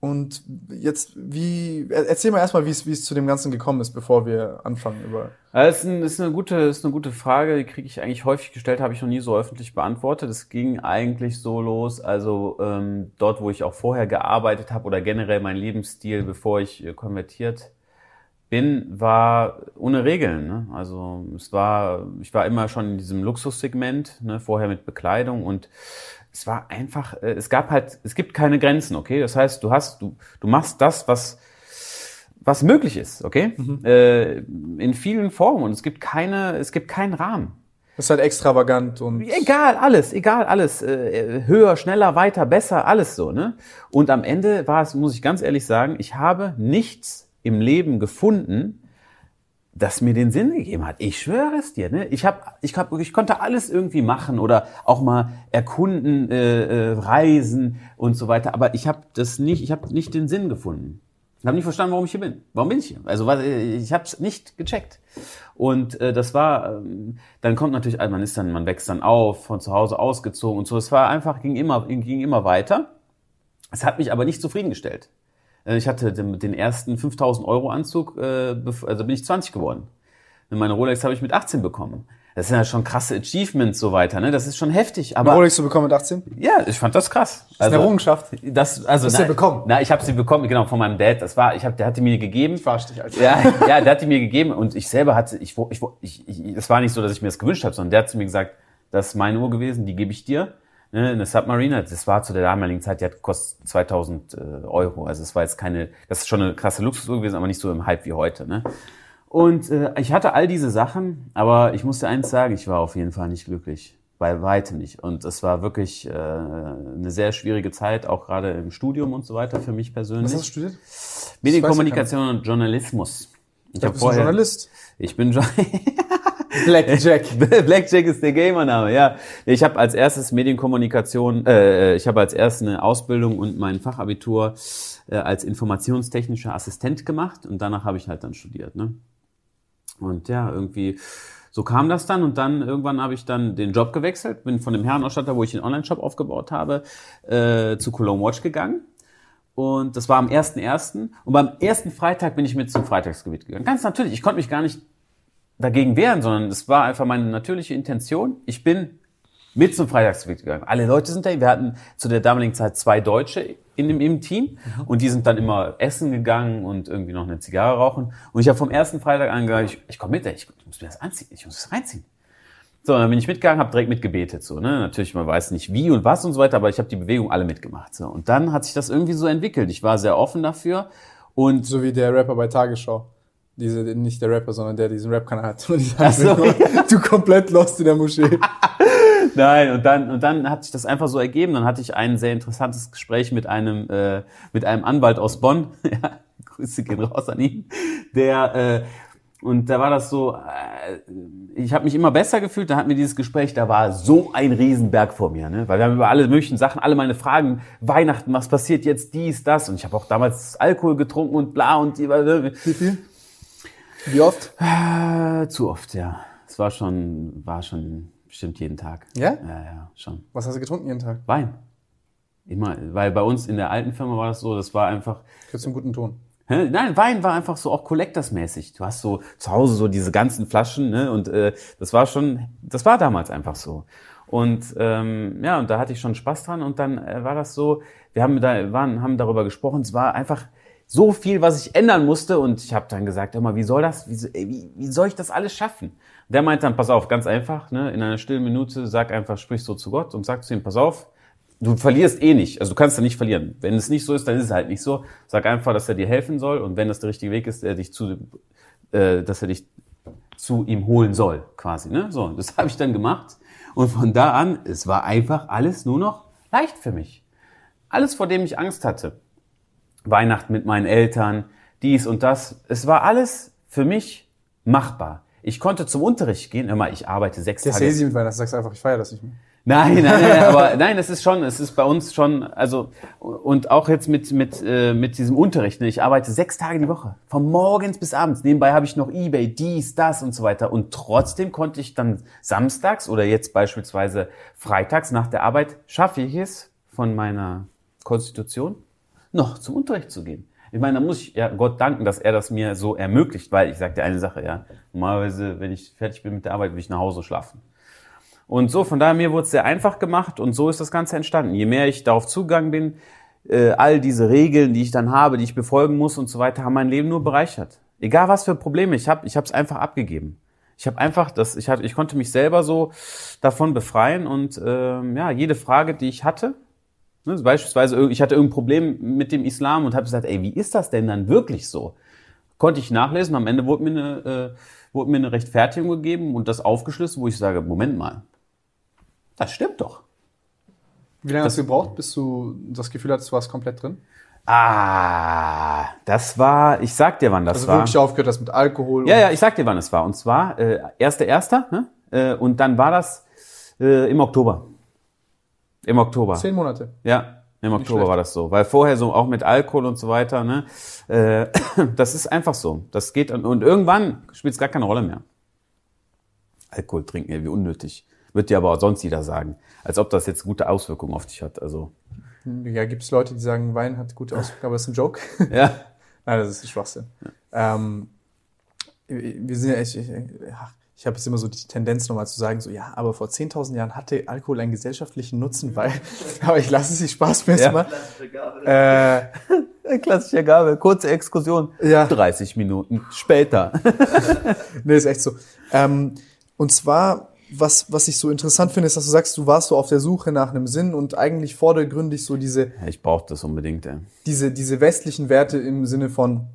und jetzt, wie, er- erzähl mal erstmal, wie es, wie es zu dem Ganzen gekommen ist, bevor wir anfangen über. Das ist, ein, ist, eine gute, ist eine gute Frage, die kriege ich eigentlich häufig gestellt, habe ich noch nie so öffentlich beantwortet. Es ging eigentlich so los, also ähm, dort, wo ich auch vorher gearbeitet habe oder generell mein Lebensstil, bevor ich äh, konvertiert bin, war ohne Regeln. Ne? Also es war, ich war immer schon in diesem Luxussegment, ne? vorher mit Bekleidung und es war einfach, äh, es gab halt, es gibt keine Grenzen, okay? Das heißt, du hast, du, du machst das, was was möglich ist, okay? Äh, in vielen Formen und es gibt keine, es gibt keinen Rahmen. Das ist halt extravagant und. Egal, alles, egal, alles. Äh, höher, schneller, weiter, besser, alles so, ne? Und am Ende war es, muss ich ganz ehrlich sagen, ich habe nichts im Leben gefunden, das mir den Sinn gegeben hat. Ich schwöre es dir, ne? Ich hab, ich hab, ich konnte alles irgendwie machen oder auch mal erkunden, äh, äh, reisen und so weiter. Aber ich habe das nicht, ich habe nicht den Sinn gefunden. Ich habe nicht verstanden, warum ich hier bin. Warum bin ich hier? Also äh, ich habe es nicht gecheckt. Und äh, das war, ähm, dann kommt natürlich, also man ist dann, man wächst dann auf, von zu Hause ausgezogen und so. Es war einfach, ging immer, ging immer weiter. Es hat mich aber nicht zufriedengestellt. Äh, Ich hatte den, ersten 5000 Euro Anzug, äh, also bin ich 20 geworden. Und Meine Rolex habe ich mit 18 bekommen. Das sind ja schon krasse Achievements so weiter, ne? Das ist schon heftig. Aber Rolex zu bekommen mit 18? ja, ich fand das krass. Das eine Errungenschaft. Das, also, Hast du na, bekommen? Na, ich habe sie bekommen, genau, von meinem Dad. Das war, ich hab, der hatte mir gegeben. Verarsch dich, Alter. Ja, ja, der hat die mir gegeben und ich selber hatte, ich, ich, ich, ich es war nicht so, dass ich mir das gewünscht habe, sondern der hat zu mir gesagt, das ist meine Uhr gewesen, die gebe ich dir. Ne, eine Submariner, das war zu der damaligen Zeit, die hat gekostet 2000 äh, Euro. Also es war jetzt keine, das ist schon eine krasse Luxusuhr gewesen, aber nicht so im Hype wie heute. Ne? Und äh, ich hatte all diese Sachen, aber ich musste eins sagen, ich war auf jeden Fall nicht glücklich. Bei weitem nicht. Und es war wirklich äh, eine sehr schwierige Zeit, auch gerade im Studium und so weiter für mich persönlich. Was hast du studiert? Medienkommunikation und Journalismus. Ich Du bist ein vorher. Journalist. Ich bin Blackjack. Blackjack ist der Gamername, ja. Ich habe als erstes Medienkommunikation, äh, ich habe als erstes eine Ausbildung und mein Fachabitur äh, als informationstechnischer Assistent gemacht und danach habe ich halt dann studiert, ne? Und ja, irgendwie so kam das dann und dann irgendwann habe ich dann den Job gewechselt, bin von dem Herrenausstatter, wo ich den Online-Shop aufgebaut habe, äh, zu Cologne Watch gegangen. Und das war am 1.1. Und beim ersten Freitag bin ich mit zum Freitagsgebet gegangen. Ganz natürlich, ich konnte mich gar nicht dagegen wehren, sondern es war einfach meine natürliche Intention. Ich bin mit zum Freitagsgebet gegangen. Alle Leute sind da. Wir hatten zu der damaligen Zeit zwei Deutsche in dem, im Team und die sind dann immer essen gegangen und irgendwie noch eine Zigarre rauchen. Und ich habe vom ersten Freitag an gesagt, ich, ich komme mit, ich, ich muss mir das anziehen, ich muss das reinziehen. So, dann bin ich mitgegangen, habe direkt mitgebetet. So, ne? Natürlich, man weiß nicht wie und was und so weiter, aber ich habe die Bewegung alle mitgemacht. So. Und dann hat sich das irgendwie so entwickelt. Ich war sehr offen dafür. Und So wie der Rapper bei Tagesschau. Diese, nicht der Rapper, sondern der diesen Rap-Kanal hat. Und die Ach so, Du komplett lost in der Moschee. Nein, und dann, und dann hat sich das einfach so ergeben. Dann hatte ich ein sehr interessantes Gespräch mit einem, äh, mit einem Anwalt aus Bonn. ja, Grüße gehen raus an ihn. Der, äh, und da war das so, äh, ich habe mich immer besser gefühlt, da hatten wir dieses Gespräch, da war so ein Riesenberg vor mir, ne? weil wir haben über alle möglichen Sachen, alle meine Fragen, Weihnachten, was passiert jetzt, dies, das, und ich habe auch damals Alkohol getrunken und bla und die, Wie viel? Wie oft? äh, zu oft, ja. Es war schon, war schon bestimmt jeden Tag. Ja? Ja, ja, schon. Was hast du getrunken jeden Tag? Wein. Immer, weil bei uns in der alten Firma war das so, das war einfach, Gehört zum guten Ton. Nein, Wein war einfach so auch Collectors-mäßig. Du hast so zu Hause so diese ganzen Flaschen, ne? Und äh, das war schon, das war damals einfach so. Und ähm, ja, und da hatte ich schon Spaß dran. Und dann äh, war das so, wir haben da waren, haben darüber gesprochen. Es war einfach so viel, was ich ändern musste. Und ich habe dann gesagt, immer, wie soll das, wie, ey, wie, wie soll ich das alles schaffen? Der meint dann, pass auf, ganz einfach, ne? In einer stillen Minute sag einfach, sprich so zu Gott und sag zu ihm, pass auf, du verlierst eh nicht. Also du kannst da nicht verlieren. Wenn es nicht so ist, dann ist es halt nicht so. Sag einfach, dass er dir helfen soll und wenn das der richtige Weg ist, er dich zu, äh, dass er dich zu ihm holen soll, quasi. Ne? So, das habe ich dann gemacht und von da an, es war einfach alles nur noch leicht für mich. Alles, vor dem ich Angst hatte. Weihnachten mit meinen Eltern, dies und das. Es war alles für mich machbar. Ich konnte zum Unterricht gehen. Hör mal, ich arbeite sechs ist Tage. easy mit Weihnachten. Sagst einfach, ich feiere das nicht mehr. Nein, nein, nein, aber nein, es ist schon, es ist bei uns schon, also und auch jetzt mit mit äh, mit diesem Unterricht. Ne? Ich arbeite sechs Tage die Woche, von morgens bis abends. Nebenbei habe ich noch eBay, dies, das und so weiter. Und trotzdem konnte ich dann samstags oder jetzt beispielsweise freitags nach der Arbeit schaffe ich es von meiner Konstitution noch zum Unterricht zu gehen. Ich meine, da muss ich ja Gott danken, dass er das mir so ermöglicht, weil ich sage dir eine Sache, ja. Normalerweise, wenn ich fertig bin mit der Arbeit, will ich nach Hause schlafen. Und so, von daher, mir wurde es sehr einfach gemacht und so ist das Ganze entstanden. Je mehr ich darauf zugegangen bin, äh, all diese Regeln, die ich dann habe, die ich befolgen muss und so weiter, haben mein Leben nur bereichert. Egal was für Probleme ich habe, ich habe es einfach abgegeben. Ich habe einfach das, ich, hatte, ich konnte mich selber so davon befreien und ähm, ja, jede Frage, die ich hatte, ne, beispielsweise, ich hatte irgendein Problem mit dem Islam und habe gesagt, ey, wie ist das denn dann wirklich so? Konnte ich nachlesen, am Ende wurde mir eine, äh, wurde mir eine Rechtfertigung gegeben und das aufgeschlüsselt, wo ich sage, Moment mal, das stimmt doch. Wie lange hast du gebraucht, bis du das Gefühl hattest, du warst komplett drin? Ah, das war, ich sag dir, wann das Also war. wirklich aufgehört hast mit Alkohol. Ja, ja, ich sag dir, wann es war. Und zwar äh, 1.1. Ne? Äh, und dann war das äh, im Oktober. Im Oktober. Zehn Monate. Ja, im Oktober schlecht. war das so. Weil vorher so auch mit Alkohol und so weiter, ne? Äh, das ist einfach so. Das geht und irgendwann spielt es gar keine Rolle mehr. Alkohol trinken, ja, wie unnötig. Wird dir aber auch sonst jeder sagen. Als ob das jetzt gute Auswirkungen auf dich hat. Also, Ja, gibt es Leute, die sagen, Wein hat gute Auswirkungen, aber das ist ein Joke. ja. Nein, das ist Schwachsinn. Ähm, wir sind ja echt, ich, ja, ich habe jetzt immer so die Tendenz nochmal zu sagen, so ja, aber vor 10.000 Jahren hatte Alkohol einen gesellschaftlichen Nutzen, weil, aber ich lasse es sich Spaß mir Ja. mal. Äh, Klassischer Gabe, kurze Exkursion. Ja. 30 Minuten später. nee, ist echt so. Ähm, und zwar, was, was ich so interessant finde, ist, dass du sagst, du warst so auf der Suche nach einem Sinn und eigentlich vordergründig so diese, Ja, ich brauche das unbedingt, ey. diese, diese westlichen Werte im Sinne von,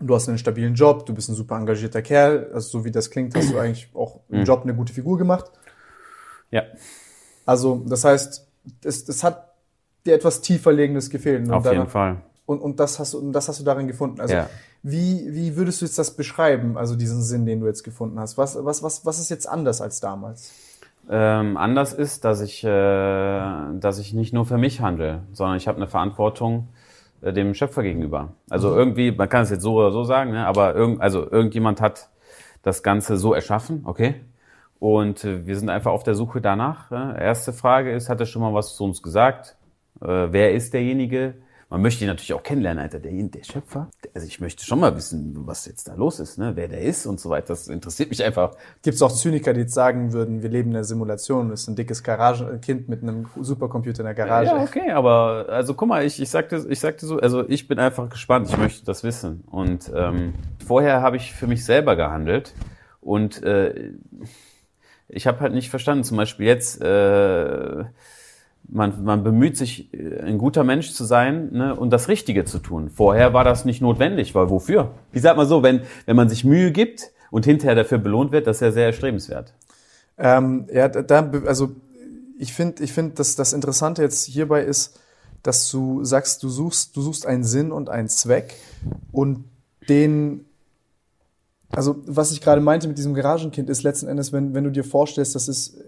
du hast einen stabilen Job, du bist ein super engagierter Kerl, also so wie das klingt, hast du eigentlich auch Mhm. im Job eine gute Figur gemacht. Ja, Also, das heißt, es, es hat dir etwas tiefer liegendes gefehlt. Und auf jeden Fall. Und, und, das hast du, und das hast du darin gefunden. Also, Ja. wie, wie würdest du jetzt das beschreiben, also diesen Sinn, den du jetzt gefunden hast? Was, was, was, was ist jetzt anders als damals? Ähm, anders ist, dass ich, äh, dass ich nicht nur für mich handle, sondern ich habe eine Verantwortung äh, dem Schöpfer gegenüber. Also Mhm. irgendwie, man kann es jetzt so oder so sagen, ne, aber irgend, also irgendjemand hat das Ganze so erschaffen, okay? Und äh, wir sind einfach auf der Suche danach. Äh. Erste Frage ist, hat er schon mal was zu uns gesagt? Äh, wer ist derjenige? Man möchte ihn natürlich auch kennenlernen, Alter, der, der Schöpfer. Also ich möchte schon mal wissen, was jetzt da los ist, ne? wer der ist und so weiter. Das interessiert mich einfach. Gibt es auch Zyniker, die jetzt sagen würden, wir leben in einer Simulation, das ist ein dickes Garagenkind mit einem Supercomputer in der Garage. Ja, okay, aber also guck mal, ich, ich sagte, ich sagte so, also ich bin einfach gespannt, ich möchte das wissen. Und ähm, vorher habe ich für mich selber gehandelt und äh, ich habe halt nicht verstanden, zum Beispiel jetzt. Äh, man, man bemüht sich, äh, ein guter Mensch zu sein ne, und das Richtige zu tun. Vorher war das nicht notwendig, weil wofür? Ich sag mal so, wenn, wenn man sich Mühe gibt und hinterher dafür belohnt wird, das ist ja sehr erstrebenswert. Ähm, ja, da, also ich finde, ich finde, dass das Interessante jetzt hierbei ist, dass du sagst, du suchst, du suchst einen Sinn und einen Zweck und den, also was ich gerade meinte mit diesem Garagenkind ist letzten Endes, wenn, wenn du dir vorstellst, das ist es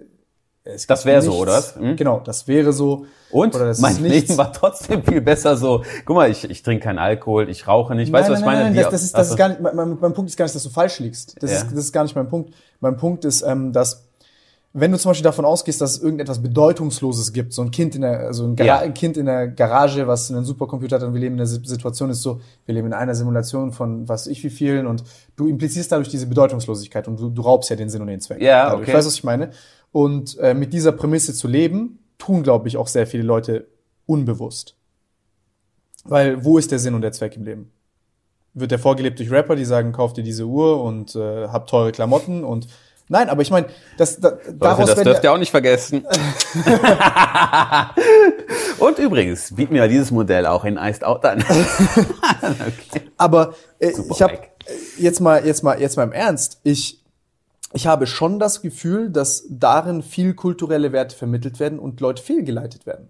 das wäre so, oder? Hm? Genau, das wäre so. Und mein Leben war trotzdem viel besser so. Guck mal, ich, ich trinke keinen Alkohol, ich rauche nicht. Weißt du, was ich meine? Nein, das, das, ist, das ist gar nicht, mein, mein, Punkt ist gar nicht, dass du falsch liegst. Das, ja. ist, das ist gar nicht mein Punkt. Mein Punkt ist, ähm, dass wenn du zum Beispiel davon ausgehst, dass es irgendetwas Bedeutungsloses gibt, so ein Kind in der, also ein, ja. ein Kind in der Garage, was einen Supercomputer hat und wir leben in der Situation ist so, wir leben in einer Simulation von was ich wie vielen und du implizierst dadurch diese Bedeutungslosigkeit und du, du raubst ja den Sinn und den Zweck. Ja, dadurch. okay. Weißt du, was ich meine? Und äh, mit dieser Prämisse zu leben, tun, glaube ich, auch sehr viele Leute unbewusst. Weil wo ist der Sinn und der Zweck im Leben? Wird der vorgelebt durch Rapper, die sagen, kauf dir diese Uhr und äh, hab teure Klamotten und Nein, aber ich meine, das, da, daraus das dürft ihr auch nicht vergessen. und übrigens bieten wir dieses Modell auch in Iced Out an. okay. Aber äh, ich habe jetzt mal, jetzt mal, jetzt mal im Ernst. Ich ich habe schon das Gefühl, dass darin viel kulturelle Werte vermittelt werden und Leute fehlgeleitet werden.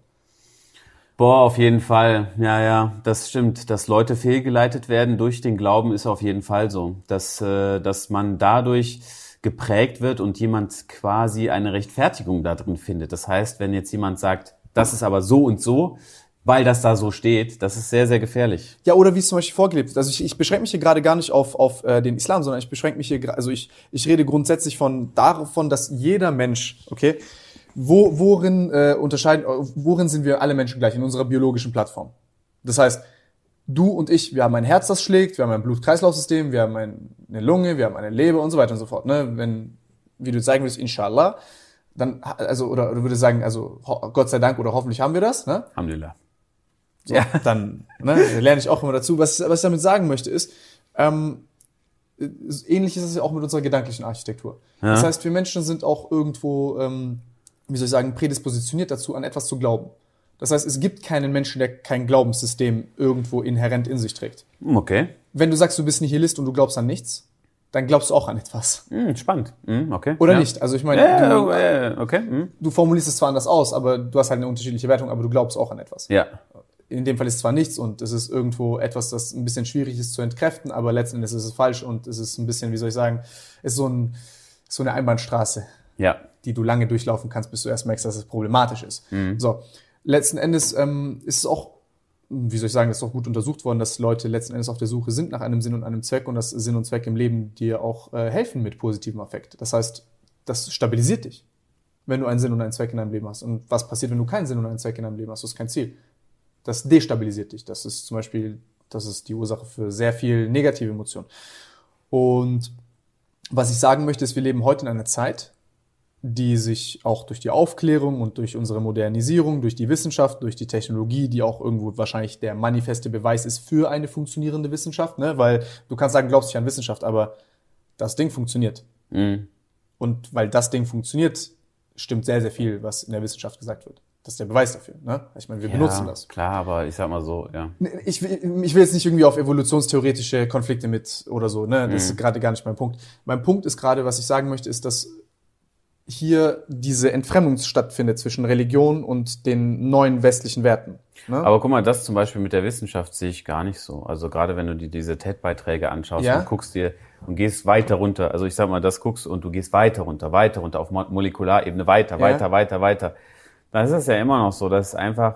Boah, auf jeden Fall. Ja, ja, das stimmt. Dass Leute fehlgeleitet werden durch den Glauben ist auf jeden Fall so. Dass, äh, dass man dadurch geprägt wird und jemand quasi eine Rechtfertigung da drin findet. Das heißt, wenn jetzt jemand sagt, das ist aber so und so, weil das da so steht. Das ist sehr, sehr gefährlich. Ja, oder wie es zum Beispiel vorgelebt ist. Also ich, ich beschränke mich hier gerade gar nicht auf, auf äh, den Islam, sondern ich beschränke mich hier, also ich, ich rede grundsätzlich von davon, dass jeder Mensch, okay, wo, worin äh, unterscheiden, worin sind wir alle Menschen gleich in unserer biologischen Plattform? Das heißt, du und ich, wir haben ein Herz, das schlägt, wir haben ein Blut-Kreislauf-System, wir haben eine Lunge, wir haben eine Leber und so weiter und so fort. Ne? Wenn, wie du zeigen willst, inshallah, dann, also, oder, oder würde sagen, also Gott sei Dank oder hoffentlich haben wir das, ne? Alhamdulillah. So, ja. Dann ne, lerne ich auch immer dazu. Was, was ich damit sagen möchte ist, ähm, ähnlich ist es ja auch mit unserer gedanklichen Architektur. Ja. Das heißt, wir Menschen sind auch irgendwo, ähm, wie soll ich sagen, prädispositioniert dazu, an etwas zu glauben. Das heißt, es gibt keinen Menschen, der kein Glaubenssystem irgendwo inhärent in sich trägt. Okay. Wenn du sagst, du bist Nihilist und du glaubst an nichts, dann glaubst du auch an etwas. Hm, spannend. Hm, okay. Oder ja. nicht? Also ich meine, ja, du, okay. Hm. du formulierst es zwar anders aus, aber du hast halt eine unterschiedliche Wertung, aber du glaubst auch an etwas. Ja in dem Fall ist es zwar nichts und es ist irgendwo etwas, das ein bisschen schwierig ist zu entkräften, aber letzten Endes ist es falsch und es ist ein bisschen, wie soll ich sagen, ist so, ein, so eine Einbahnstraße, ja. die du lange durchlaufen kannst, bis du erst merkst, dass es problematisch ist. Mhm. So, letzten Endes ähm, ist es auch, wie soll ich sagen, das ist auch gut untersucht worden, dass Leute letzten Endes auf der Suche sind nach einem Sinn und einem Zweck und dass Sinn und Zweck im Leben dir auch äh, helfen mit positivem Affekt. Das heißt, das stabilisiert dich, wenn du einen Sinn und einen Zweck in deinem Leben hast. Und was passiert, wenn du keinen Sinn und einen Zweck in deinem Leben hast? Du hast kein Ziel das destabilisiert dich. Das ist zum Beispiel, das ist die Ursache für sehr viel negative Emotionen. Und was ich sagen möchte, ist, wir leben heute in einer Zeit, die sich auch durch die Aufklärung und durch unsere Modernisierung, durch die Wissenschaft, durch die Technologie, die auch irgendwo wahrscheinlich der manifeste Beweis ist für eine funktionierende Wissenschaft, ne? weil du kannst sagen, glaubst nicht an Wissenschaft, aber das Ding funktioniert. Mhm. Und weil das Ding funktioniert, stimmt sehr, sehr viel, was in der Wissenschaft gesagt wird. Das ist der Beweis dafür. Ne? Ich meine, wir ja, benutzen das. Klar, aber ich sag mal so, ja. Ich, ich will jetzt nicht irgendwie auf evolutionstheoretische Konflikte mit oder so. Ne? Das mhm. ist gerade gar nicht mein Punkt. Mein Punkt ist gerade, was ich sagen möchte, ist, dass hier diese Entfremdung stattfindet zwischen Religion und den neuen westlichen Werten. Ne? Aber guck mal, das zum Beispiel mit der Wissenschaft sehe ich gar nicht so. Also gerade wenn du dir diese TED-Beiträge anschaust ja? und guckst dir und gehst weiter runter, also ich sag mal, das guckst und du gehst weiter runter, weiter runter auf Molekularebene, weiter, ja? weiter, weiter, weiter dann ist es ja immer noch so, dass einfach.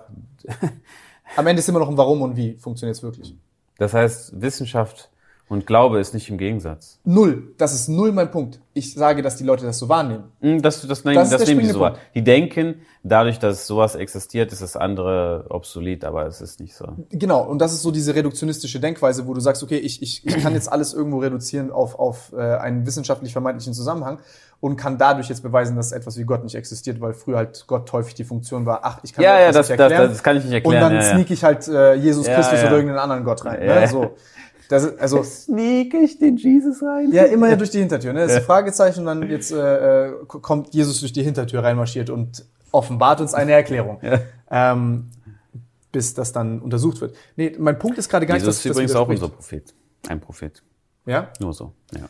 Am Ende ist immer noch ein Warum und wie funktioniert es wirklich. Das heißt, Wissenschaft Und Glaube ist nicht im Gegensatz. Null. Das ist null mein Punkt. Ich sage, dass die Leute das so wahrnehmen. Hm, Das, das, nehmen, Das das, nehmen die so wahr. Die denken, dadurch, dass sowas existiert, ist das andere obsolet, aber es ist nicht so. Genau, und das ist so diese reduktionistische Denkweise, wo du sagst, okay, ich, ich, ich kann jetzt alles irgendwo reduzieren auf, auf äh, einen wissenschaftlich vermeintlichen Zusammenhang und kann dadurch jetzt beweisen, dass etwas wie Gott nicht existiert, weil früher halt Gott häufig die Funktion war, ach, ich kann Ja, ja, das, nicht das, erklären. das kann ich nicht und erklären. dann ja, ja. sneak ich halt äh, Jesus Ja, Christus oder irgendeinen anderen Gott rein. Ne? So. Das ist, also Sneak ich den Jesus rein? ja, immer ja durch die Hintertür. Ne? Das ist ein Fragezeichen und dann jetzt äh, äh, kommt Jesus durch die Hintertür reinmarschiert und offenbart uns eine Erklärung. Ja. Ähm, bis das dann untersucht wird. Nee, mein Punkt ist gerade gar Jesus ist nicht, dass übrigens das auch unser. Prophet. Ein Prophet. Ja? Nur so. Ja.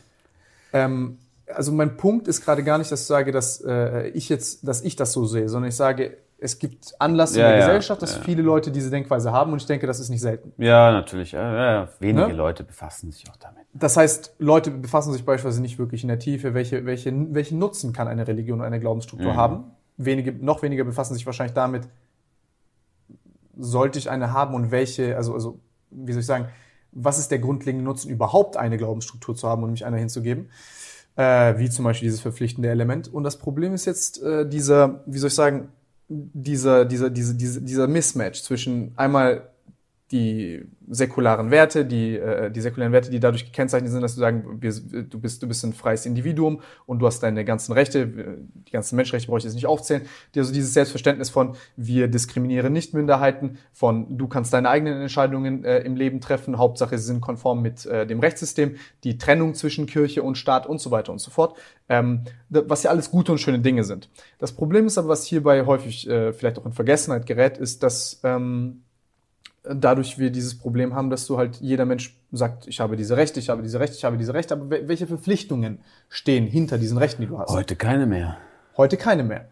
Ähm, also mein Punkt ist gerade gar nicht, dass ich sage, dass äh, ich jetzt, dass ich das so sehe, sondern ich sage, es gibt Anlass in Ja, der ja, Gesellschaft, dass ja. viele Leute diese Denkweise haben und ich denke, das ist nicht selten. Ja, natürlich. Wenige Ne? Leute befassen sich auch damit. Das heißt, Leute befassen sich beispielsweise nicht wirklich in der Tiefe, welche, welche, welchen Nutzen kann eine Religion oder eine Glaubensstruktur Mhm. haben. Wenige, noch weniger befassen sich wahrscheinlich damit, sollte ich eine haben und welche, also, also, wie soll ich sagen, was ist der grundlegende Nutzen, überhaupt eine Glaubensstruktur zu haben und mich einer hinzugeben? Äh, wie zum Beispiel dieses verpflichtende Element. Und das Problem ist jetzt äh, dieser, wie soll ich sagen, dieser, dieser, diese, diese, dieser Mismatch zwischen einmal die säkularen Werte, die, äh, die säkularen Werte, die dadurch gekennzeichnet sind, dass du sagen, wir, du bist, du bist ein freies Individuum und du hast deine ganzen Rechte, die ganzen Menschenrechte brauche ich jetzt nicht aufzählen, also dieses Selbstverständnis von, wir diskriminieren nicht Minderheiten, von, du kannst deine eigenen Entscheidungen äh, im Leben treffen, Hauptsache sie sind konform mit äh, dem Rechtssystem, die Trennung zwischen Kirche und Staat und so weiter und so fort, ähm, was ja alles gute und schöne Dinge sind. Das Problem ist aber, was hierbei häufig äh, vielleicht auch in Vergessenheit gerät, ist, dass ähm, dadurch wir dieses Problem haben, dass du halt jeder Mensch sagt, ich habe diese Rechte, ich habe diese Rechte, ich habe diese Rechte, aber wel- welche Verpflichtungen stehen hinter diesen Rechten, die du hast? Heute keine mehr. Heute keine mehr.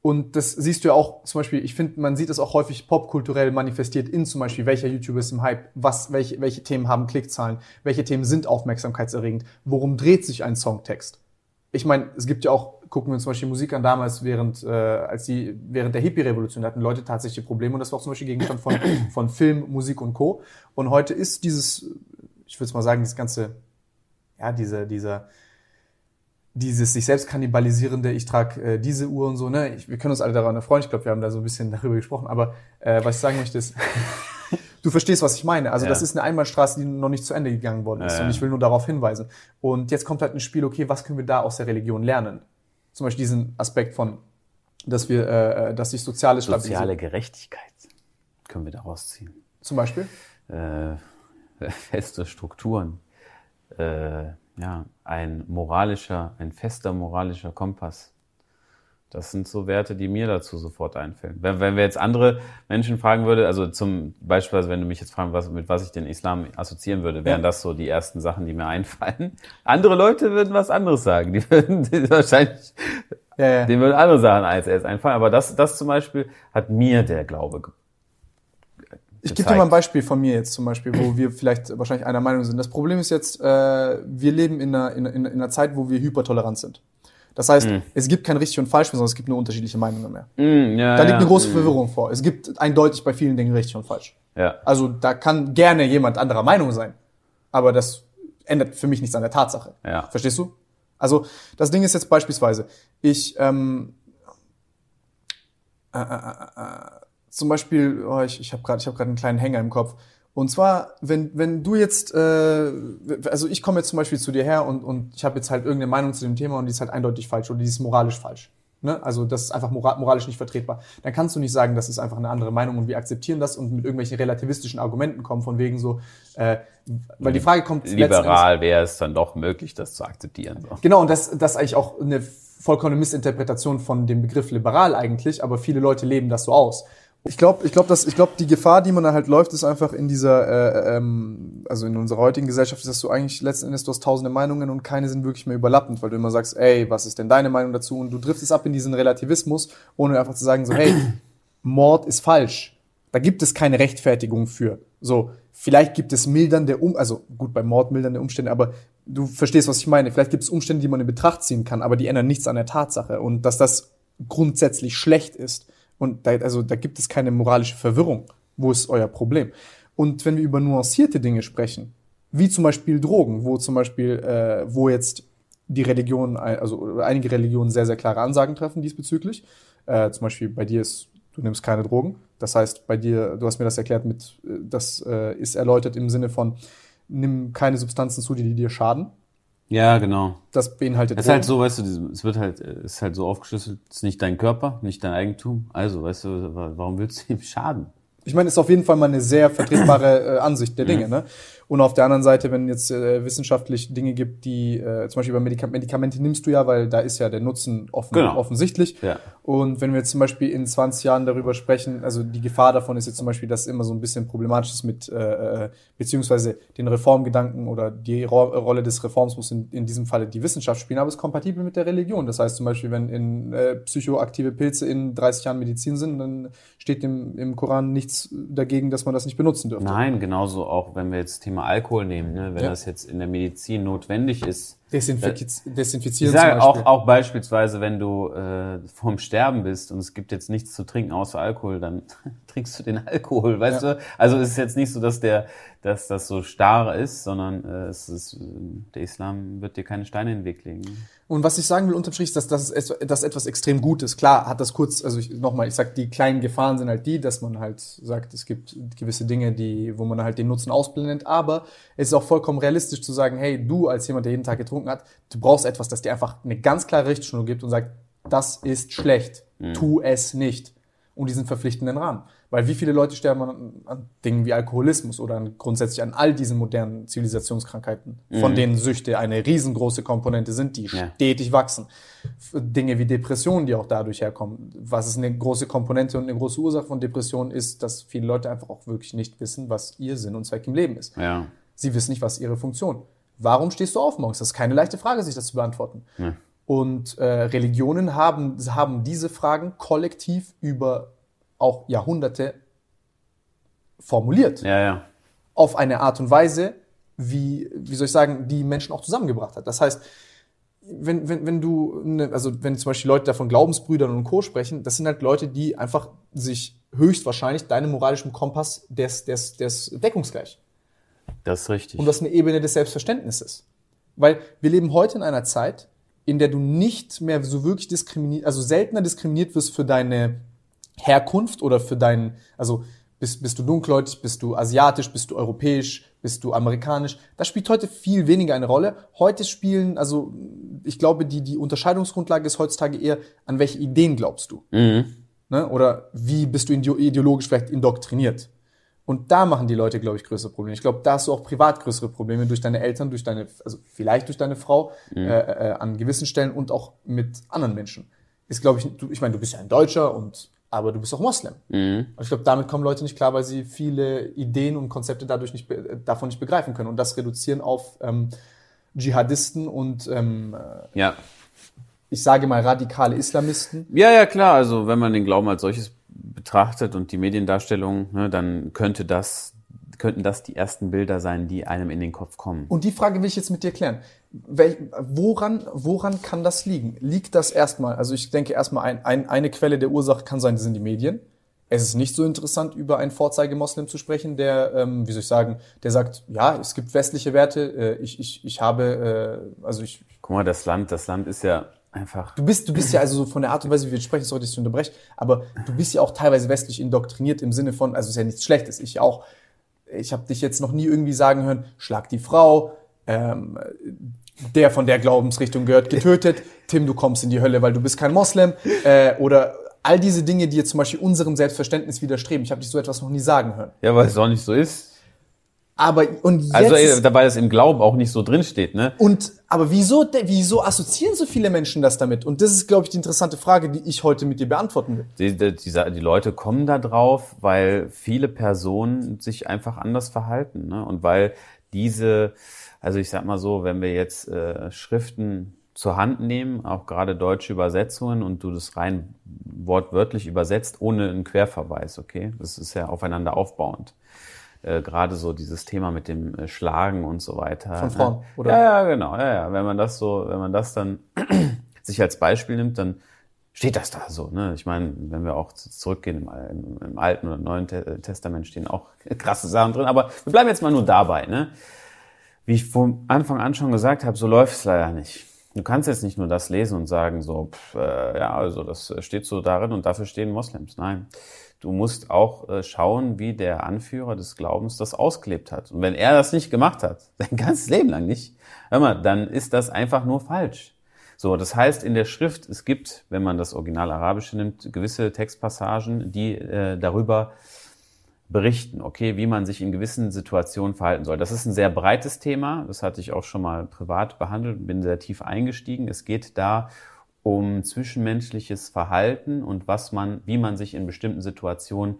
Und das siehst du ja auch, zum Beispiel, ich finde, man sieht es auch häufig popkulturell manifestiert in zum Beispiel, welcher YouTuber ist im Hype, was, welche, welche Themen haben Klickzahlen, welche Themen sind aufmerksamkeitserregend, worum dreht sich ein Songtext? Ich meine, es gibt ja auch, gucken wir uns zum Beispiel Musik an, damals während, äh, als die, während der Hippie-Revolution hatten Leute tatsächlich Probleme und das war auch zum Beispiel Gegenstand von, von Film, Musik und Co. Und heute ist dieses, ich würde mal sagen, dieses ganze, ja, diese, dieser, dieses sich selbst kannibalisierende, ich trage äh, diese Uhr und so, ne? Ich, wir können uns alle daran erfreuen. Ich glaube, wir haben da so ein bisschen darüber gesprochen. Aber äh, was ich sagen möchte ist, du verstehst, was ich meine. Also Ja. das ist eine Einbahnstraße, die noch nicht zu Ende gegangen worden ist. Ja, ja. Und ich will nur darauf hinweisen. Und jetzt kommt halt ein Spiel, okay, was können wir da aus der Religion lernen? Zum Beispiel diesen Aspekt von, dass wir, äh, dass sich soziale Soziale Gerechtigkeit können wir daraus ziehen. Zum Beispiel. Äh, feste Strukturen. Äh, ja, ein moralischer, ein fester moralischer Kompass. Das sind so Werte, die mir dazu sofort einfällen. Wenn, wenn wir jetzt andere Menschen fragen würde, also zum Beispiel, wenn du mich jetzt fragen, was, mit was ich den Islam assoziieren würde, wären Ja. das so die ersten Sachen, die mir einfallen. Andere Leute würden was anderes sagen. Die würden die wahrscheinlich, Ja, ja. denen würden andere Sachen als erst einfallen. Aber das, das zum Beispiel hat mir der Glaube ge- Ich gebe dir mal ein. Beispiel von mir jetzt zum Beispiel, wo wir vielleicht wahrscheinlich einer Meinung sind. Das Problem ist jetzt, äh, wir leben in einer, in, in, in einer Zeit, wo wir hypertolerant sind. Das heißt, es gibt kein richtig und falsch mehr, sondern es gibt nur unterschiedliche Meinungen mehr. Mm, ja, Da liegt ja, eine große mm, Verwirrung vor. Es gibt eindeutig bei vielen Dingen richtig und falsch. Ja. Also da kann gerne jemand anderer Meinung sein, aber das ändert für mich nichts an der Tatsache. Ja. Verstehst du? Also das Ding ist jetzt beispielsweise, ich ähm, äh, äh, äh, äh, zum Beispiel, oh, ich, ich habe gerade ich hab grad einen kleinen Hänger im Kopf. Und zwar, wenn, wenn du jetzt, äh, also ich komme jetzt zum Beispiel zu dir her und, und ich habe jetzt halt irgendeine Meinung zu dem Thema und die ist halt eindeutig falsch oder die ist moralisch falsch. Ne? Also das ist einfach mora moralisch nicht vertretbar. Dann kannst du nicht sagen, das ist einfach eine andere Meinung und wir akzeptieren das und mit irgendwelchen relativistischen Argumenten kommen, von wegen so, äh, weil die Frage kommt liberal wäre es dann doch möglich, das zu akzeptieren. So. Genau, und das, das ist eigentlich auch eine vollkommene Missinterpretation von dem Begriff liberal eigentlich, aber viele Leute leben das so aus. Ich glaube, ich glaube, dass ich glaube, die Gefahr, die man da halt läuft, ist einfach in dieser, äh, ähm, also in unserer heutigen Gesellschaft, ist, dass du eigentlich letzten Endes du hast tausende Meinungen und keine sind wirklich mehr überlappend, weil du immer sagst, ey, was ist denn deine Meinung dazu? Und du driftest ab in diesen Relativismus, ohne einfach zu sagen so, hey, Mord ist falsch. Da gibt es keine Rechtfertigung für. So, vielleicht gibt es mildernde Um, also gut, bei Mord mildernde Umstände, aber du verstehst, was ich meine. Vielleicht gibt es Umstände, die man in Betracht ziehen kann, aber die ändern nichts an der Tatsache. Und dass das grundsätzlich schlecht ist. Und da, also da gibt es keine moralische Verwirrung. Wo ist euer Problem? Und wenn wir über nuancierte Dinge sprechen, wie zum Beispiel Drogen, wo zum Beispiel, äh, wo jetzt die Religion, also einige Religionen sehr, sehr klare Ansagen treffen diesbezüglich. Äh, zum Beispiel bei dir ist, du nimmst keine Drogen. Das heißt, bei dir, du hast mir das erklärt mit, äh, das äh, ist erläutert im Sinne von, nimm keine Substanzen zu dir, die dir schaden. Ja, genau. Das beinhaltet. Es ist halt so, weißt du, es wird halt, es ist halt so aufgeschlüsselt, es ist nicht dein Körper, nicht dein Eigentum. Also, weißt du, warum willst du ihm schaden? Ich meine, ist auf jeden Fall mal eine sehr vertretbare äh, Ansicht der Dinge. Mhm. Ne? Und auf der anderen Seite, wenn jetzt äh, wissenschaftlich Dinge gibt, die äh, zum Beispiel über Medika Medikamente nimmst du ja, weil da ist ja der Nutzen offen, genau. offensichtlich. Ja. Und wenn wir jetzt zum Beispiel in 20 Jahren darüber sprechen, also die Gefahr davon ist jetzt zum Beispiel, dass immer so ein bisschen problematisch ist mit äh, äh beziehungsweise den Reformgedanken oder die Ro Rolle des Reforms muss in, in diesem Falle die Wissenschaft spielen, aber es ist kompatibel mit der Religion. Das heißt zum Beispiel, wenn in äh, psychoaktive Pilze in 30 Jahren Medizin sind, dann steht im, im Koran nichts dagegen, dass man das nicht benutzen dürfte. Nein, genauso auch, wenn wir jetzt Thema Alkohol nehmen, ne? wenn ja. das jetzt in der Medizin notwendig ist. Desinfiz desinfizieren ich sage auch, auch beispielsweise, wenn du äh, vorm Sterben bist und es gibt jetzt nichts zu trinken außer Alkohol, dann trinkst du den Alkohol, weißt ja. du? Also es ist jetzt nicht so, dass der, dass das so starr ist, sondern äh, es ist, der Islam wird dir keine Steine in den Weg legen. Und was ich sagen will unterm Strich, ist, dass das dass etwas extrem Gutes. Klar hat das kurz, also ich, nochmal, ich sag, die kleinen Gefahren sind halt die, dass man halt sagt, es gibt gewisse Dinge, die, wo man halt den Nutzen ausblendet. Aber es ist auch vollkommen realistisch zu sagen, hey, du als jemand, der jeden Tag getrunken hat, du brauchst etwas, das dir einfach eine ganz klare Richtschnur gibt und sagt, das ist schlecht, mhm. tu es nicht. Und diesen verpflichtenden Rahmen. Weil wie viele Leute sterben an, an Dingen wie Alkoholismus oder an, grundsätzlich an all diesen modernen Zivilisationskrankheiten, mhm. von denen Süchte eine riesengroße Komponente sind, die ja. stetig wachsen. Dinge wie Depressionen, die auch dadurch herkommen. Was ist eine große Komponente und eine große Ursache von Depressionen ist, dass viele Leute einfach auch wirklich nicht wissen, was ihr Sinn und Zweck im Leben ist. Ja. Sie wissen nicht, was ihre Funktion. Warum stehst du auf morgens? Das ist keine leichte Frage, sich das zu beantworten. Ja. Und äh, Religionen haben, haben diese Fragen kollektiv über auch Jahrhunderte formuliert. Ja, ja. Auf eine Art und Weise, wie, wie soll ich sagen, die Menschen auch zusammengebracht hat. Das heißt, wenn, wenn, wenn du, ne, also wenn zum Beispiel Leute da von Glaubensbrüdern und Co. sprechen, das sind halt Leute, die einfach sich höchstwahrscheinlich deinem moralischen Kompass des, des, des deckungsgleich. Das ist richtig. Und das ist eine Ebene des Selbstverständnisses. Weil wir leben heute in einer Zeit, in der du nicht mehr so wirklich diskriminiert, also seltener diskriminiert wirst für deine Herkunft oder für deinen, also bist, bist du dunkelhäutig, bist du asiatisch, bist du europäisch, bist du amerikanisch. Das spielt heute viel weniger eine Rolle. Heute spielen, also ich glaube, die, die Unterscheidungsgrundlage ist heutzutage eher, an welche Ideen glaubst du? Mhm. Ne? Oder wie bist du ideologisch vielleicht indoktriniert? Und da machen die Leute, glaube ich, größere Probleme. Ich glaube, da hast du auch privat größere Probleme durch deine Eltern, durch deine, also vielleicht durch deine Frau mhm. äh, äh, an gewissen Stellen und auch mit anderen Menschen. Ist, glaube ich, du, ich meine, du bist ja ein Deutscher und aber du bist auch Moslem. Mhm. Und ich glaube, damit kommen Leute nicht klar, weil sie viele Ideen und Konzepte dadurch nicht, davon nicht begreifen können und das reduzieren auf ähm, Dschihadisten und ähm, ja. ich sage mal radikale Islamisten. Ja, ja, klar. Also wenn man den Glauben als solches betrachtet und die Mediendarstellung, ne, dann könnte das könnten das die ersten Bilder sein, die einem in den Kopf kommen. Und die Frage will ich jetzt mit dir klären. Wel, woran, woran kann das liegen? Liegt das erstmal, also ich denke erstmal, ein, ein, eine Quelle der Ursache kann sein, das sind die Medien. Es ist nicht so interessant, über einen Vorzeigemoslem zu sprechen, der, ähm, wie soll ich sagen, der sagt, ja, es gibt westliche Werte, äh, ich, ich, ich habe, äh, also ich. Guck mal, das Land, das Land ist ja einfach. Du bist, du bist ja also so von der Art und Weise, wie wir sprechen, sorry, dass ich unterbreche, aber du bist ja auch teilweise westlich indoktriniert im Sinne von, also es ist ja nichts Schlechtes, ich auch ich habe dich jetzt noch nie irgendwie sagen hören, schlag die Frau, ähm, der von der Glaubensrichtung gehört, getötet, Tim, du kommst in die Hölle, weil du bist kein Moslem, äh, oder all diese Dinge, die jetzt zum Beispiel unserem Selbstverständnis widerstreben. Ich habe dich so etwas noch nie sagen hören. Ja, weil es auch nicht so ist. Aber und jetzt, also dabei es im Glauben auch nicht so drin steht, ne? Und aber wieso wieso assoziieren so viele Menschen das damit? Und das ist glaube ich die interessante Frage, die ich heute mit dir beantworten will. Die, die, die, die Leute kommen da drauf, weil viele Personen sich einfach anders verhalten, ne? Und weil diese also ich sag mal so, wenn wir jetzt äh, Schriften zur Hand nehmen, auch gerade deutsche Übersetzungen und du das rein wortwörtlich übersetzt ohne einen Querverweis, okay? Das ist ja aufeinander aufbauend äh, gerade so dieses Thema mit dem äh, Schlagen und so weiter. Von Frauen, ne? oder? Ja, ja, genau. Ja, ja. Wenn man das so, wenn man das dann sich als Beispiel nimmt, dann steht das da so. Ne? Ich meine, wenn wir auch zurückgehen im, im, im Alten oder Neuen Testament stehen auch krasse Sachen drin, aber wir bleiben jetzt mal nur dabei. Ne? wie ich von Anfang an schon gesagt habe, so läuft es leider nicht. Du kannst jetzt nicht nur das lesen und sagen, so, pff, äh, ja, also das steht so darin und dafür stehen Moslems. Nein. Du musst auch äh, schauen, wie der Anführer des Glaubens das ausgelebt hat. Und wenn er das nicht gemacht hat, sein ganzes Leben lang nicht, hör mal, dann ist das einfach nur falsch. So, das heißt in der Schrift, es gibt, wenn man das Original Arabische nimmt, gewisse Textpassagen, die äh, darüber berichten, okay, wie man sich in gewissen Situationen verhalten soll. Das ist ein sehr breites Thema, das hatte ich auch schon mal privat behandelt, bin sehr tief eingestiegen. Es geht da um zwischenmenschliches Verhalten und was man, wie man sich in bestimmten Situationen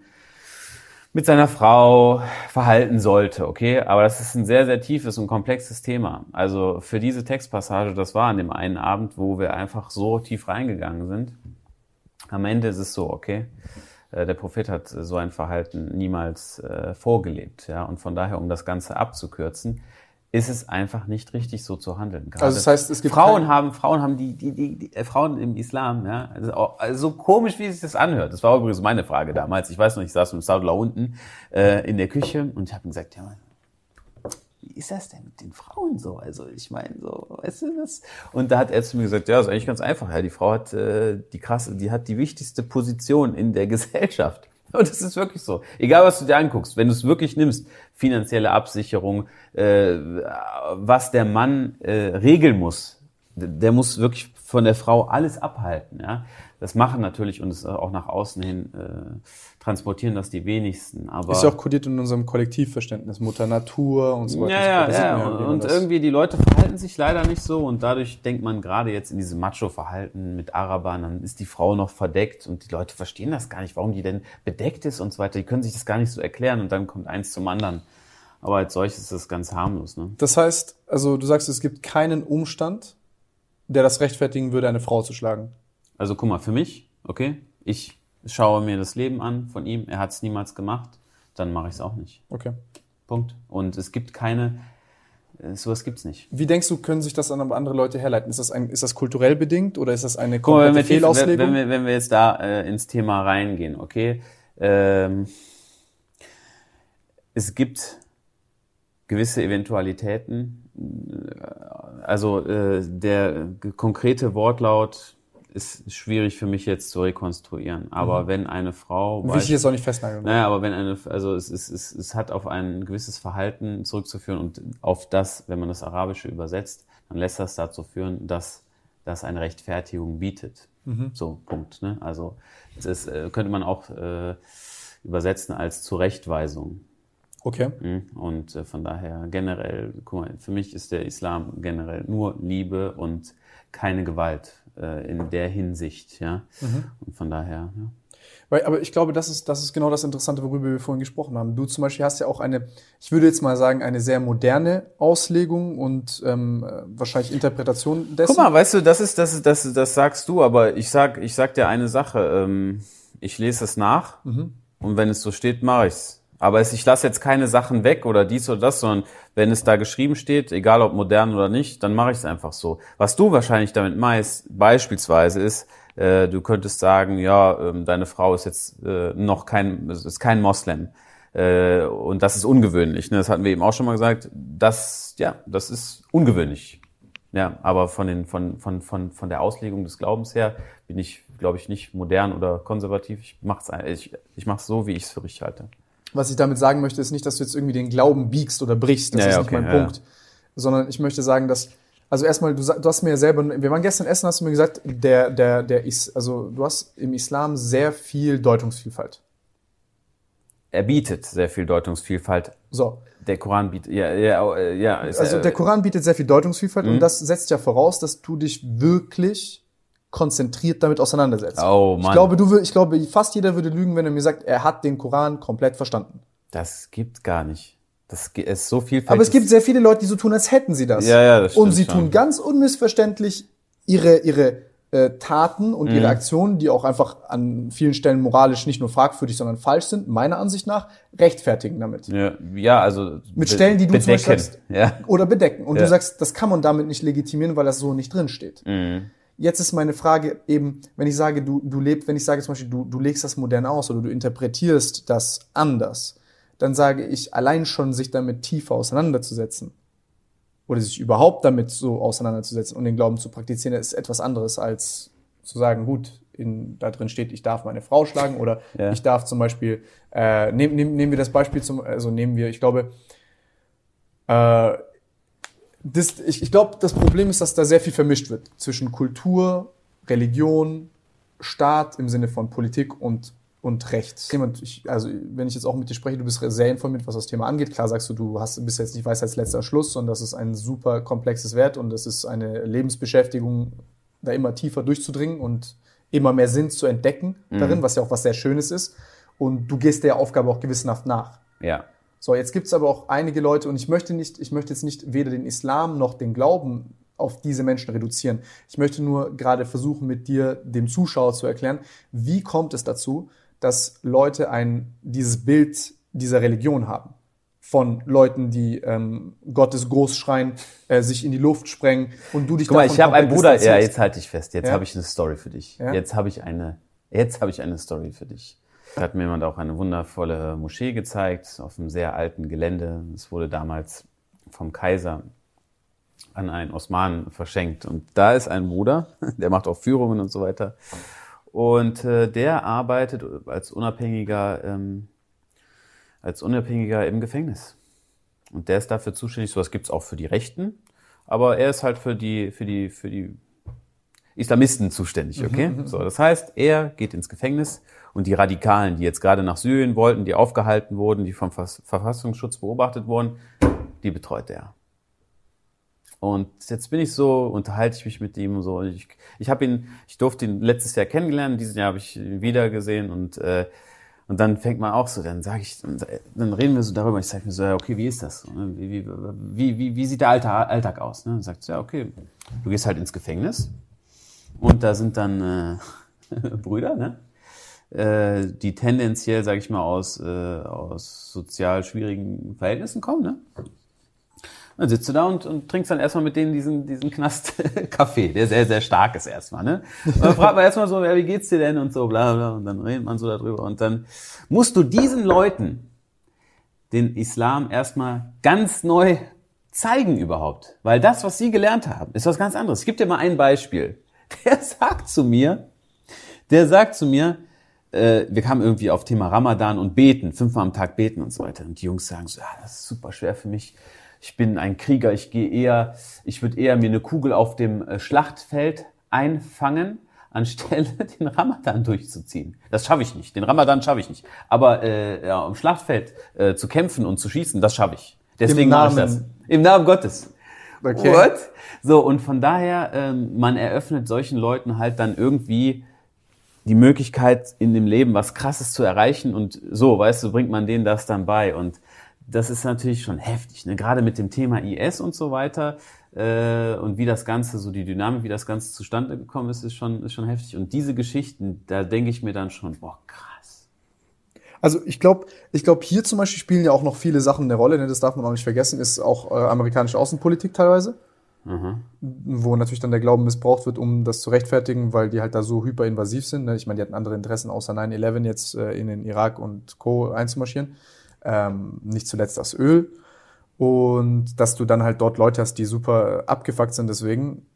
mit seiner Frau verhalten sollte, okay? Aber das ist ein sehr, sehr tiefes und komplexes Thema. Also für diese Textpassage, das war an dem einen Abend, wo wir einfach so tief reingegangen sind. Am Ende ist es so, okay? Äh, der Prophet hat so ein Verhalten niemals äh, vorgelebt, ja? Und von daher, um das Ganze abzukürzen, ist es einfach nicht richtig, so zu handeln. Gerade also das heißt, es gibt Frauen haben Frauen haben die die die, die äh, Frauen im Islam, ja, also, auch, also so komisch wie sich das anhört. Das war übrigens meine Frage damals. Ich weiß noch, ich saß mit Sadula unten äh, in der Küche und ich habe gesagt, ja, wie ist das denn mit den Frauen so? Also ich meine so, weißt du das? Und da hat er zu mir gesagt, ja, ist eigentlich ganz einfach. Ja, die Frau hat äh, die krasse, die hat die wichtigste Position in der Gesellschaft. Und das ist wirklich so. Egal, was du dir anguckst, wenn du es wirklich nimmst, finanzielle Absicherung, äh, was der Mann äh, regeln muss, der muss wirklich von der Frau alles abhalten. Ja? Das machen natürlich und es auch nach außen hin äh, transportieren das die wenigsten. Aber ist ja auch kodiert in unserem Kollektivverständnis, Mutter Natur und so weiter. Ja, ja, ja. und, und irgendwie die Leute verhalten sich leider nicht so und dadurch denkt man gerade jetzt in diesem Macho-Verhalten mit Arabern, dann ist die Frau noch verdeckt und die Leute verstehen das gar nicht, warum die denn bedeckt ist und so weiter. Die können sich das gar nicht so erklären und dann kommt eins zum anderen. Aber als solches ist das ganz harmlos. Ne? Das heißt, also du sagst, es gibt keinen Umstand, der das rechtfertigen würde, eine Frau zu schlagen. Also guck mal, für mich, okay, ich schaue mir das Leben an von ihm, er hat es niemals gemacht, dann mache ich es auch nicht. Okay. Punkt. Und es gibt keine, äh, sowas gibt's nicht. Wie denkst du, können sich das dann aber andere Leute herleiten? Ist das, ein, ist das kulturell bedingt oder ist das eine komplette mal, Fehlauslegung? Wenn wir, wenn wir jetzt da äh, ins Thema reingehen, okay, ähm, es gibt gewisse Eventualitäten. Äh, also äh, der konkrete Wortlaut ist schwierig für mich jetzt zu rekonstruieren. Aber mhm. wenn eine Frau. Wichtig ist auch nicht festnageln. Naja, aber wenn eine, also es, es, es, es hat auf ein gewisses Verhalten zurückzuführen und auf das, wenn man das Arabische übersetzt, dann lässt das dazu führen, dass das eine Rechtfertigung bietet. Mhm. So, Punkt. Ne? Also das äh, könnte man auch äh, übersetzen als Zurechtweisung. Okay. Mhm. Und äh, von daher generell, guck mal, für mich ist der Islam generell nur Liebe und keine Gewalt äh, in der Hinsicht, ja. Mhm. Und von daher, ja. Weil, aber ich glaube, das ist, das ist genau das Interessante, worüber wir vorhin gesprochen haben. Du zum Beispiel hast ja auch eine, ich würde jetzt mal sagen, eine sehr moderne Auslegung und ähm, wahrscheinlich Interpretation dessen. Guck mal, weißt du, das ist, das ist, das, das sagst du, aber ich sag, ich sag dir eine Sache. Ähm, ich lese es nach mhm. und wenn es so steht, mache ich's. Aber es, ich lasse jetzt keine Sachen weg oder dies oder das, sondern wenn es da geschrieben steht, egal ob modern oder nicht, dann mache ich es einfach so. Was du wahrscheinlich damit meinst, beispielsweise ist, äh, du könntest sagen, ja, ähm, deine Frau ist jetzt äh, noch kein, ist kein Moslem. Äh, und das ist ungewöhnlich. Ne? Das hatten wir eben auch schon mal gesagt. Das, ja, das ist ungewöhnlich. Ja, aber von, den, von, von, von, von der Auslegung des Glaubens her bin ich, glaube ich, nicht modern oder konservativ. Ich mache es ich, ich mach's so, wie ich es für richtig halte. Was ich damit sagen möchte, ist nicht, dass du jetzt irgendwie den Glauben biegst oder brichst. Das ja, ist nicht okay, mein ja. Punkt. Sondern ich möchte sagen, dass, also erstmal, du, du hast mir ja selber, wir waren gestern essen, hast du mir gesagt, der, der, der ist, also du hast im Islam sehr viel Deutungsvielfalt. Er bietet sehr viel Deutungsvielfalt. So. Der Koran bietet, ja, ja, ja. also der Koran bietet sehr viel Deutungsvielfalt mhm. und das setzt ja voraus, dass du dich wirklich konzentriert damit auseinandersetzt. Oh Mann. Ich glaube, du, ich glaube, fast jeder würde lügen, wenn er mir sagt, er hat den Koran komplett verstanden. Das gibt gar nicht. Das ist so viel. Aber es gibt sehr viele Leute, die so tun, als hätten sie das. Ja, ja, das stimmt Und sie schon. tun ganz unmissverständlich ihre ihre äh, Taten und mhm. ihre Aktionen, die auch einfach an vielen Stellen moralisch nicht nur fragwürdig, sondern falsch sind, meiner Ansicht nach, rechtfertigen damit. Ja, ja also mit Stellen, die du bedecken. zum Beispiel sagst, ja. oder bedecken. Und ja. du sagst, das kann man damit nicht legitimieren, weil das so nicht drin steht. Mhm. Jetzt ist meine Frage eben, wenn ich sage, du, du lebst, wenn ich sage zum Beispiel, du, du legst das modern aus oder du interpretierst das anders, dann sage ich, allein schon sich damit tiefer auseinanderzusetzen, oder sich überhaupt damit so auseinanderzusetzen und den Glauben zu praktizieren, ist etwas anderes als zu sagen, gut, in, da drin steht, ich darf meine Frau schlagen oder Ja. ich darf zum Beispiel, äh, nehm, nehm, nehmen wir das Beispiel zum, also nehmen wir, ich glaube, äh, das, ich, ich glaube, das Problem ist, dass da sehr viel vermischt wird zwischen Kultur, Religion, Staat im Sinne von Politik und, und Recht. Ich, also wenn ich jetzt auch mit dir spreche, du bist sehr informiert, was das Thema angeht. Klar sagst du, du hast, bist jetzt nicht Weisheitsletzter Schluss, sondern das ist ein super komplexes Wert und das ist eine Lebensbeschäftigung, da immer tiefer durchzudringen und immer mehr Sinn zu entdecken darin, was ja auch was sehr Schönes ist. Und du gehst der Aufgabe auch gewissenhaft nach. Ja. So, jetzt gibt's aber auch einige Leute, und ich möchte nicht, ich möchte jetzt nicht weder den Islam noch den Glauben auf diese Menschen reduzieren. Ich möchte nur gerade versuchen, mit dir, dem Zuschauer zu erklären, wie kommt es dazu, dass Leute ein, dieses Bild dieser Religion haben. Von Leuten, die ähm, Gottes groß schreien, äh, sich in die Luft sprengen und du dich Guck mal, davon ich habe einen Bruder, ja, jetzt halte ich fest. Jetzt Ja? habe ich eine Story für dich. Ja? Jetzt habe ich eine, jetzt habe ich eine Story für dich. Da hat mir jemand auch eine wundervolle Moschee gezeigt, auf einem sehr alten Gelände. Es wurde damals vom Kaiser an einen Osmanen verschenkt. Und da ist ein Bruder, der macht auch Führungen und so weiter. Und äh, der arbeitet als unabhängiger, ähm, als unabhängiger im Gefängnis. Und der ist dafür zuständig, sowas gibt's auch für die Rechten, aber er ist halt für die, für die, für die Islamisten zuständig, okay? So, das heißt, er geht ins Gefängnis und die Radikalen, die jetzt gerade nach Syrien wollten, die aufgehalten wurden, die vom Verfass- Verfassungsschutz beobachtet wurden, die betreut er. Und jetzt bin ich so, unterhalte ich mich mit ihm und so. Und ich, ich habe ihn, ich durfte ihn letztes Jahr kennengelernt, dieses Jahr habe ich ihn wieder gesehen und äh, und dann fängt man auch so, dann sage ich, dann reden wir so darüber. Ich sage mir so, ja, okay, wie ist das? Wie, wie, wie, wie, sieht der Alltag, Alltag aus? Ne? Dann sagt ja, okay, du gehst halt ins Gefängnis und da sind dann äh, Brüder, ne? äh, die tendenziell, sage ich mal, aus, äh, aus sozial schwierigen Verhältnissen kommen. Ne? Dann sitzt du da und, und trinkst dann erstmal mit denen diesen, diesen Knast-Kaffee, der sehr, sehr stark ist erstmal. Ne? Und dann fragt man erstmal so, ja, wie geht's dir denn und so, bla bla. Und dann redet man so darüber. Und dann musst du diesen Leuten den Islam erstmal ganz neu zeigen überhaupt. Weil das, was sie gelernt haben, ist was ganz anderes. Ich gebe dir mal ein Beispiel. Der sagt zu mir, der sagt zu mir, äh, wir kamen irgendwie auf Thema Ramadan und beten, fünfmal am Tag beten und so weiter. Und die Jungs sagen so, ja, das ist super schwer für mich. Ich bin ein Krieger, ich gehe eher, ich würde eher mir eine Kugel auf dem äh, Schlachtfeld einfangen, anstelle den Ramadan durchzuziehen. Das schaffe ich nicht. Den Ramadan schaffe ich nicht. Aber äh, ja, am Schlachtfeld äh, zu kämpfen und zu schießen, das schaffe ich. Deswegen mache ich das. Im Namen Gottes. Okay. What? So, und von daher, ähm, man eröffnet solchen Leuten halt dann irgendwie die Möglichkeit, in dem Leben was Krasses zu erreichen und so, weißt du, bringt man denen das dann bei. Und das ist natürlich schon heftig, ne? gerade mit dem Thema IS und so weiter äh, und wie das Ganze, so die Dynamik, wie das Ganze zustande gekommen ist, ist schon, ist schon heftig. Und diese Geschichten, da denke ich mir dann schon, boah, krass. Also ich glaube, ich glaube, hier zum Beispiel spielen ja auch noch viele Sachen eine Rolle, ne? das darf man auch nicht vergessen, ist auch äh, amerikanische Außenpolitik teilweise, wo natürlich dann der Glauben missbraucht wird, um das zu rechtfertigen, weil die halt da so hyperinvasiv sind. Ne? Ich meine, die hatten andere Interessen, außer 9-11 jetzt äh, in den Irak und Co. einzumarschieren. Ähm, nicht zuletzt das Öl. Und dass du dann halt dort Leute hast, die super abgefuckt sind deswegen.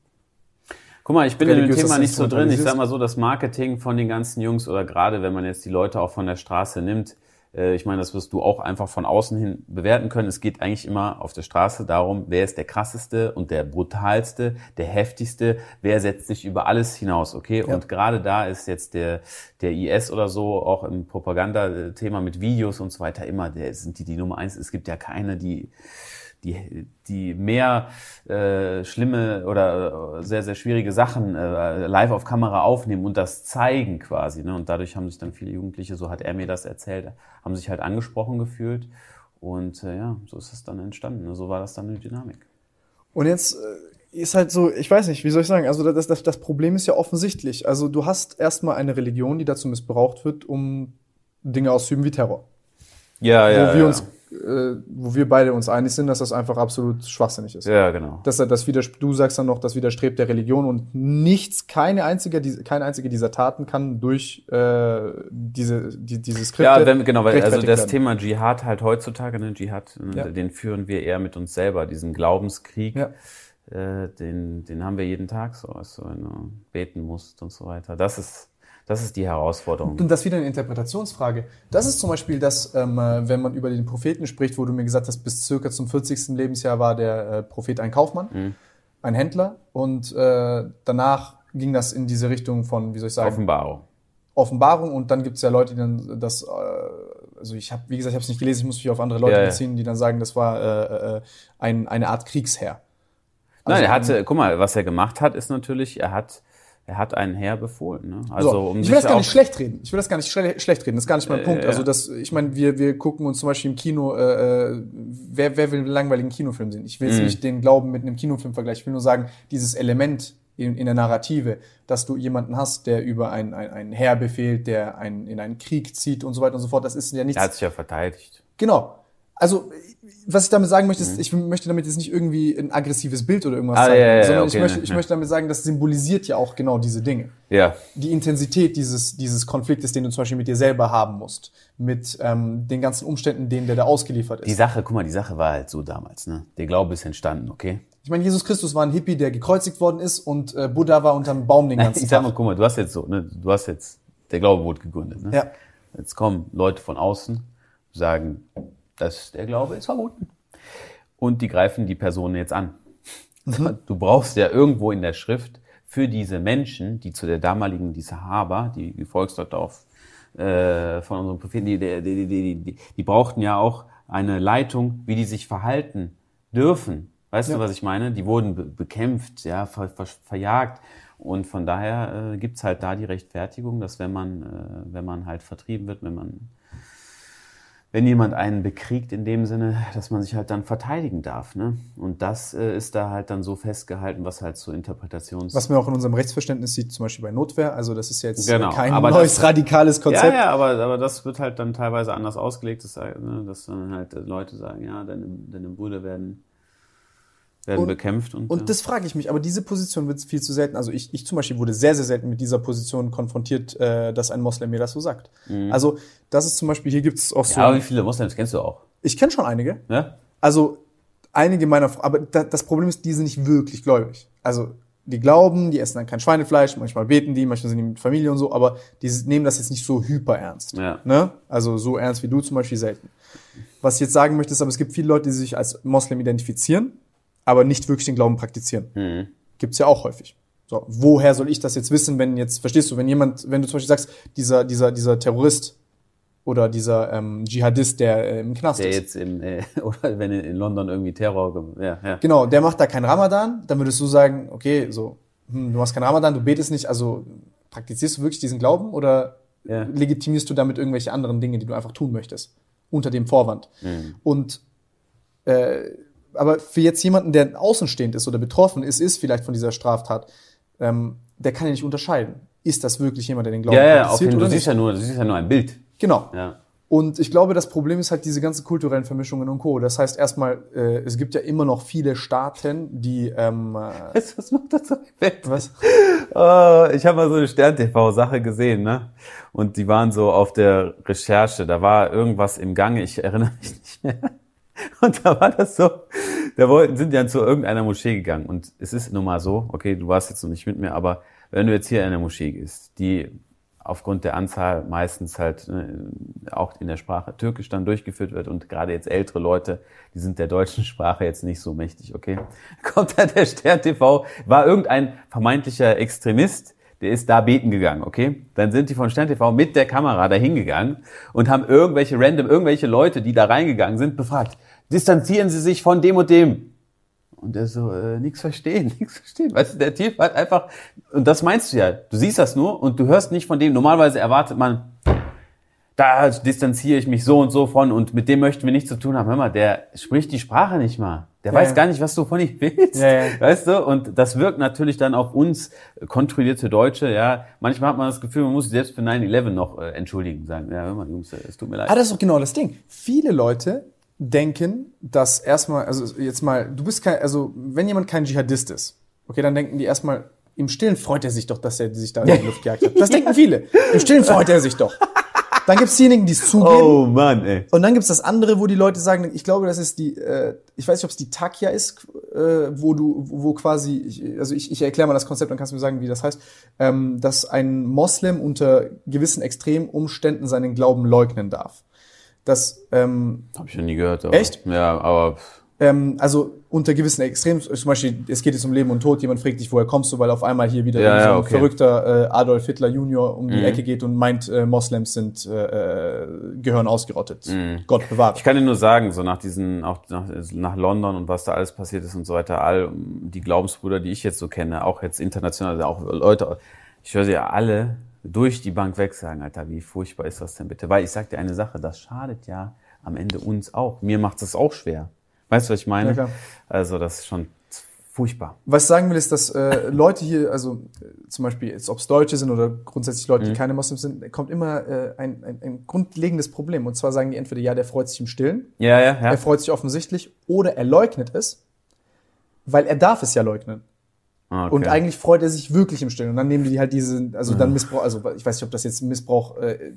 Guck mal, ich bin in dem Thema nicht so drin. Ich sag mal so, das Marketing von den ganzen Jungs oder gerade wenn man jetzt die Leute auch von der Straße nimmt, äh, ich meine, das wirst du auch einfach von außen hin bewerten können. Es geht eigentlich immer auf der Straße darum, wer ist der krasseste und der brutalste, der heftigste, wer setzt sich über alles hinaus, okay? Und gerade da ist jetzt der, der IS oder so, auch im Propagandathema mit Videos und so weiter, immer, der sind die die Nummer eins. Es gibt ja keine, die die, die mehr äh, schlimme oder äh, sehr, sehr schwierige Sachen äh, live auf Kamera aufnehmen und das zeigen quasi. Ne? Und dadurch haben sich dann viele Jugendliche, so hat er mir das erzählt, haben sich halt angesprochen gefühlt. Und äh, ja, so ist es dann entstanden. Ne? So war das dann die Dynamik. Und jetzt äh, ist halt so, ich weiß nicht, wie soll ich sagen, also das, das, das Problem ist ja offensichtlich. Also du hast erstmal eine Religion, die dazu missbraucht wird, um Dinge auszuüben wie Terror. Ja, wo wir uns äh, wo wir beide uns einig sind, dass das einfach absolut schwachsinnig ist. Ja, genau. Dass er das widers du sagst dann noch, das widerstrebt der Religion und nichts, keine einzige, die- keine einzige dieser Taten kann durch äh, diese, die, diese Skripte. Ja, wenn, genau, weil also das werden. Thema Dschihad halt heutzutage, ne, Dschihad, äh, Ja. den führen wir eher mit uns selber, diesen Glaubenskrieg, Ja. äh, den, den haben wir jeden Tag so, also wenn du beten musst und so weiter. Das ist, das ist die Herausforderung. Und das ist wieder eine Interpretationsfrage. Das ist zum Beispiel das, ähm, äh, wenn man über den Propheten spricht, wo du mir gesagt hast, bis circa zum 40. Lebensjahr war der äh, Prophet ein Kaufmann, Mhm. ein Händler und äh, danach ging das in diese Richtung von, wie soll ich sagen, Offenbarung. Offenbarung und dann gibt es ja Leute, die dann das, also ich habe, wie gesagt, ich habe es nicht gelesen, ich muss mich auf andere Leute Ja, ja. beziehen, die dann sagen, das war ein, eine Art Kriegsherr. Nein, er Also, hatte, guck mal, was er gemacht hat, ist natürlich, er hat, er hat einen Herr befohlen. Ne? Also so, um ich will das gar nicht schlecht reden. Ich will das gar nicht schle schlecht reden. Das ist gar nicht mein Äh, Punkt. Also das, ich meine, wir, wir gucken uns zum Beispiel im Kino, äh, äh, wer, wer will einen langweiligen Kinofilm sehen? Ich will Mhm. jetzt nicht den Glauben mit einem Kinofilm vergleichen. Ich will nur sagen, dieses Element in, in der Narrative, dass du jemanden hast, der über ein, ein, ein Heer befehlt, der einen, in einen Krieg zieht und so weiter und so fort. Das ist ja nichts. Er hat sich ja verteidigt. Genau. Also, was ich damit sagen möchte, ist, ich möchte damit jetzt nicht irgendwie ein aggressives Bild oder irgendwas Mhm. Ah, zeigen, ja, ja, sondern okay, ich, möchte, ne, ich ja. möchte damit sagen, das symbolisiert ja auch genau diese Dinge Ja, die Intensität dieses, dieses Konfliktes, den du zum Beispiel mit dir selber haben musst, mit ähm, den ganzen Umständen, denen der da ausgeliefert die ist. Sache, guck mal, die Sache war halt so damals. Ne? Der Glaube ist entstanden, okay? Ich meine, Jesus Christus war ein Hippie, der gekreuzigt worden ist und äh, Buddha war unterm Baum den ganzen Ich sag mal, Tag. guck mal, du hast jetzt so, ne, du hast jetzt, der Glaube wurde gegründet. Ne? Ja. Jetzt kommen Leute von außen, sagen, dass der Glaube ist verboten. Und die greifen die Person jetzt an. Mhm. Du brauchst ja irgendwo in der Schrift für diese Menschen, die zu der damaligen, die Sahaba, die Gefolgsleute auf, äh, von unserem Propheten, die, die, die, die, die, die brauchten ja auch eine Leitung, wie die sich verhalten dürfen. Weißt Ja. du, was ich meine? Die wurden be bekämpft, ja, ver ver verjagt. Und von daher äh, gibt's halt da die Rechtfertigung, dass wenn man, äh, wenn man halt vertrieben wird, wenn man, wenn jemand einen bekriegt in dem Sinne, dass man sich halt dann verteidigen darf. Ne? Und das äh, ist da halt dann so festgehalten, was halt so Interpretations... Was man auch in unserem Rechtsverständnis sieht, zum Beispiel bei Notwehr. Also das ist jetzt Genau, äh, kein aber neues das- radikales ja, Konzept. ja, aber, aber das wird halt dann teilweise anders ausgelegt, dass, äh, ne, dass dann halt äh, Leute sagen, ja, deine, deine Brüder werden, werden Und- bekämpft. Und, Und ja. das frage ich mich, aber diese Position wird viel zu selten. Also ich, ich zum Beispiel wurde sehr, sehr selten mit dieser Position konfrontiert, äh, dass ein Moslem mir das so sagt. Also das ist zum Beispiel, hier gibt es auch so, Mhm. ja, aber wie viele Moslems kennst du auch? ich kenne schon einige, Ne? Also einige meiner, aber da, das Problem ist, die sind nicht wirklich gläubig. Also die glauben, die essen dann kein Schweinefleisch, manchmal beten die, manchmal sind die mit Familie und so, aber die nehmen das jetzt nicht so hyper ernst. Ja. Ne? Also so ernst wie du zum Beispiel selten. Was ich jetzt sagen möchte, ist, aber es gibt viele Leute, die sich als Moslem identifizieren, aber nicht wirklich den Glauben praktizieren. Mhm. Gibt's ja auch häufig. So, woher soll ich das jetzt wissen, wenn jetzt, verstehst du, wenn jemand, wenn du zum Beispiel sagst, dieser, dieser, dieser Terrorist oder dieser ähm, Dschihadist, der äh, im Knast Der ist. jetzt im, äh, oder wenn in, London irgendwie Terror, ja, ja. Genau, der macht da keinen Ramadan, dann würdest du sagen, okay, so, hm, du machst keinen Ramadan, du betest nicht, also praktizierst du wirklich diesen Glauben oder Ja. legitimierst du damit irgendwelche anderen Dinge, die du einfach tun möchtest, unter dem Vorwand? Und äh, aber für jetzt jemanden, der außenstehend ist oder betroffen ist, ist vielleicht von dieser Straftat, ähm, der kann ja nicht unterscheiden. Ist das wirklich jemand, der den Glauben Ja, ja, auf jeden oder Du siehst nicht? ja nur, du siehst ja nur ein Bild. Genau. Ja. Und ich glaube, das Problem ist halt diese ganzen kulturellen Vermischungen und Co. Das heißt erstmal, äh, es gibt ja immer noch viele Staaten, die ähm, äh, du, was macht das so was? Oh, ich habe mal so eine Stern-TV-Sache gesehen, ne? Und die waren so auf der Recherche. Da war irgendwas im Gange, ich erinnere mich nicht mehr. Und da war das so, da wollten, sind dann zu irgendeiner Moschee gegangen. Und es ist nun mal so, okay, du warst jetzt noch nicht mit mir, aber wenn du jetzt hier in eine Moschee gehst, die aufgrund der Anzahl meistens halt ne, auch in der Sprache Türkisch dann durchgeführt wird und gerade jetzt ältere Leute, die sind der deutschen Sprache jetzt nicht so mächtig, okay? Kommt da der Stern TV, war irgendein vermeintlicher Extremist, der ist da beten gegangen, okay? Dann sind die von Stern TV mit der Kamera da hingegangen und haben irgendwelche random, irgendwelche Leute, die da reingegangen sind, befragt. Distanzieren Sie sich von dem und dem. Und er so, äh, nichts verstehen, nichts verstehen. Weißt du, der Typ hat einfach, und das meinst du ja, du siehst das nur und du hörst nicht von dem. Normalerweise erwartet man, da distanziere ich mich so und so von und mit dem möchten wir nichts zu tun haben. Hör mal, der spricht die Sprache nicht mal. Der Ja, weiß gar nicht, was du von ihm willst. Weißt du? Und das wirkt natürlich dann auf uns kontrollierte Deutsche, ja. Manchmal hat man das Gefühl, man muss sich selbst für 9-11 noch äh, entschuldigen, sagen, ja, hör mal, Jungs, äh, es tut mir leid. Ah, das ist doch genau das Ding. Viele Leute denken, dass erstmal, also jetzt mal, du bist kein, also wenn jemand kein Dschihadist ist, okay, dann denken die erstmal, im Stillen freut er sich doch, dass er sich da in die Luft gejagt hat. Das denken viele. Im Stillen freut er sich doch. Dann gibt's diejenigen, die es zugeben. Oh Mann, ey. Und dann gibt's das andere, wo die Leute sagen, ich glaube, das ist die, äh, ich weiß nicht, ob es die Takia ist, äh, wo du, wo quasi, ich, also ich, ich erkläre mal das Konzept, dann kannst du mir sagen, wie das heißt, ähm, dass ein Moslem unter gewissen extremen Umständen seinen Glauben leugnen darf. Das, ähm, Hab ich noch nie gehört. Aber, Echt? Ja, aber ähm, also unter gewissen Extremen, zum Beispiel, es geht jetzt um Leben und Tod, jemand fragt dich, woher kommst du, weil auf einmal hier wieder Ja, so ein okay. verrückter äh, Adolf Hitler Junior um die Mhm. Ecke geht und meint, äh, Moslems sind, äh, äh, gehören ausgerottet. Gott bewahre. Mhm. ich kann dir nur sagen, so nach diesen, auch nach, nach London und was da alles passiert ist und so weiter, all die Glaubensbrüder, die ich jetzt so kenne, auch jetzt international, also auch Leute, ich höre sie ja alle durch die Bank weg sagen, Alter, wie furchtbar ist das denn bitte? Weil ich sag dir eine Sache, das schadet ja am Ende uns auch. Mir macht es auch schwer. Weißt du, was ich meine? Ja, klar. Also das ist schon furchtbar. Was ich sagen will, ist, dass äh, Leute hier, also äh, zum Beispiel, jetzt, ob es Deutsche sind oder grundsätzlich Leute, Mhm. die keine Moslems sind, kommt immer äh, ein, ein, ein grundlegendes Problem. Und zwar sagen die entweder, ja, der freut sich im Stillen, Ja, ja, ja. er freut sich offensichtlich, oder er leugnet es, weil er darf es ja leugnen. Ah, okay. Und eigentlich freut er sich wirklich im Stillen. Und dann nehmen die halt diese, also dann Missbrauch, also ich weiß nicht, ob das jetzt Missbrauch, äh,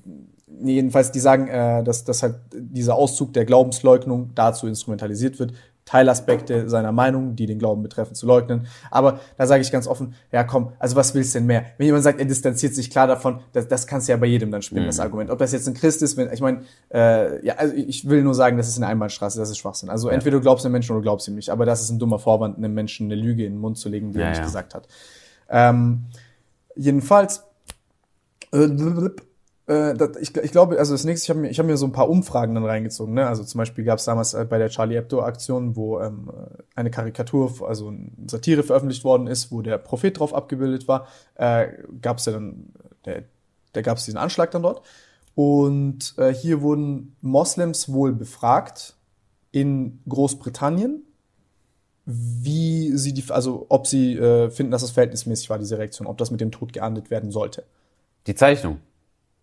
jedenfalls, die sagen, äh, dass, dass halt dieser Auszug der Glaubensleugnung dazu instrumentalisiert wird, Teilaspekte seiner Meinung, die den Glauben betreffen, zu leugnen. Aber da sage ich ganz offen, ja komm, also was willst du denn mehr? Wenn jemand sagt, er distanziert sich klar davon, das, das kannst du ja bei jedem dann spielen, das Argument. Ob das jetzt ein Christ ist, wenn, ich meine, äh, ja, also ich will nur sagen, das ist eine Einbahnstraße, das ist Schwachsinn. Also entweder du glaubst einem Menschen oder du glaubst ihm nicht. Aber das ist ein dummer Vorwand, einem Menschen eine Lüge in den Mund zu legen, die Ja, er nicht ja. gesagt hat. Ähm, jedenfalls, äh, äh, das, ich, ich glaube, also das nächste, ich habe mir, hab mir so ein paar Umfragen dann reingezogen. Ne? Also zum Beispiel gab es damals äh, bei der Charlie Hebdo-Aktion, wo ähm, eine Karikatur, also eine Satire veröffentlicht worden ist, wo der Prophet drauf abgebildet war, äh, gab es ja dann, der, da gab es diesen Anschlag dann dort. Und äh, hier wurden Moslems wohl befragt in Großbritannien, wie sie die, also ob sie äh, finden, dass das verhältnismäßig war, diese Reaktion, ob das mit dem Tod geahndet werden sollte. Die Zeichnung.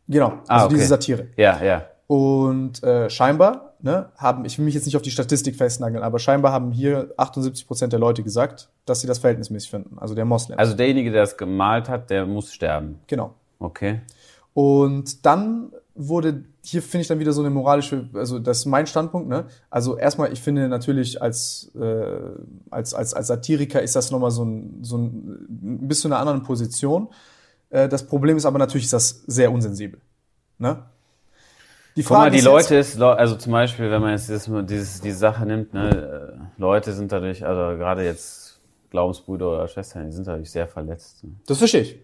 Genau, also Ah, okay. diese Satire. Ja, ja. Und äh, scheinbar ne, haben, ich will mich jetzt nicht auf die Statistik festnageln, aber scheinbar haben hier 78 Prozent der Leute gesagt, dass sie das verhältnismäßig finden, also der Moslem. Also derjenige, der das gemalt hat, der muss sterben. genau. Okay. Und dann wurde, hier finde ich dann wieder so eine moralische, also das ist mein Standpunkt, ne? Also erstmal, ich finde natürlich als, äh, als, als, als Satiriker ist das nochmal so ein, so ein, bis zu einer anderen Position. Äh, das Problem ist aber natürlich, ist das sehr unsensibel. Ne? Die Guck mal, die ist Leute ist, also zum Beispiel, wenn man jetzt dieses, dieses, die Sache nimmt, ne, äh, Leute sind dadurch, also gerade jetzt Glaubensbrüder oder Schwestern, die sind dadurch sehr verletzt. ne? Das verstehe ich.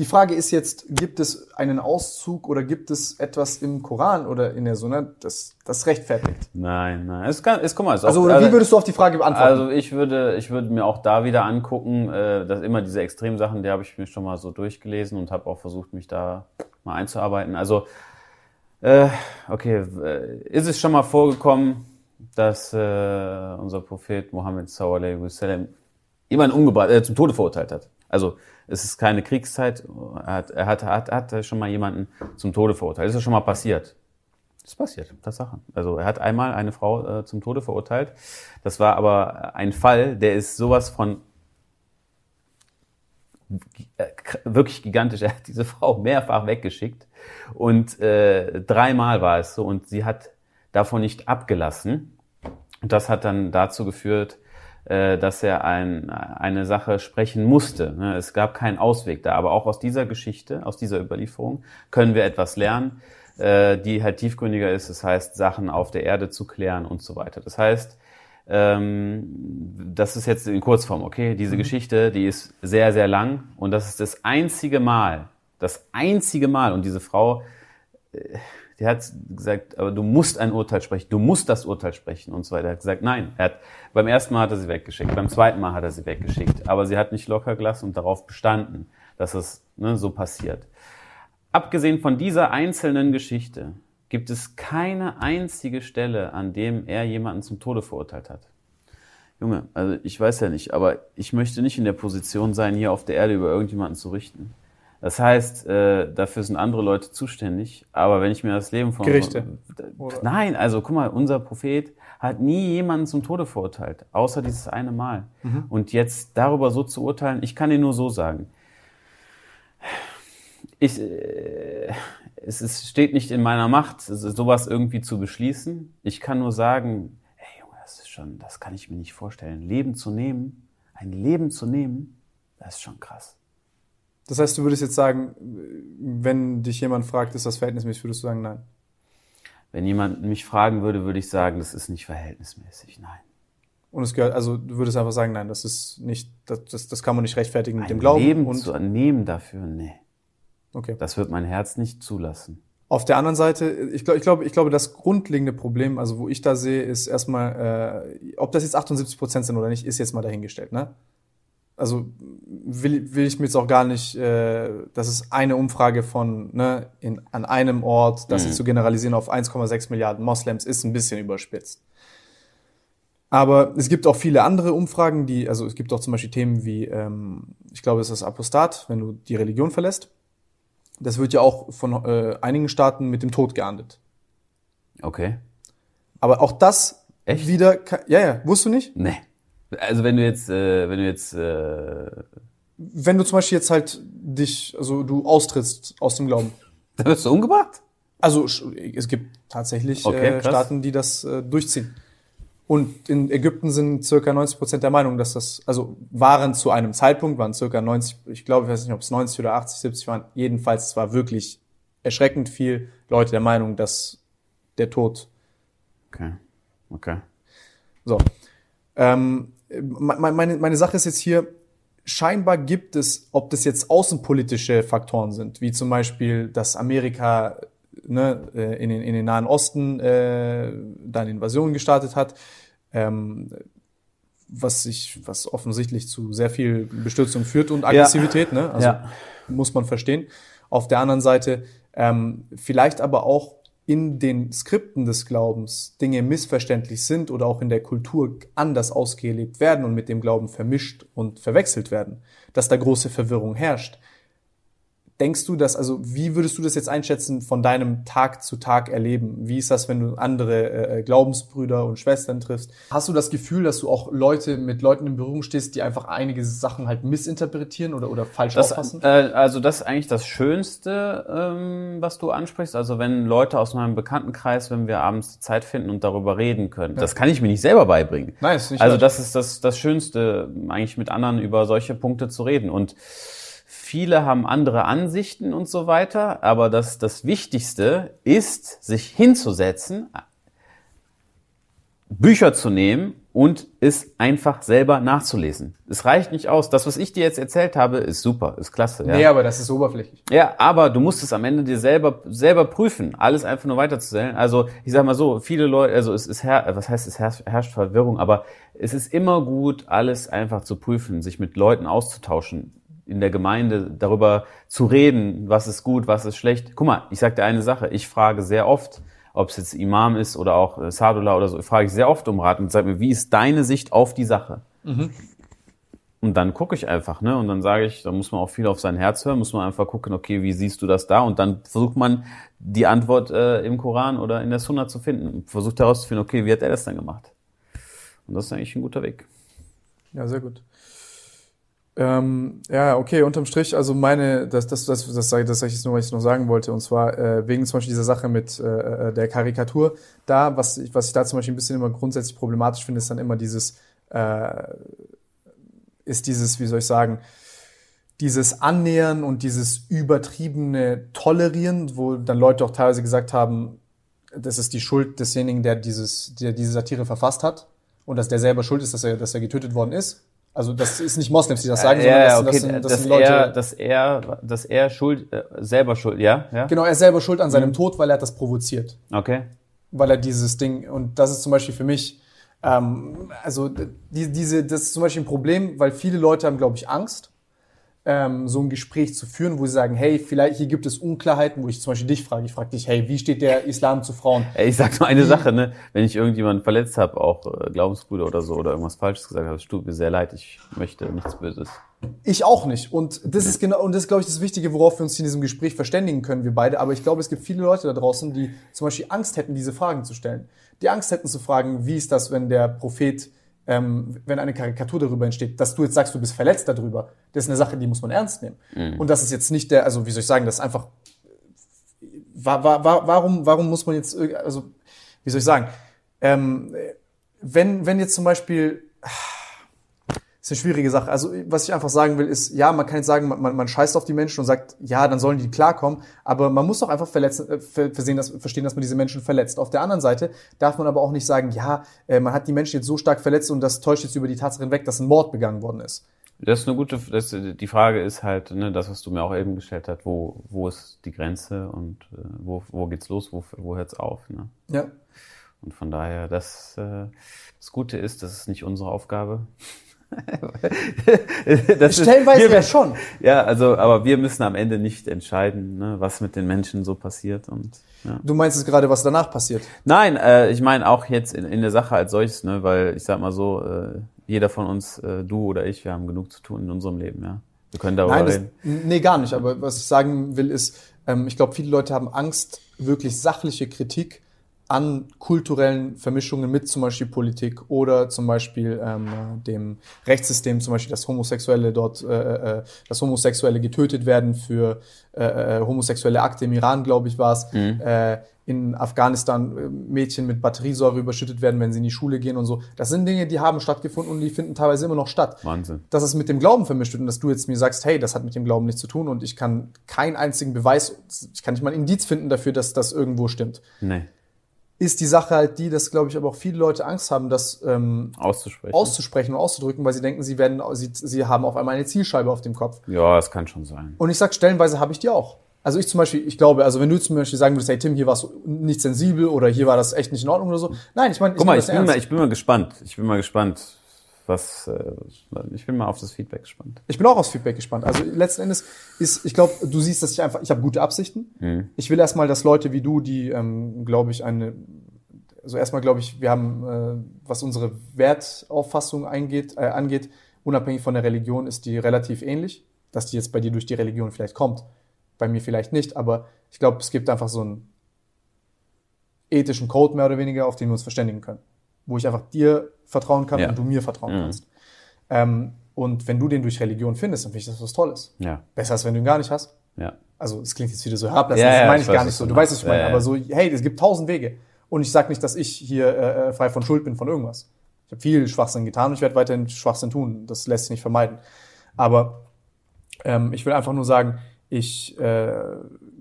Die Frage ist jetzt, gibt es einen Auszug oder gibt es etwas im Koran oder in der Sunna, das, das rechtfertigt? Nein, nein. Es kann, es, guck mal, es Also, auch, wie würdest du auf die Frage beantworten? Also ich würde, ich würde mir auch da wieder angucken, äh, dass immer diese Extremsachen, die habe ich mir schon mal so durchgelesen und habe auch versucht, mich da mal einzuarbeiten. Also äh, okay, ist es schon mal vorgekommen, dass äh, unser Prophet Mohammed sallallahu alaihi wasallam jemanden umgebracht, äh, zum Tode verurteilt hat? Also es ist keine Kriegszeit. Er hat, er hat, hat, hat schon mal jemanden zum Tode verurteilt. Ist das schon mal passiert? Das ist passiert, Tatsache. Also er hat einmal eine Frau äh, zum Tode verurteilt. Das war aber ein Fall, der ist sowas von wirklich gigantisch. Er hat diese Frau mehrfach weggeschickt und äh, dreimal war es so und sie hat davon nicht abgelassen. Und das hat dann dazu geführt, dass er ein, eine Sache sprechen musste. ne? Es gab keinen Ausweg da. Aber auch aus dieser Geschichte, aus dieser Überlieferung, können wir etwas lernen, äh, die halt tiefgründiger ist. Das heißt, Sachen auf der Erde zu klären und so weiter. Das heißt, ähm, das ist jetzt in Kurzform, okay? Diese Geschichte, die ist sehr, sehr lang und das ist das einzige Mal, das einzige Mal und diese Frau, die hat gesagt, aber du musst ein Urteil sprechen, du musst das Urteil sprechen und so weiter. Er hat gesagt, nein. Er hat, beim ersten Mal hat er sie weggeschickt, beim zweiten Mal hat er sie weggeschickt, aber sie hat nicht locker gelassen und darauf bestanden, dass es ne, so passiert. Abgesehen von dieser einzelnen Geschichte gibt es keine einzige Stelle, an dem er jemanden zum Tode verurteilt hat. Junge, also ich weiß ja nicht, aber ich möchte nicht in der Position sein, hier auf der Erde über irgendjemanden zu richten. Das heißt, äh, dafür sind andere Leute zuständig. Aber wenn ich mir das Leben von Gerichte. Oder? Nein, also guck mal, unser Prophet hat nie jemanden zum Tode verurteilt, außer dieses eine Mal. Mhm. Und jetzt darüber so zu urteilen, ich kann dir nur so sagen. Ich, äh, es ist, steht nicht in meiner Macht, sowas irgendwie zu beschließen. Ich kann nur sagen, ey Junge, das ist schon, das kann ich mir nicht vorstellen. Leben zu nehmen, ein Leben zu nehmen, das ist schon krass. Das heißt, du würdest jetzt sagen, wenn dich jemand fragt, ist das verhältnismäßig, würdest du sagen, nein? Wenn jemand mich fragen würde, würde ich sagen, das ist nicht verhältnismäßig, nein. Und es gehört, also du würdest einfach sagen, nein, das ist nicht, das, das, das kann man nicht rechtfertigen mit Ein dem Glauben. Leben und zu nehmen dafür, nee. Okay. Das wird mein Herz nicht zulassen. Auf der anderen Seite, ich glaube, ich glaube, ich glaube, das grundlegende Problem, also wo ich da sehe, ist erstmal, äh, ob das jetzt 78 Prozent sind oder nicht, ist jetzt mal dahingestellt. Ne? Also will, will ich mir jetzt auch gar nicht, äh, das ist eine Umfrage von ne, in, an einem Ort, das Mhm. zu generalisieren auf 1,6 Milliarden Moslems ist ein bisschen überspitzt. Aber es gibt auch viele andere Umfragen, die, also es gibt auch zum Beispiel Themen wie, ähm, ich glaube, es ist Apostat, wenn du die Religion verlässt. Das wird ja auch von äh, einigen Staaten mit dem Tod geahndet. Okay? Aber auch das Echt? wieder, ja, ja, wusstest du nicht? Nee. Also wenn du jetzt, äh, wenn du jetzt, äh, Wenn du zum Beispiel jetzt halt dich, also du austrittst aus dem Glauben. da wirst du umgebracht? Also es gibt tatsächlich Okay, äh. Staaten, die das äh, durchziehen. Und in Ägypten sind circa 90 Prozent der Meinung, dass das, also waren zu einem Zeitpunkt, waren circa 90, ich glaube, ich weiß nicht, ob es 90 oder 80, 70 waren. Jedenfalls, es war wirklich erschreckend viel Leute der Meinung, dass der Tod Okay. Okay. So. Ähm, me- meine, meine Sache ist jetzt hier, scheinbar gibt es, ob das jetzt außenpolitische Faktoren sind, wie zum Beispiel, dass Amerika ne, äh, in, den, in den Nahen Osten äh, da eine Invasion gestartet hat, ähm, was sich, was offensichtlich zu sehr viel Bestürzung führt und Aggressivität, ne? Also Ja. muss man verstehen. Auf der anderen Seite ähm, vielleicht aber auch in den Skripten des Glaubens Dinge missverständlich sind oder auch in der Kultur anders ausgelebt werden und mit dem Glauben vermischt und verwechselt werden, dass da große Verwirrung herrscht. Denkst du das, also wie würdest du das jetzt einschätzen von deinem Tag zu Tag erleben? Wie ist das, wenn du andere äh, Glaubensbrüder und Schwestern triffst? Hast du das Gefühl, dass du auch Leute mit Leuten in Berührung stehst, die einfach einige Sachen halt missinterpretieren oder, oder falsch Das, auffassen? äh, also das ist eigentlich das Schönste, ähm, was du ansprichst. Also wenn Leute aus meinem Bekanntenkreis, wenn wir abends Zeit finden und darüber reden können. Das kann ich mir nicht selber beibringen. Nein, ist nicht Also das ist das, das Schönste, eigentlich mit anderen über solche Punkte zu reden. Und viele haben andere Ansichten und so weiter, aber das, das Wichtigste ist, sich hinzusetzen, Bücher zu nehmen und es einfach selber nachzulesen. Es reicht nicht aus. Das, was ich dir jetzt erzählt habe, ist super, ist klasse. Ja? Nee, aber das ist oberflächlich. Ja, aber du musst es am Ende dir selber selber prüfen, alles einfach nur weiterzuzählen. Also ich sag mal so, viele Leute, also es ist her, was heißt es herrscht Verwirrung, aber es ist immer gut, alles einfach zu prüfen, sich mit Leuten auszutauschen, in der Gemeinde darüber zu reden, was ist gut, was ist schlecht. Guck mal, ich sag dir eine Sache, ich frage sehr oft, ob es jetzt Imam ist oder auch äh, Sadullah oder so, frage ich sehr oft um Rat und sag mir, wie ist deine Sicht auf die Sache? Und dann gucke ich einfach, ne? Und dann sage ich, da muss man auch viel auf sein Herz hören, muss man einfach gucken, okay, wie siehst du das da? Und dann versucht man die Antwort äh, im Koran oder in der Sunna zu finden. Versucht herauszufinden, okay, wie hat er das dann gemacht? Und das ist eigentlich ein guter Weg. Ja, sehr gut. Ähm, ja, okay, unterm Strich, also meine, das, das, das, das, das, das sag ich jetzt nur, was ich noch sagen wollte, und zwar äh, wegen zum Beispiel dieser Sache mit äh, äh, der Karikatur. Da, was ich, was ich da zum Beispiel ein bisschen immer grundsätzlich problematisch finde, ist dann immer dieses, äh, ist dieses, wie soll ich sagen, dieses Annähern und dieses übertriebene Tolerieren, wo dann Leute auch teilweise gesagt haben, das ist die Schuld desjenigen, der dieses, der diese Satire verfasst hat und dass der selber schuld ist, dass er, dass er getötet worden ist. Also das ist nicht Moslems, die das sagen, sondern das, das, sind, das dass, sind Leute. er, dass er, dass er schuld, äh, selber schuld, ja, ja, genau, er ist selber schuld an seinem Tod, weil er hat das provoziert, okay, weil er dieses Ding und das ist zum Beispiel für mich, ähm, also die, diese, das ist zum Beispiel ein Problem, weil viele Leute haben, glaube ich, Angst, ähm, so ein Gespräch zu führen, wo sie sagen, hey, vielleicht hier gibt es Unklarheiten, wo ich zum Beispiel dich frage. Ich frage dich, hey, wie steht der Islam zu Frauen? Ey, ich sag nur eine Sache, ne? Wenn ich irgendjemanden verletzt habe, auch äh, Glaubensbrüder oder so, oder irgendwas Falsches gesagt habe, es tut mir sehr leid, ich möchte nichts Böses. Ich auch nicht. Und das ist genau, und das ist, glaube ich, das Wichtige, worauf wir uns in diesem Gespräch verständigen können, wir beide. Aber ich glaube, es gibt viele Leute da draußen, die zum Beispiel Angst hätten, diese Fragen zu stellen. Die Angst hätten zu fragen, wie ist das, wenn der Prophet ähm, wenn eine Karikatur darüber entsteht, dass du jetzt sagst, du bist verletzt darüber, das ist eine Sache, die muss man ernst nehmen. Mhm. Und das ist jetzt nicht der, also wie soll ich sagen, das ist einfach, wa, wa, wa, warum, warum muss man jetzt, also wie soll ich sagen, ähm, wenn, wenn jetzt zum Beispiel, ist eine schwierige Sache. Also, was ich einfach sagen will, ist, ja, man kann jetzt sagen, man, man scheißt auf die Menschen und sagt, ja, dann sollen die klarkommen, aber man muss doch einfach verletzen, äh, versehen, dass, verstehen, dass man diese Menschen verletzt. Auf der anderen Seite darf man aber auch nicht sagen, ja, äh, man hat die Menschen jetzt so stark verletzt und das täuscht jetzt über die Tatsache hinweg, dass ein Mord begangen worden ist. Das ist eine gute, das, die Frage ist halt, ne, das, was du mir auch eben gestellt hast, wo, wo ist die Grenze und äh, wo, wo geht's los, wo, wo hört's auf, ne? Ja. Und von daher, das, äh, das Gute ist, das ist nicht unsere Aufgabe. das Stellenweise ist, wir, ja schon. Ja, also, aber wir müssen am Ende nicht entscheiden, ne, was mit den Menschen so passiert. Und, ja. Du meinst es gerade, was danach passiert? Nein, äh, ich meine auch jetzt in, in der Sache als solches, ne, weil ich sag mal so, äh, jeder von uns, äh, du oder ich, wir haben genug zu tun in unserem Leben, ja. Wir können darüber Nein, das, reden. Nee, gar nicht. Aber was ich sagen will, ist, ähm, ich glaube, viele Leute haben Angst, wirklich sachliche Kritik an kulturellen Vermischungen mit zum Beispiel Politik oder zum Beispiel ähm, dem Rechtssystem, zum Beispiel, dass Homosexuelle dort, äh, äh, dass Homosexuelle getötet werden für äh, äh, homosexuelle Akte im Iran, glaube ich, war es. Mhm. Äh, in Afghanistan äh, Mädchen mit Batteriesäure überschüttet werden, wenn sie in die Schule gehen und so. Das sind Dinge, die haben stattgefunden und die finden teilweise immer noch statt. Wahnsinn. Dass es mit dem Glauben vermischt wird und dass du jetzt mir sagst, hey, das hat mit dem Glauben nichts zu tun und ich kann keinen einzigen Beweis, ich kann nicht mal ein Indiz finden dafür, dass das irgendwo stimmt. Nee ist die Sache halt die, dass, glaube ich, aber auch viele Leute Angst haben, das ähm, auszusprechen. auszusprechen und auszudrücken, weil sie denken, sie werden, sie, sie haben auf einmal eine Zielscheibe auf dem Kopf. Ja, das kann schon sein. Und ich sag, stellenweise habe ich die auch. Also ich zum Beispiel, ich glaube, also wenn du zum Beispiel sagen würdest, hey Tim, hier war es nicht sensibel oder hier war das echt nicht in Ordnung oder so. Nein, ich meine, ich, Guck mal, ich bin mal, ich bin mal gespannt. Ich bin mal gespannt, was, äh, ich bin mal auf das Feedback gespannt. Ich bin auch aufs Feedback gespannt. Also letzten Endes ist, ich glaube, du siehst, dass ich einfach, ich habe gute Absichten. Mhm. Ich will erstmal, dass Leute wie du, die, ähm, glaube ich, eine also erstmal glaube ich, wir haben, äh, was unsere Wertauffassung eingeht, äh, angeht, unabhängig von der Religion, ist die relativ ähnlich. Dass die jetzt bei dir durch die Religion vielleicht kommt, bei mir vielleicht nicht, aber ich glaube, es gibt einfach so einen ethischen Code mehr oder weniger, auf den wir uns verständigen können. Wo ich einfach dir vertrauen kann ja. und du mir vertrauen mhm. kannst. Ähm, und wenn du den durch Religion findest, dann finde ich das was Tolles. Ja. Besser als wenn du ihn gar nicht hast. Ja. Also es klingt jetzt wieder so herablassend, ja, das meine ich gar nicht so. Du weißt, was ich meine. Aber so, hey, es gibt tausend Wege. Und ich sage nicht, dass ich hier äh, äh, frei von Schuld bin von irgendwas. Ich habe viel Schwachsinn getan und ich werde weiterhin Schwachsinn tun. Das lässt sich nicht vermeiden. Aber ähm, ich will einfach nur sagen, ich äh,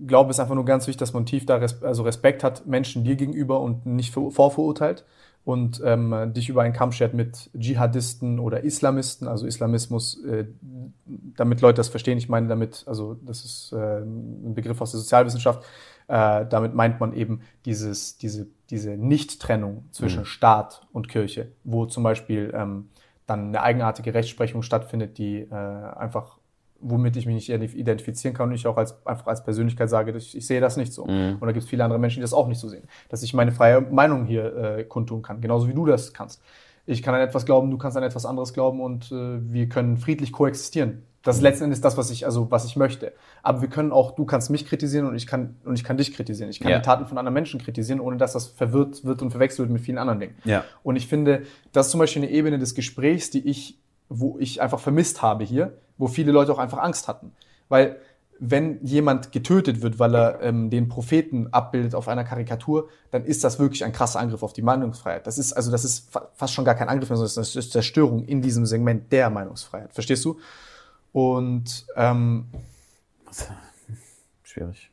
glaube, es ist einfach nur ganz wichtig, dass man tief da res also Respekt hat Menschen dir gegenüber und nicht vorverurteilt und ähm, dich über einen Kamm schert mit Dschihadisten oder Islamisten, also Islamismus, äh, damit Leute das verstehen. Ich meine damit, also das ist äh, ein Begriff aus der Sozialwissenschaft. Äh, damit meint man eben dieses, diese, diese Nicht-Trennung zwischen mhm. Staat und Kirche, wo zum Beispiel ähm, dann eine eigenartige Rechtsprechung stattfindet, die äh, einfach womit ich mich nicht identifizieren kann und ich auch als, einfach als Persönlichkeit sage, ich, ich sehe das nicht so. Mhm. Und da gibt es viele andere Menschen, die das auch nicht so sehen. Dass ich meine freie Meinung hier äh, kundtun kann, genauso wie du das kannst. Ich kann an etwas glauben, du kannst an etwas anderes glauben und äh, wir können friedlich koexistieren. Das ist letzten Endes das, was ich, also was ich möchte. Aber wir können auch, du kannst mich kritisieren und ich kann und ich kann dich kritisieren. Ich kann ja. die Taten von anderen Menschen kritisieren, ohne dass das verwirrt wird und verwechselt wird mit vielen anderen Dingen. Ja. Und ich finde, das ist zum Beispiel eine Ebene des Gesprächs, die ich, wo ich einfach vermisst habe hier, wo viele Leute auch einfach Angst hatten. Weil wenn jemand getötet wird, weil er ähm, den Propheten abbildet auf einer Karikatur, dann ist das wirklich ein krasser Angriff auf die Meinungsfreiheit. Das ist also das ist fa fast schon gar kein Angriff mehr, sondern das ist Zerstörung in diesem Segment der Meinungsfreiheit. Verstehst du? Und ähm, schwierig.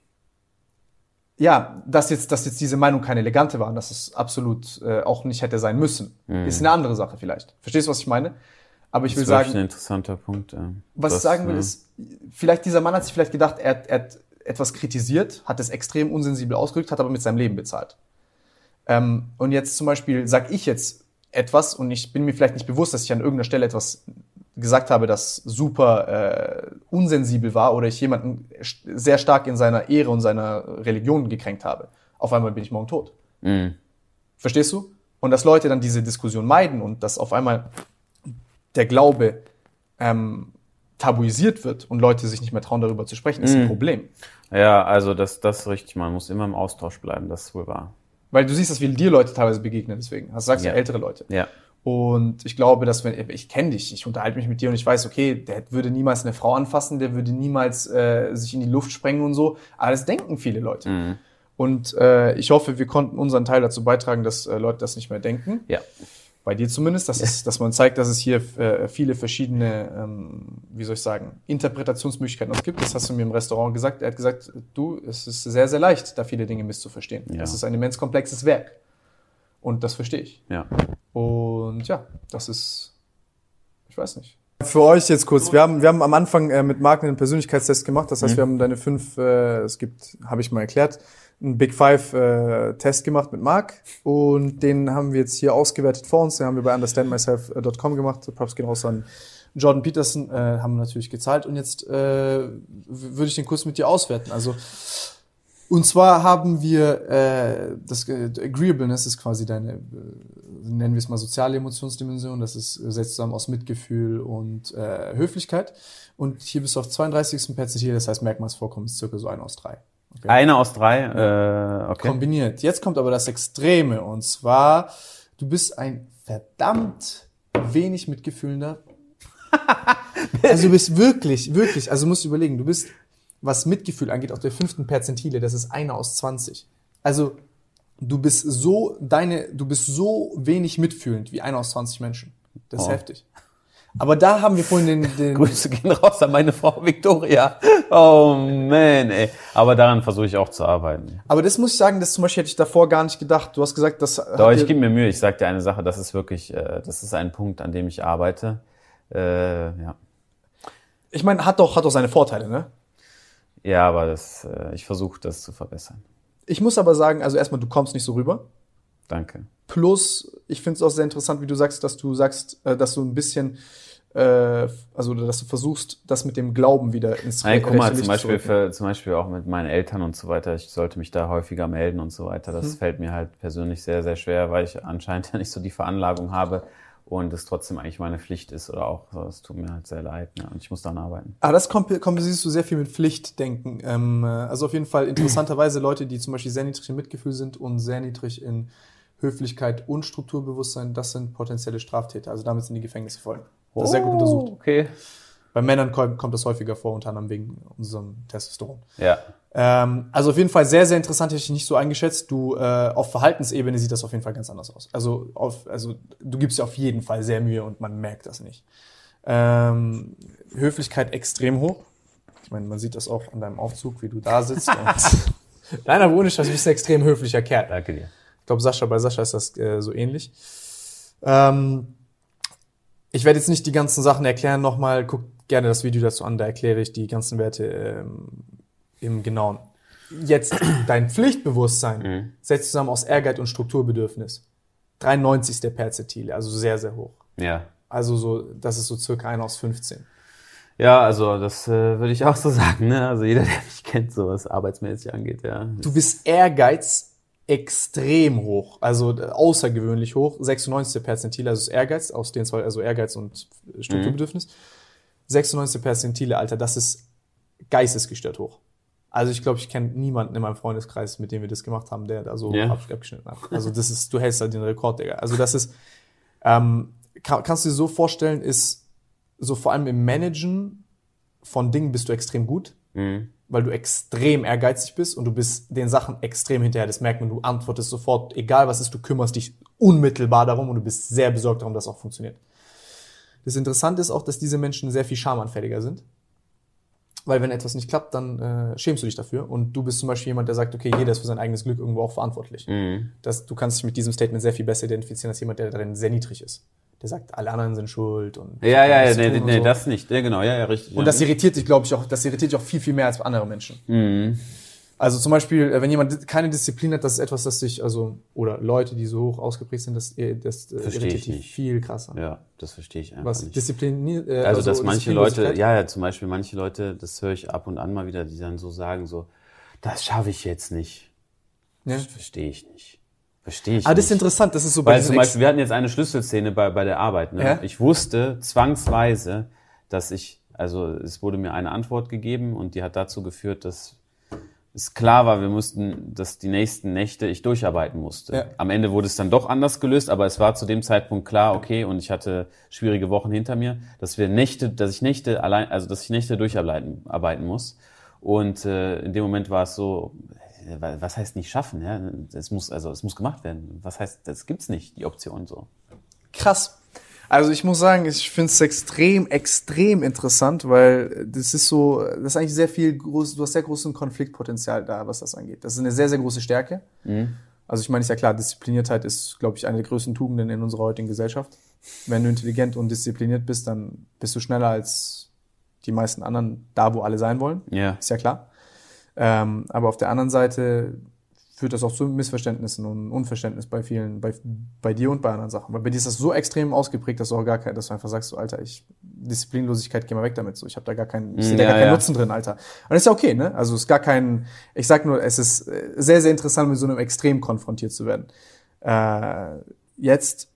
Ja, dass jetzt, dass jetzt diese Meinung keine elegante war, dass es absolut äh, auch nicht hätte sein müssen, mhm. ist eine andere Sache vielleicht. Verstehst du, was ich meine? Aber ich das will sagen, ein interessanter Punkt. Äh, was das, ich sagen will, ja. ist, vielleicht dieser Mann hat sich vielleicht gedacht, er, er hat etwas kritisiert, hat es extrem unsensibel ausgedrückt, hat aber mit seinem Leben bezahlt. Ähm, und jetzt zum Beispiel sage ich jetzt etwas und ich bin mir vielleicht nicht bewusst, dass ich an irgendeiner Stelle etwas gesagt habe, das super äh, unsensibel war oder ich jemanden sehr stark in seiner Ehre und seiner Religion gekränkt habe, auf einmal bin ich morgen tot. Mhm. Verstehst du? Und dass Leute dann diese Diskussion meiden und dass auf einmal der Glaube ähm, tabuisiert wird und Leute sich nicht mehr trauen, darüber zu sprechen, ist ein Problem. Ja, also das, das ist richtig. Man muss immer im Austausch bleiben, das ist wohl wahr. Weil du siehst, dass wir dir Leute teilweise begegnen, deswegen. Also sagst du Ja. ältere Leute. Ja. Und ich glaube, dass wenn ich kenne dich, ich unterhalte mich mit dir und ich weiß, okay, der würde niemals eine Frau anfassen, der würde niemals äh, sich in die Luft sprengen und so. Aber das denken viele Leute. Mhm. Und äh, ich hoffe, wir konnten unseren Teil dazu beitragen, dass äh, Leute das nicht mehr denken. Ja. Bei dir zumindest, dass, es, dass man zeigt, dass es hier äh, viele verschiedene, ähm, wie soll ich sagen, Interpretationsmöglichkeiten noch gibt. Das hast du mir im Restaurant gesagt. Er hat gesagt, du, es ist sehr, sehr leicht, da viele Dinge misszuverstehen. Ja. Es ist ein immens komplexes Werk. Und das verstehe ich. Ja. Und ja, das ist, ich weiß nicht. Für euch jetzt kurz, wir haben, wir haben am Anfang äh, mit Marc einen Persönlichkeitstest gemacht, das heißt, Mhm. wir haben deine fünf, äh, es gibt, habe ich mal erklärt, einen Big Five äh, gemacht mit Marc und den haben wir jetzt hier ausgewertet vor uns, den haben wir bei understandmyself.com gemacht, Props gehen raus an Jordan Peterson, äh, haben wir natürlich gezahlt und jetzt äh, würde ich den Kurs mit dir auswerten, also und zwar haben wir äh, das äh, Agreeableness ist quasi deine, äh, nennen wir es mal soziale Emotionsdimension. Das ist äh, setzt zusammen aus Mitgefühl und äh, Höflichkeit. Und hier bist du auf 32. Perzentil, das heißt Merkmalsvorkommen ist circa so ein aus drei. Okay. Eine aus drei, äh, okay. Kombiniert. Jetzt kommt aber das Extreme und zwar du bist ein verdammt wenig mitgefühlender. also du bist wirklich, wirklich, also musst du überlegen, du bist, was Mitgefühl angeht, auf der fünften Perzentile, das ist einer aus 20. Also du bist so, deine, du bist so wenig mitfühlend wie einer aus 20 Menschen. Das ist Oh. heftig. Aber da haben wir vorhin den, den Grüße gehen raus an meine Frau Victoria. Oh man, ey. Aber daran versuche ich auch zu arbeiten. aber das muss ich sagen, das zum Beispiel hätte ich davor gar nicht gedacht. Du hast gesagt, das Doch, hat ich gebe mir Mühe. Ich sage dir eine Sache, das ist wirklich, äh, das ist ein Punkt, an dem ich arbeite. Äh, ja. ich meine, hat doch, hat doch seine Vorteile, ne? ja, aber das, äh, ich versuche das zu verbessern. Ich muss aber sagen, also erstmal, du kommst nicht so rüber. Danke. Plus, ich finde es auch sehr interessant, wie du sagst, dass du sagst, äh, dass du ein bisschen, äh, also dass du versuchst, das mit dem Glauben wieder ins Nein, guck mal, zum Beispiel, für, zum Beispiel auch mit meinen Eltern und so weiter. Ich sollte mich da häufiger melden und so weiter. Das fällt mir halt persönlich sehr, sehr schwer, weil ich anscheinend ja nicht so die Veranlagung habe und es trotzdem eigentlich meine Pflicht ist oder auch, es tut mir halt sehr leid. Ja, und ich muss daran arbeiten. Aber das komp- kompensierst du sehr viel mit Pflichtdenken. Ähm, äh, also auf jeden Fall interessanterweise Leute, die zum Beispiel sehr niedrig in Mitgefühl sind und sehr niedrig in Höflichkeit und Strukturbewusstsein, das sind potenzielle Straftäter. Also damit sind die Gefängnisse voll. Das ist sehr gut untersucht. Oh, Okay. Bei Männern kommt, das häufiger vor, unter anderem wegen unserem Testosteron. Ja. Ähm, also auf jeden Fall sehr, sehr interessant, hätte ich nicht so eingeschätzt. Du, äh, auf Verhaltensebene sieht das auf jeden Fall ganz anders aus. Also, auf, also du gibst dir auf jeden Fall sehr Mühe und man merkt das nicht. Ähm, Höflichkeit extrem hoch. Ich meine, man sieht das auch an deinem Aufzug, wie du da sitzt. Nein, aber ohne Scheiß, du bist ein extrem höflicher Kerl. Danke dir. Ich glaube, Sascha, bei Sascha ist das äh, so ähnlich. Ähm, ich werde jetzt nicht die ganzen Sachen erklären nochmal. Guckt gerne das Video dazu an, da erkläre ich die ganzen Werte ähm, im Genauen. Jetzt dein Pflichtbewusstsein Mhm. setzt zusammen aus Ehrgeiz und Strukturbedürfnis. 93 der Perzentile, also sehr, sehr hoch. Ja. Also so, das ist so circa einer aus 15. Ja, also das äh, würde ich auch so sagen. Ne? Also jeder, der mich kennt, so was arbeitsmäßig angeht, ja. Du bist Ehrgeiz extrem hoch, also äh, außergewöhnlich hoch. 96. Perzentile, also Ehrgeiz, aus den zwei, also Ehrgeiz und Strukturbedürfnis. 96. Perzentile, Alter, das ist geistesgestört hoch. Also ich glaube, ich kenne niemanden in meinem Freundeskreis, mit dem wir das gemacht haben, der da so ab- abgeschnitten hat. Also das ist, du hältst halt den Rekord, Digga. Also das ist, ähm, kann, kannst du dir so vorstellen, ist so vor allem im Managen von Dingen bist du extrem gut Mhm. Weil du extrem ehrgeizig bist und du bist den Sachen extrem hinterher. Das merkt man, du antwortest sofort, egal was ist, du kümmerst dich unmittelbar darum und du bist sehr besorgt darum, dass es auch funktioniert. Das Interessante ist auch, dass diese Menschen sehr viel schamanfälliger sind. Weil wenn etwas nicht klappt, dann äh, schämst du dich dafür. Und du bist zum Beispiel jemand, der sagt, okay, jeder ist für sein eigenes Glück irgendwo auch verantwortlich. Mhm. Das, du kannst dich mit diesem Statement sehr viel besser identifizieren als jemand, der darin sehr niedrig ist. Der sagt, alle anderen sind schuld und Ja, ja, ja, nee, nee, so. das nicht. Ja, genau, ja, ja, richtig. Und das irritiert dich, glaube ich, auch, das irritiert dich auch viel, viel mehr als andere Menschen. Mhm. Also zum Beispiel, äh, wenn jemand keine Disziplin hat, das ist etwas, das sich, also, oder Leute, die so hoch ausgeprägt sind, das, äh, das äh, Versteh irritiert ich die nicht. viel krasser. Ja, das verstehe ich einfach Was nicht. Disziplin, äh, Also, dass manche Leute, ja, ja, zum Beispiel manche Leute, das höre ich ab und an mal wieder, die dann so sagen, so, das schaffe ich jetzt nicht. Ja. Das verstehe ich nicht. Verstehe ich Ah, das ist nicht. interessant, das ist so bei Weil zum Beispiel, wir hatten jetzt eine Schlüsselszene bei, bei der Arbeit. Ne? Ja? Ich wusste zwangsweise, dass ich, also es wurde mir eine Antwort gegeben und die hat dazu geführt, dass es klar war, wir mussten, dass die nächsten Nächte ich durcharbeiten musste. Ja. Am Ende wurde es dann doch anders gelöst, aber es war zu dem Zeitpunkt klar, okay, und ich hatte schwierige Wochen hinter mir, dass wir Nächte, dass ich Nächte allein, also dass ich Nächte durcharbeiten arbeiten muss. Und äh, in dem Moment war es so, was heißt nicht schaffen? Ja? Es muss, also es muss gemacht werden. Was heißt, das gibt's nicht, die Option so. Krass. Also ich muss sagen, ich finde es extrem, extrem interessant, weil das ist so, das ist eigentlich sehr viel groß, du hast sehr großen Konfliktpotenzial da, was das angeht. Das ist eine sehr, sehr große Stärke. Also ich meine, ist ja klar, Diszipliniertheit ist, glaube ich, eine der größten Tugenden in unserer heutigen Gesellschaft. Wenn du intelligent und diszipliniert bist, dann bist du schneller als die meisten anderen da, wo alle sein wollen. Ja. Ist ja klar. Ähm, aber auf der anderen Seite führt das auch zu Missverständnissen und Unverständnis bei vielen, bei, bei dir und bei anderen Sachen. Weil bei dir ist das so extrem ausgeprägt, dass du auch gar kein, dass du einfach sagst, so, Alter, ich, Disziplinlosigkeit, geh mal weg damit, so, ich habe da gar keinen, ich sehe da Ja, gar keinen ja. Nutzen drin, Alter. Und das ist ja okay, ne? Also es ist gar kein, ich sag nur, es ist äh, sehr, sehr interessant, mit so einem Extrem konfrontiert zu werden. Äh, jetzt,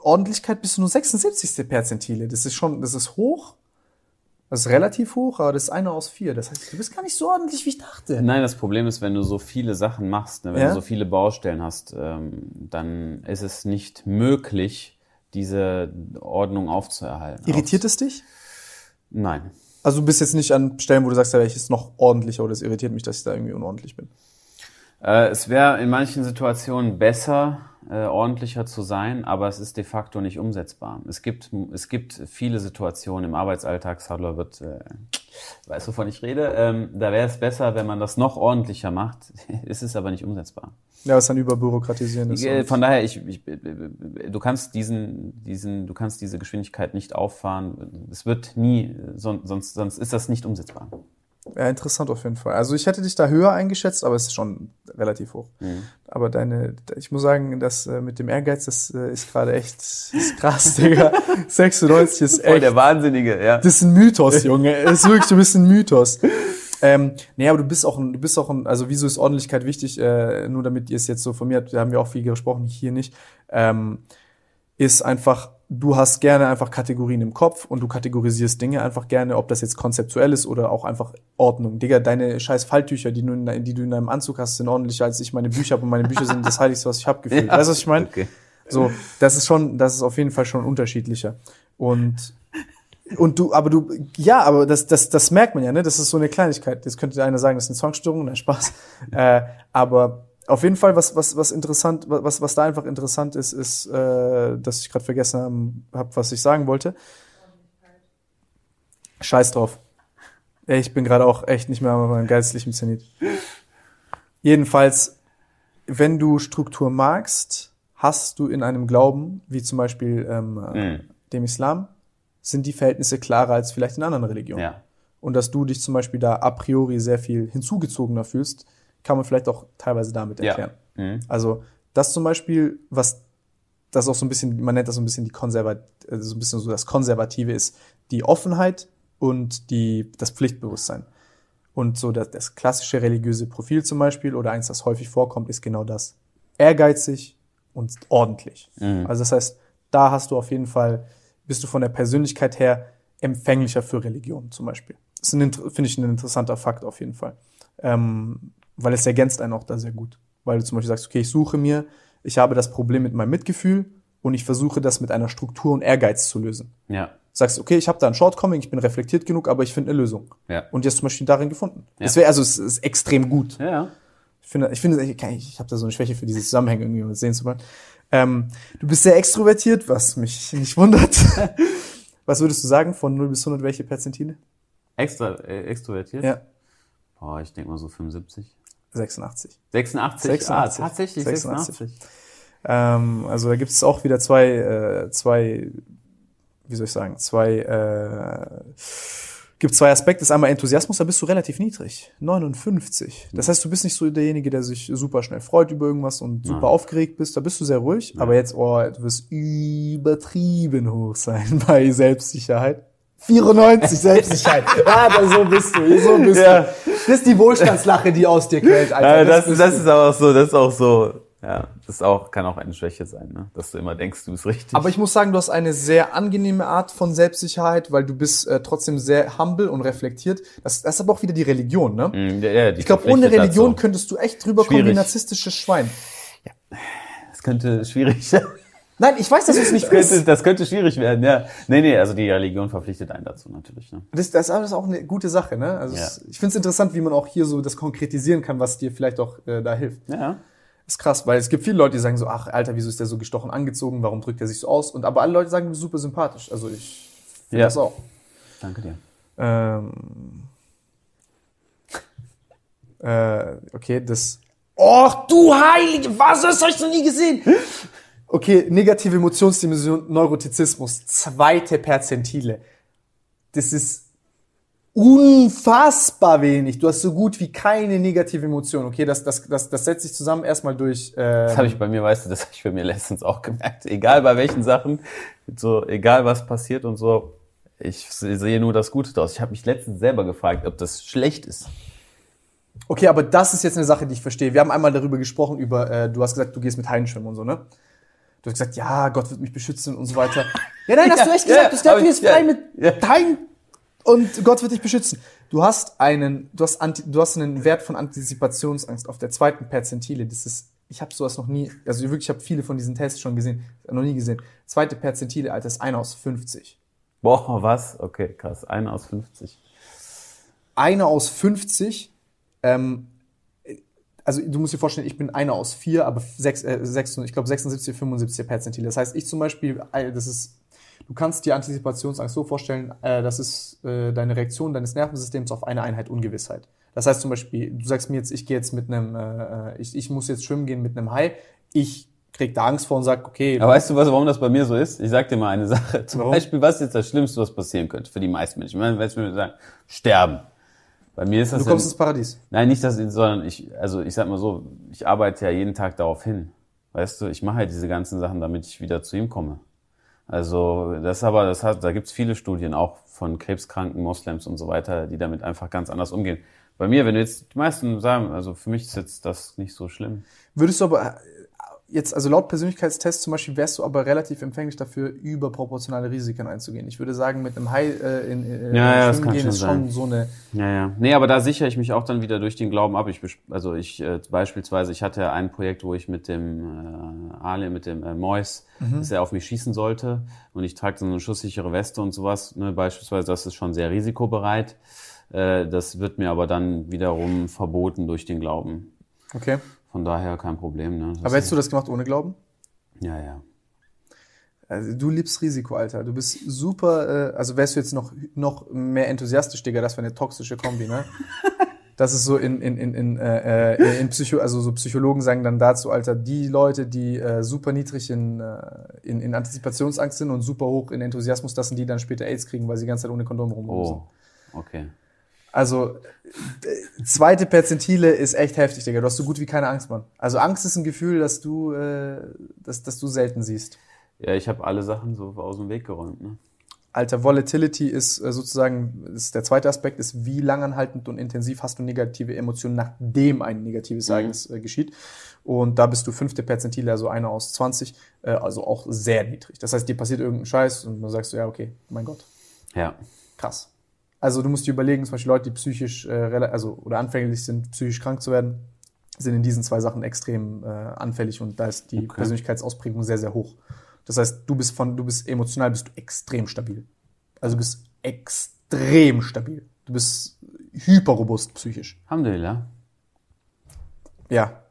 Ordentlichkeit bist du nur 76. Perzentile. Das ist schon, das ist hoch. Das ist relativ hoch, aber das ist einer aus vier. Das heißt, du bist gar nicht so ordentlich, wie ich dachte. Nein, das Problem ist, wenn du so viele Sachen machst, ne, wenn Ja? du so viele Baustellen hast, ähm, dann ist es nicht möglich, diese Ordnung aufzuerhalten. Irritiert es dich? Nein. Also du bist jetzt nicht an Stellen, wo du sagst, ja, ich ist noch ordentlicher oder es irritiert mich, dass ich da irgendwie unordentlich bin. Äh, es wäre in manchen Situationen besser, äh, ordentlicher zu sein, aber es ist de facto nicht umsetzbar. Es gibt, es gibt viele Situationen im Arbeitsalltag, Sadler wird, äh, weißt du, wovon ich rede, ähm, da wäre es besser, wenn man das noch ordentlicher macht. es ist aber nicht umsetzbar. Ja, was dann überbürokratisieren ist. Äh, Von daher, ich, ich, du kannst diesen, diesen, du kannst diese Geschwindigkeit nicht auffahren. Es wird nie, son- sonst, sonst ist das nicht umsetzbar. Ja, interessant auf jeden Fall. Also ich hätte dich da höher eingeschätzt, aber es ist schon relativ hoch. Mhm. Aber deine, ich muss sagen, das äh, mit dem Ehrgeiz, das äh, ist gerade echt ist krass, Digga. 96 ist echt. Wahnsinnige, ja. Das ist ein Mythos, Junge. Das ist wirklich, du bist ein Mythos. Ähm, nee, aber du bist auch ein, du bist auch ein, also wieso ist Ordentlichkeit wichtig, äh, nur damit ihr es jetzt so von mir habt, da haben wir auch viel gesprochen, hier nicht, ähm, ist einfach, du hast gerne einfach Kategorien im Kopf und du kategorisierst Dinge einfach gerne, ob das jetzt konzeptuell ist oder auch einfach Ordnung. Digga, deine scheiß Falltücher, die du die du in deinem Anzug hast, sind ordentlicher als ich meine Bücher habe und meine Bücher sind das Heiligste, was ich habe gefühlt. Weißt du, was ich meine? Okay. So, das ist schon, das ist auf jeden Fall schon unterschiedlicher. Und und du, aber du, ja, aber das, das, das merkt man ja, ne? Das ist so eine Kleinigkeit. Jetzt könnte einer sagen, das ist eine Songstörung, nein, Spaß. äh, aber auf jeden Fall, was, was, was interessant, was, was da einfach interessant ist, ist, äh, dass ich gerade vergessen habe, hab, was ich sagen wollte. Scheiß drauf. Ich bin gerade auch echt nicht mehr an meinem geistlichen Zenit. Jedenfalls, wenn du Struktur magst, hast du in einem Glauben, wie zum Beispiel ähm, äh, Mhm. dem Islam, sind die Verhältnisse klarer als vielleicht in anderen Religionen. Ja. Und dass du dich zum Beispiel da a priori sehr viel hinzugezogener fühlst, kann man vielleicht auch teilweise damit Ja. erklären. Mhm. Also das zum Beispiel, was das auch so ein bisschen, man nennt das so ein bisschen die Konservat, also so ein bisschen so das Konservative ist, die Offenheit und die, das Pflichtbewusstsein. Und so das, das klassische religiöse Profil zum Beispiel oder eins, das häufig vorkommt, ist genau das. Ehrgeizig und ordentlich. Mhm. Also das heißt, da hast du auf jeden Fall, bist du von der Persönlichkeit her empfänglicher für Religion zum Beispiel. Das ist finde ich ein interessanter Fakt auf jeden Fall. Ähm, weil es ergänzt einen auch da sehr gut. Weil du zum Beispiel sagst, okay, ich suche mir, ich habe das Problem mit meinem Mitgefühl und ich versuche das mit einer Struktur und Ehrgeiz zu lösen. Ja. Sagst, okay, ich habe da ein Shortcoming, ich bin reflektiert genug, aber ich finde eine Lösung. Ja. Und die hast du zum Beispiel darin gefunden. Ja. Das wäre also, es ist extrem gut. Ja, ja. Ich finde, ich finde, ich, habe da so eine Schwäche für diese Zusammenhänge irgendwie mal sehen zu wollen. Ähm, du bist sehr extrovertiert, was mich nicht wundert. was würdest du sagen von 0 bis 100, welche Perzentile? Extra, äh, extrovertiert? Ja, Boah, ich denke mal so 75. 86. 86? 86. Ah, tatsächlich 86. 86. Ähm, also da gibt es auch wieder zwei, äh, zwei, wie soll ich sagen, zwei äh, Gibt zwei Aspekte. Das ist einmal Enthusiasmus, da bist du relativ niedrig. 59. Das heißt, du bist nicht so derjenige, der sich super schnell freut über irgendwas und super Nein. aufgeregt bist. Da bist du sehr ruhig. Aber jetzt, oh, du wirst übertrieben hoch sein bei Selbstsicherheit. 94 Selbstsicherheit. ja, da, so bist du. So bist Ja. du. Das ist die Wohlstandslache, die aus dir quält, Alter. Ja, das, das du. ist aber auch so, das ist auch so, ja, das ist auch, kann auch eine Schwäche sein, ne? dass du immer denkst, du bist richtig. Aber ich muss sagen, du hast eine sehr angenehme Art von Selbstsicherheit, weil du bist äh, trotzdem sehr humble und reflektiert. Das, das ist aber auch wieder die Religion, ne? Mm, ja, ja, die Ich glaube, ohne Religion könntest du echt drüber kommen wie Schwierig. ein narzisstisches Schwein. Das könnte schwierig sein. Nein, ich weiß, dass du es nicht Das könnte, das könnte schwierig werden, ja. Nee, nee, also die Religion verpflichtet einen dazu natürlich. Ne? Das, das ist alles auch eine gute Sache, ne? Also Ja. es, ich finde es interessant, wie man auch hier so das konkretisieren kann, was dir vielleicht auch äh, da hilft. Ja. ist krass, weil es gibt viele Leute, die sagen so, ach Alter, wieso ist der so gestochen angezogen? Warum drückt er sich so aus? Und aber alle Leute sagen, du bist super sympathisch. Also ich finde Ja. das auch. Danke dir. Ähm, äh, okay, das. Och, du Heilige, was? Das hab ich noch nie gesehen. Okay, negative Emotionsdimension, Neurotizismus, zweite Perzentile. Das ist unfassbar wenig. Du hast so gut wie keine negative Emotion. Okay, das, das, das, das setzt sich zusammen erstmal durch. Äh, Das habe ich bei mir, weißt du, das habe ich bei mir letztens auch gemerkt. Egal bei welchen Sachen, so egal was passiert und so, ich sehe nur das Gute draus. Ich habe mich letztens selber gefragt, ob das schlecht ist. Okay, aber das ist jetzt eine Sache, die ich verstehe. Wir haben einmal darüber gesprochen, über, äh, du hast gesagt, du gehst mit Haien schwimmen und so, ne? Du hast gesagt, ja, Gott wird mich beschützen und so weiter. Ja, nein, hast Ja, du echt ja, gesagt, du steppst aber ich- jetzt frei ja, mit ja. Haien und Gott wird dich beschützen. Du hast einen, du hast, Anti, du hast einen Wert von Antizipationsangst auf der zweiten Perzentile. Das ist, ich habe sowas noch nie, also wirklich, ich habe viele von diesen Tests schon gesehen, noch nie gesehen. Zweite Perzentile, Alter, ist einer aus 50. Boah, was? Okay, krass. Einer aus 50. einer aus 50, ähm, also du musst dir vorstellen, ich bin einer aus vier, aber sechs, äh, sechs, ich glaube 76, 75 Perzentile. Das heißt, ich zum Beispiel, äh, das ist, du kannst dir Antizipationsangst so vorstellen, äh, das ist äh, deine Reaktion deines Nervensystems auf eine Einheit Ungewissheit. Das heißt zum Beispiel, du sagst mir jetzt, ich gehe jetzt mit einem, äh, ich, ich muss jetzt schwimmen gehen mit einem Hai, ich krieg da Angst vor und sag, okay, Aber weißt du, was, warum das bei mir so ist? Ich sag dir mal eine Sache. Zum Warum? Beispiel, was ist jetzt das Schlimmste, was passieren könnte für die meisten Menschen? Ich meine, wenn wir sagen, sterben. Bei mir ist das du ja- kommst ins Paradies. Nein, nicht das, sondern ich, also ich sag mal so, ich arbeite ja jeden Tag darauf hin. Weißt du, ich mache halt diese ganzen Sachen, damit ich wieder zu ihm komme. Also das aber, das hat, da gibt's viele Studien auch von krebskranken Moslems und so weiter, die damit einfach ganz anders umgehen. Bei mir, wenn du jetzt die meisten sagen, also für mich ist jetzt das nicht so schlimm. Würdest du aber jetzt, also laut Persönlichkeitstest zum Beispiel, wärst du aber relativ empfänglich dafür, überproportionale Risiken einzugehen. Ich würde sagen, mit einem Hai äh, in, in Ja, ja, das Schwimmen gehen schon ist schon so eine. Ja, ja. Nee, aber da sichere ich mich auch dann wieder durch den Glauben ab. Ich, also ich äh, beispielsweise, ich hatte ja ein Projekt, wo ich mit dem äh, Ale, mit dem äh, Mois, dass er auf mich schießen sollte und ich trage so eine schusssichere Weste und sowas. Ne, beispielsweise, das ist schon sehr risikobereit. Äh, das wird mir aber dann wiederum verboten durch den Glauben. Okay. Von daher kein Problem. Ne? Das Aber hättest du das gemacht ohne Glauben? ja, ja. Also, du liebst Risiko, Alter. Du bist super, äh, also wärst du jetzt noch, noch mehr enthusiastisch, Digga, das wäre eine toxische Kombi, ne? Das ist so in, in, in, in, äh, äh, in Psycho, also so Psychologen sagen dann dazu, Alter, die Leute, die äh, super niedrig in, äh, in, in Antizipationsangst sind und super hoch in Enthusiasmus, das sind die dann später AIDS kriegen, weil sie die ganze Zeit ohne Kondom rumlaufen. Oh, okay. Also, äh, zweite Perzentile ist echt heftig, Digga. Du hast so gut wie keine Angst, Mann. Also Angst ist ein Gefühl, das du, äh, das, das du selten siehst. Ja, ich habe alle Sachen so aus dem Weg geräumt. Ne? Alter, Volatility ist äh, sozusagen, ist der zweite Aspekt, ist, wie langanhaltend und intensiv hast du negative Emotionen, nachdem ein negatives Ereignis äh, geschieht. Und da bist du fünfte Perzentile, also einer aus 20, äh, also auch sehr niedrig. Das heißt, dir passiert irgendein Scheiß und dann sagst du, ja, okay, mein Gott, Ja. krass. Also du musst dir überlegen, zum Beispiel Leute, die psychisch, äh, also oder anfänglich sind, psychisch krank zu werden, sind in diesen zwei Sachen extrem äh, anfällig und da ist die Okay. Persönlichkeitsausprägung sehr, sehr hoch. Das heißt, du bist von, du bist emotional, bist du extrem stabil. Also du bist extrem stabil. Du bist hyperrobust psychisch. Alhamdulillah. Ja.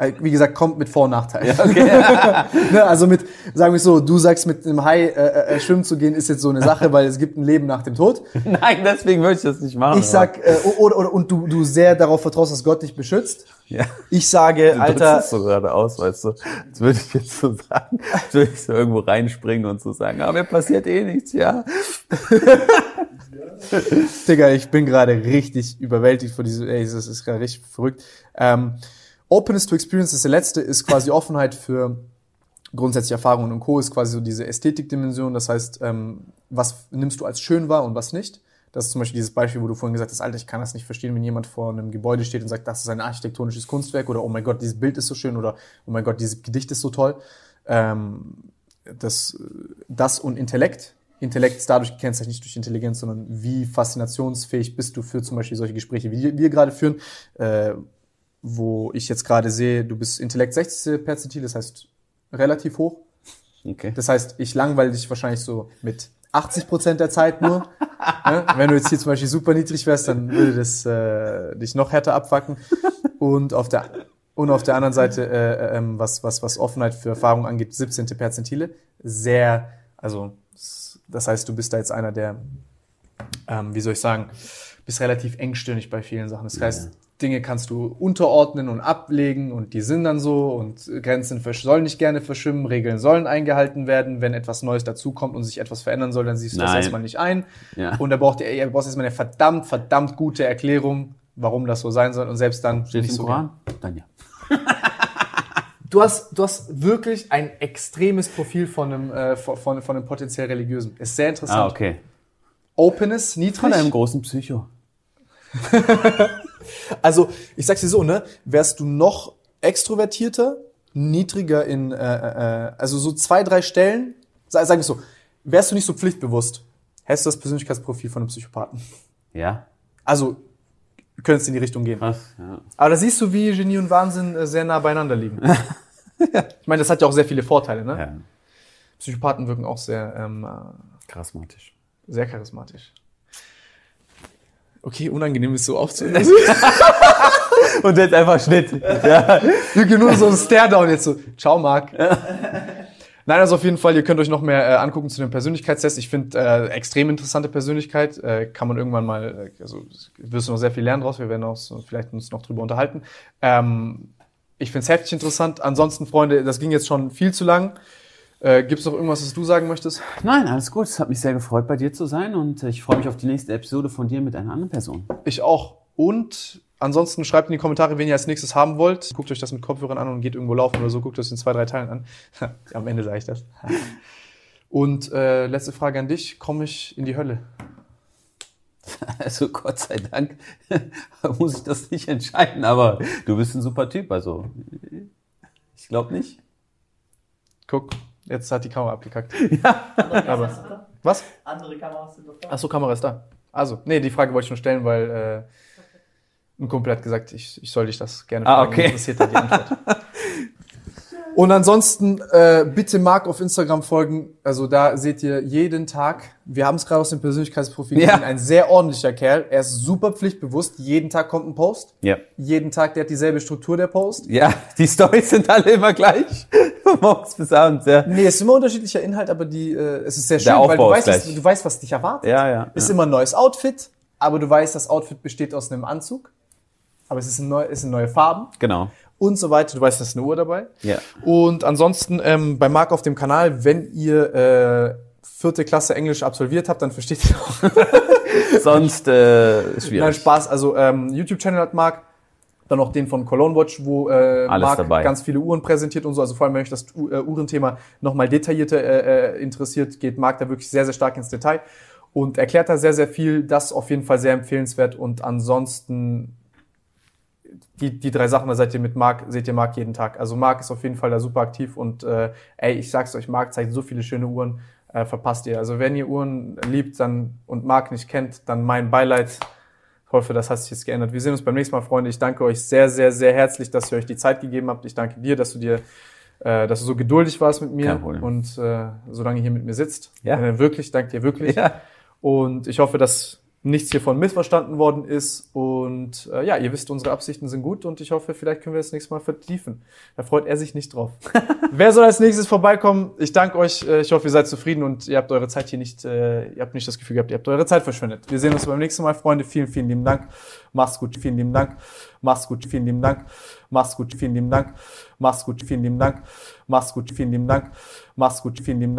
Äh, Wie gesagt, kommt mit Vor- und Nachteilen. ne, also mit, sagen wir so, du sagst, mit einem Hai äh, äh, schwimmen zu gehen, ist jetzt so eine Sache, weil es gibt ein Leben nach dem Tod. Nein, deswegen würde ich das nicht machen. Ich sag, äh, oder, oder, und du, du sehr darauf vertraust, dass Gott dich beschützt. ja. Ich sage, Du Alter, es so gerade aus, weißt du. Als würde ich jetzt so sagen, als würde ich so irgendwo reinspringen und so sagen, aber mir passiert eh nichts, ja. Digga, ich bin gerade richtig überwältigt von diesem, ey, das ist gerade richtig verrückt. Ähm, Openness to Experience ist der letzte, ist quasi Offenheit für grundsätzliche Erfahrungen und Co. ist quasi so diese Ästhetikdimension. Das heißt, ähm, was nimmst du als schön wahr und was nicht? Das ist zum Beispiel dieses Beispiel, wo du vorhin gesagt hast, Alter, ich kann das nicht verstehen, wenn jemand vor einem Gebäude steht und sagt, das ist ein architektonisches Kunstwerk oder oh mein Gott, dieses Bild ist so schön oder oh mein Gott, dieses Gedicht ist so toll. Ähm, das, das und Intellekt. Intellekt ist dadurch gekennzeichnet nicht durch Intelligenz, sondern wie faszinationsfähig bist du für zum Beispiel solche Gespräche, wie wir gerade führen, äh, wo ich jetzt gerade sehe, du bist Intellekt 60. Perzentil, das heißt relativ hoch. Okay. Das heißt, ich langweile dich wahrscheinlich so mit 80 Prozent der Zeit nur. ne? Wenn du jetzt hier zum Beispiel super niedrig wärst, dann würde das äh, dich noch härter abfacken. Und auf der und auf der anderen Seite, äh, ähm, was, was, was Offenheit für Erfahrung angeht, 17. Perzentile. Sehr, also das heißt, du bist da jetzt einer der, ähm, wie soll ich sagen, bist relativ engstirnig bei vielen Sachen. Das heißt. Dinge kannst du unterordnen und ablegen und die sind dann so und Grenzen sollen nicht gerne verschwimmen, Regeln sollen eingehalten werden. Wenn etwas Neues dazukommt und sich etwas verändern soll, dann siehst du das Nein. erstmal nicht ein. Ja. Und da braucht ihr, ihr braucht erstmal eine verdammt, verdammt gute Erklärung, warum das so sein soll und selbst dann Steht nicht im so Koran? Dann ja. Du hast, du hast wirklich ein extremes Profil von einem, äh, von, von, von einem potenziell religiösen. Ist sehr interessant. Ah, okay. Openness, niedrig. Von einem großen Psycho. Also, ich sag's dir so, ne? Wärst du noch extrovertierter, niedriger in, äh, äh, also so zwei, drei Stellen, sag, sag ich so, wärst du nicht so pflichtbewusst, hättest du das Persönlichkeitsprofil von einem Psychopathen. Ja. Also, könntest in die Richtung gehen. Krass. Ja. Aber da siehst du, wie Genie und Wahnsinn äh, sehr nah beieinander liegen. Ich meine, das hat ja auch sehr viele Vorteile, ne? ja. Psychopathen wirken auch sehr, ähm, äh, Charismatisch. sehr charismatisch. Okay, unangenehm ist so aufzunehmen. Und jetzt einfach Schnitt. ja. Wirklich nur so ein Stare-Down jetzt so. Ciao, Marc. Nein, also auf jeden Fall, ihr könnt euch noch mehr äh, angucken zu dem Persönlichkeitstest. Ich finde, äh, extrem interessante Persönlichkeit. Äh, kann man irgendwann mal, äh, also wirst du noch sehr viel lernen draus. Wir werden so, vielleicht uns noch drüber unterhalten. Ähm, ich finde es heftig interessant. Ansonsten, Freunde, das ging jetzt schon viel zu lang. Äh, Gibt es noch irgendwas, was du sagen möchtest? Nein, alles gut. Es hat mich sehr gefreut, bei dir zu sein und ich freue mich auf die nächste Episode von dir mit einer anderen Person. Ich auch. Und ansonsten schreibt in die Kommentare, wen ihr als nächstes haben wollt. Guckt euch das mit Kopfhörern an und geht irgendwo laufen oder so. Guckt euch das in zwei, drei Teilen an. Am Ende sage ich das. Und äh, letzte Frage an dich. Komme ich in die Hölle? Also Gott sei Dank muss ich das nicht entscheiden, aber du bist ein super Typ, also ich glaube nicht. Guck, jetzt hat die Kamera abgekackt. Aber Aber- Was? andere Kameras sind doch da. Achso, Kamera ist da. Also, nee, die Frage wollte ich nur stellen, weil äh, ein Kumpel hat gesagt, ich, ich soll dich das gerne Ah, fragen. okay. Mich Interessiert da die Antwort. Und ansonsten äh, bitte Marc auf Instagram folgen. Also da seht ihr jeden Tag, wir haben es gerade aus dem Persönlichkeitsprofil Ja. gesehen, ein sehr ordentlicher Kerl. Er ist super pflichtbewusst. Jeden Tag kommt ein Post. Ja. Jeden Tag, der hat dieselbe Struktur, der Post. Ja, die Storys sind alle immer gleich. Morgens bis abends, ja. Nee, es ist immer unterschiedlicher Inhalt, aber die, äh, es ist sehr schön, weil du weißt, was, du weißt, was dich erwartet. Ja, ja. Ist ja. immer ein neues Outfit, aber du weißt, das Outfit besteht aus einem Anzug. Aber es ist ein neu, es sind neue Farben Genau. Und so weiter. Du weißt, da ist eine Uhr dabei. Ja. Und ansonsten ähm, bei Marc auf dem Kanal, wenn ihr äh, vierte Klasse Englisch absolviert habt, dann versteht ihr auch. Sonst äh, ist Nein, schwierig. Spaß. Also ähm, YouTube-Channel hat Marc. Dann noch den von Cologne Watch, wo äh, Alles Marc dabei. ganz viele Uhren präsentiert und so. Also vor allem, wenn euch das U- äh, Uhrenthema nochmal detaillierter äh, äh, interessiert, geht Marc da wirklich sehr, sehr stark ins Detail und erklärt da sehr, sehr viel. Das auf jeden Fall sehr empfehlenswert. Und ansonsten die, die drei Sachen, da seid ihr mit Marc, seht ihr Marc jeden Tag. Also Marc ist auf jeden Fall da super aktiv und äh, ey, ich sag's euch, Marc zeigt so viele schöne Uhren, äh, verpasst ihr. Also wenn ihr Uhren liebt dann und Marc nicht kennt, dann mein Beileid. Ich hoffe, das hat sich jetzt geändert. Wir sehen uns beim nächsten Mal, Freunde. Ich danke euch sehr, sehr, sehr herzlich, dass ihr euch die Zeit gegeben habt. Ich danke dir, dass du dir, äh, dass du so geduldig warst mit mir und äh, so lange hier mit mir sitzt. Ja. Äh, wirklich, danke dir wirklich. Ja. Und ich hoffe, dass nichts hiervon missverstanden worden ist. Und äh, ja, ihr wisst, unsere Absichten sind gut und ich hoffe, vielleicht können wir das nächste Mal vertiefen. Da freut er sich nicht drauf. Wer soll als nächstes vorbeikommen? Ich danke euch. Äh, Ich hoffe, ihr seid zufrieden und ihr habt eure Zeit hier nicht, äh, ihr habt nicht das Gefühl gehabt, ihr habt eure Zeit verschwendet. Wir sehen uns beim nächsten Mal, Freunde. Vielen, vielen lieben Dank. Macht's gut. Vielen lieben Dank. Macht's gut. Vielen lieben Dank. Macht's gut. Vielen lieben Dank. Macht's gut. Vielen lieben Dank. Macht's gut. Vielen lieben Dank. Macht's gut. Vielen lieben Dank.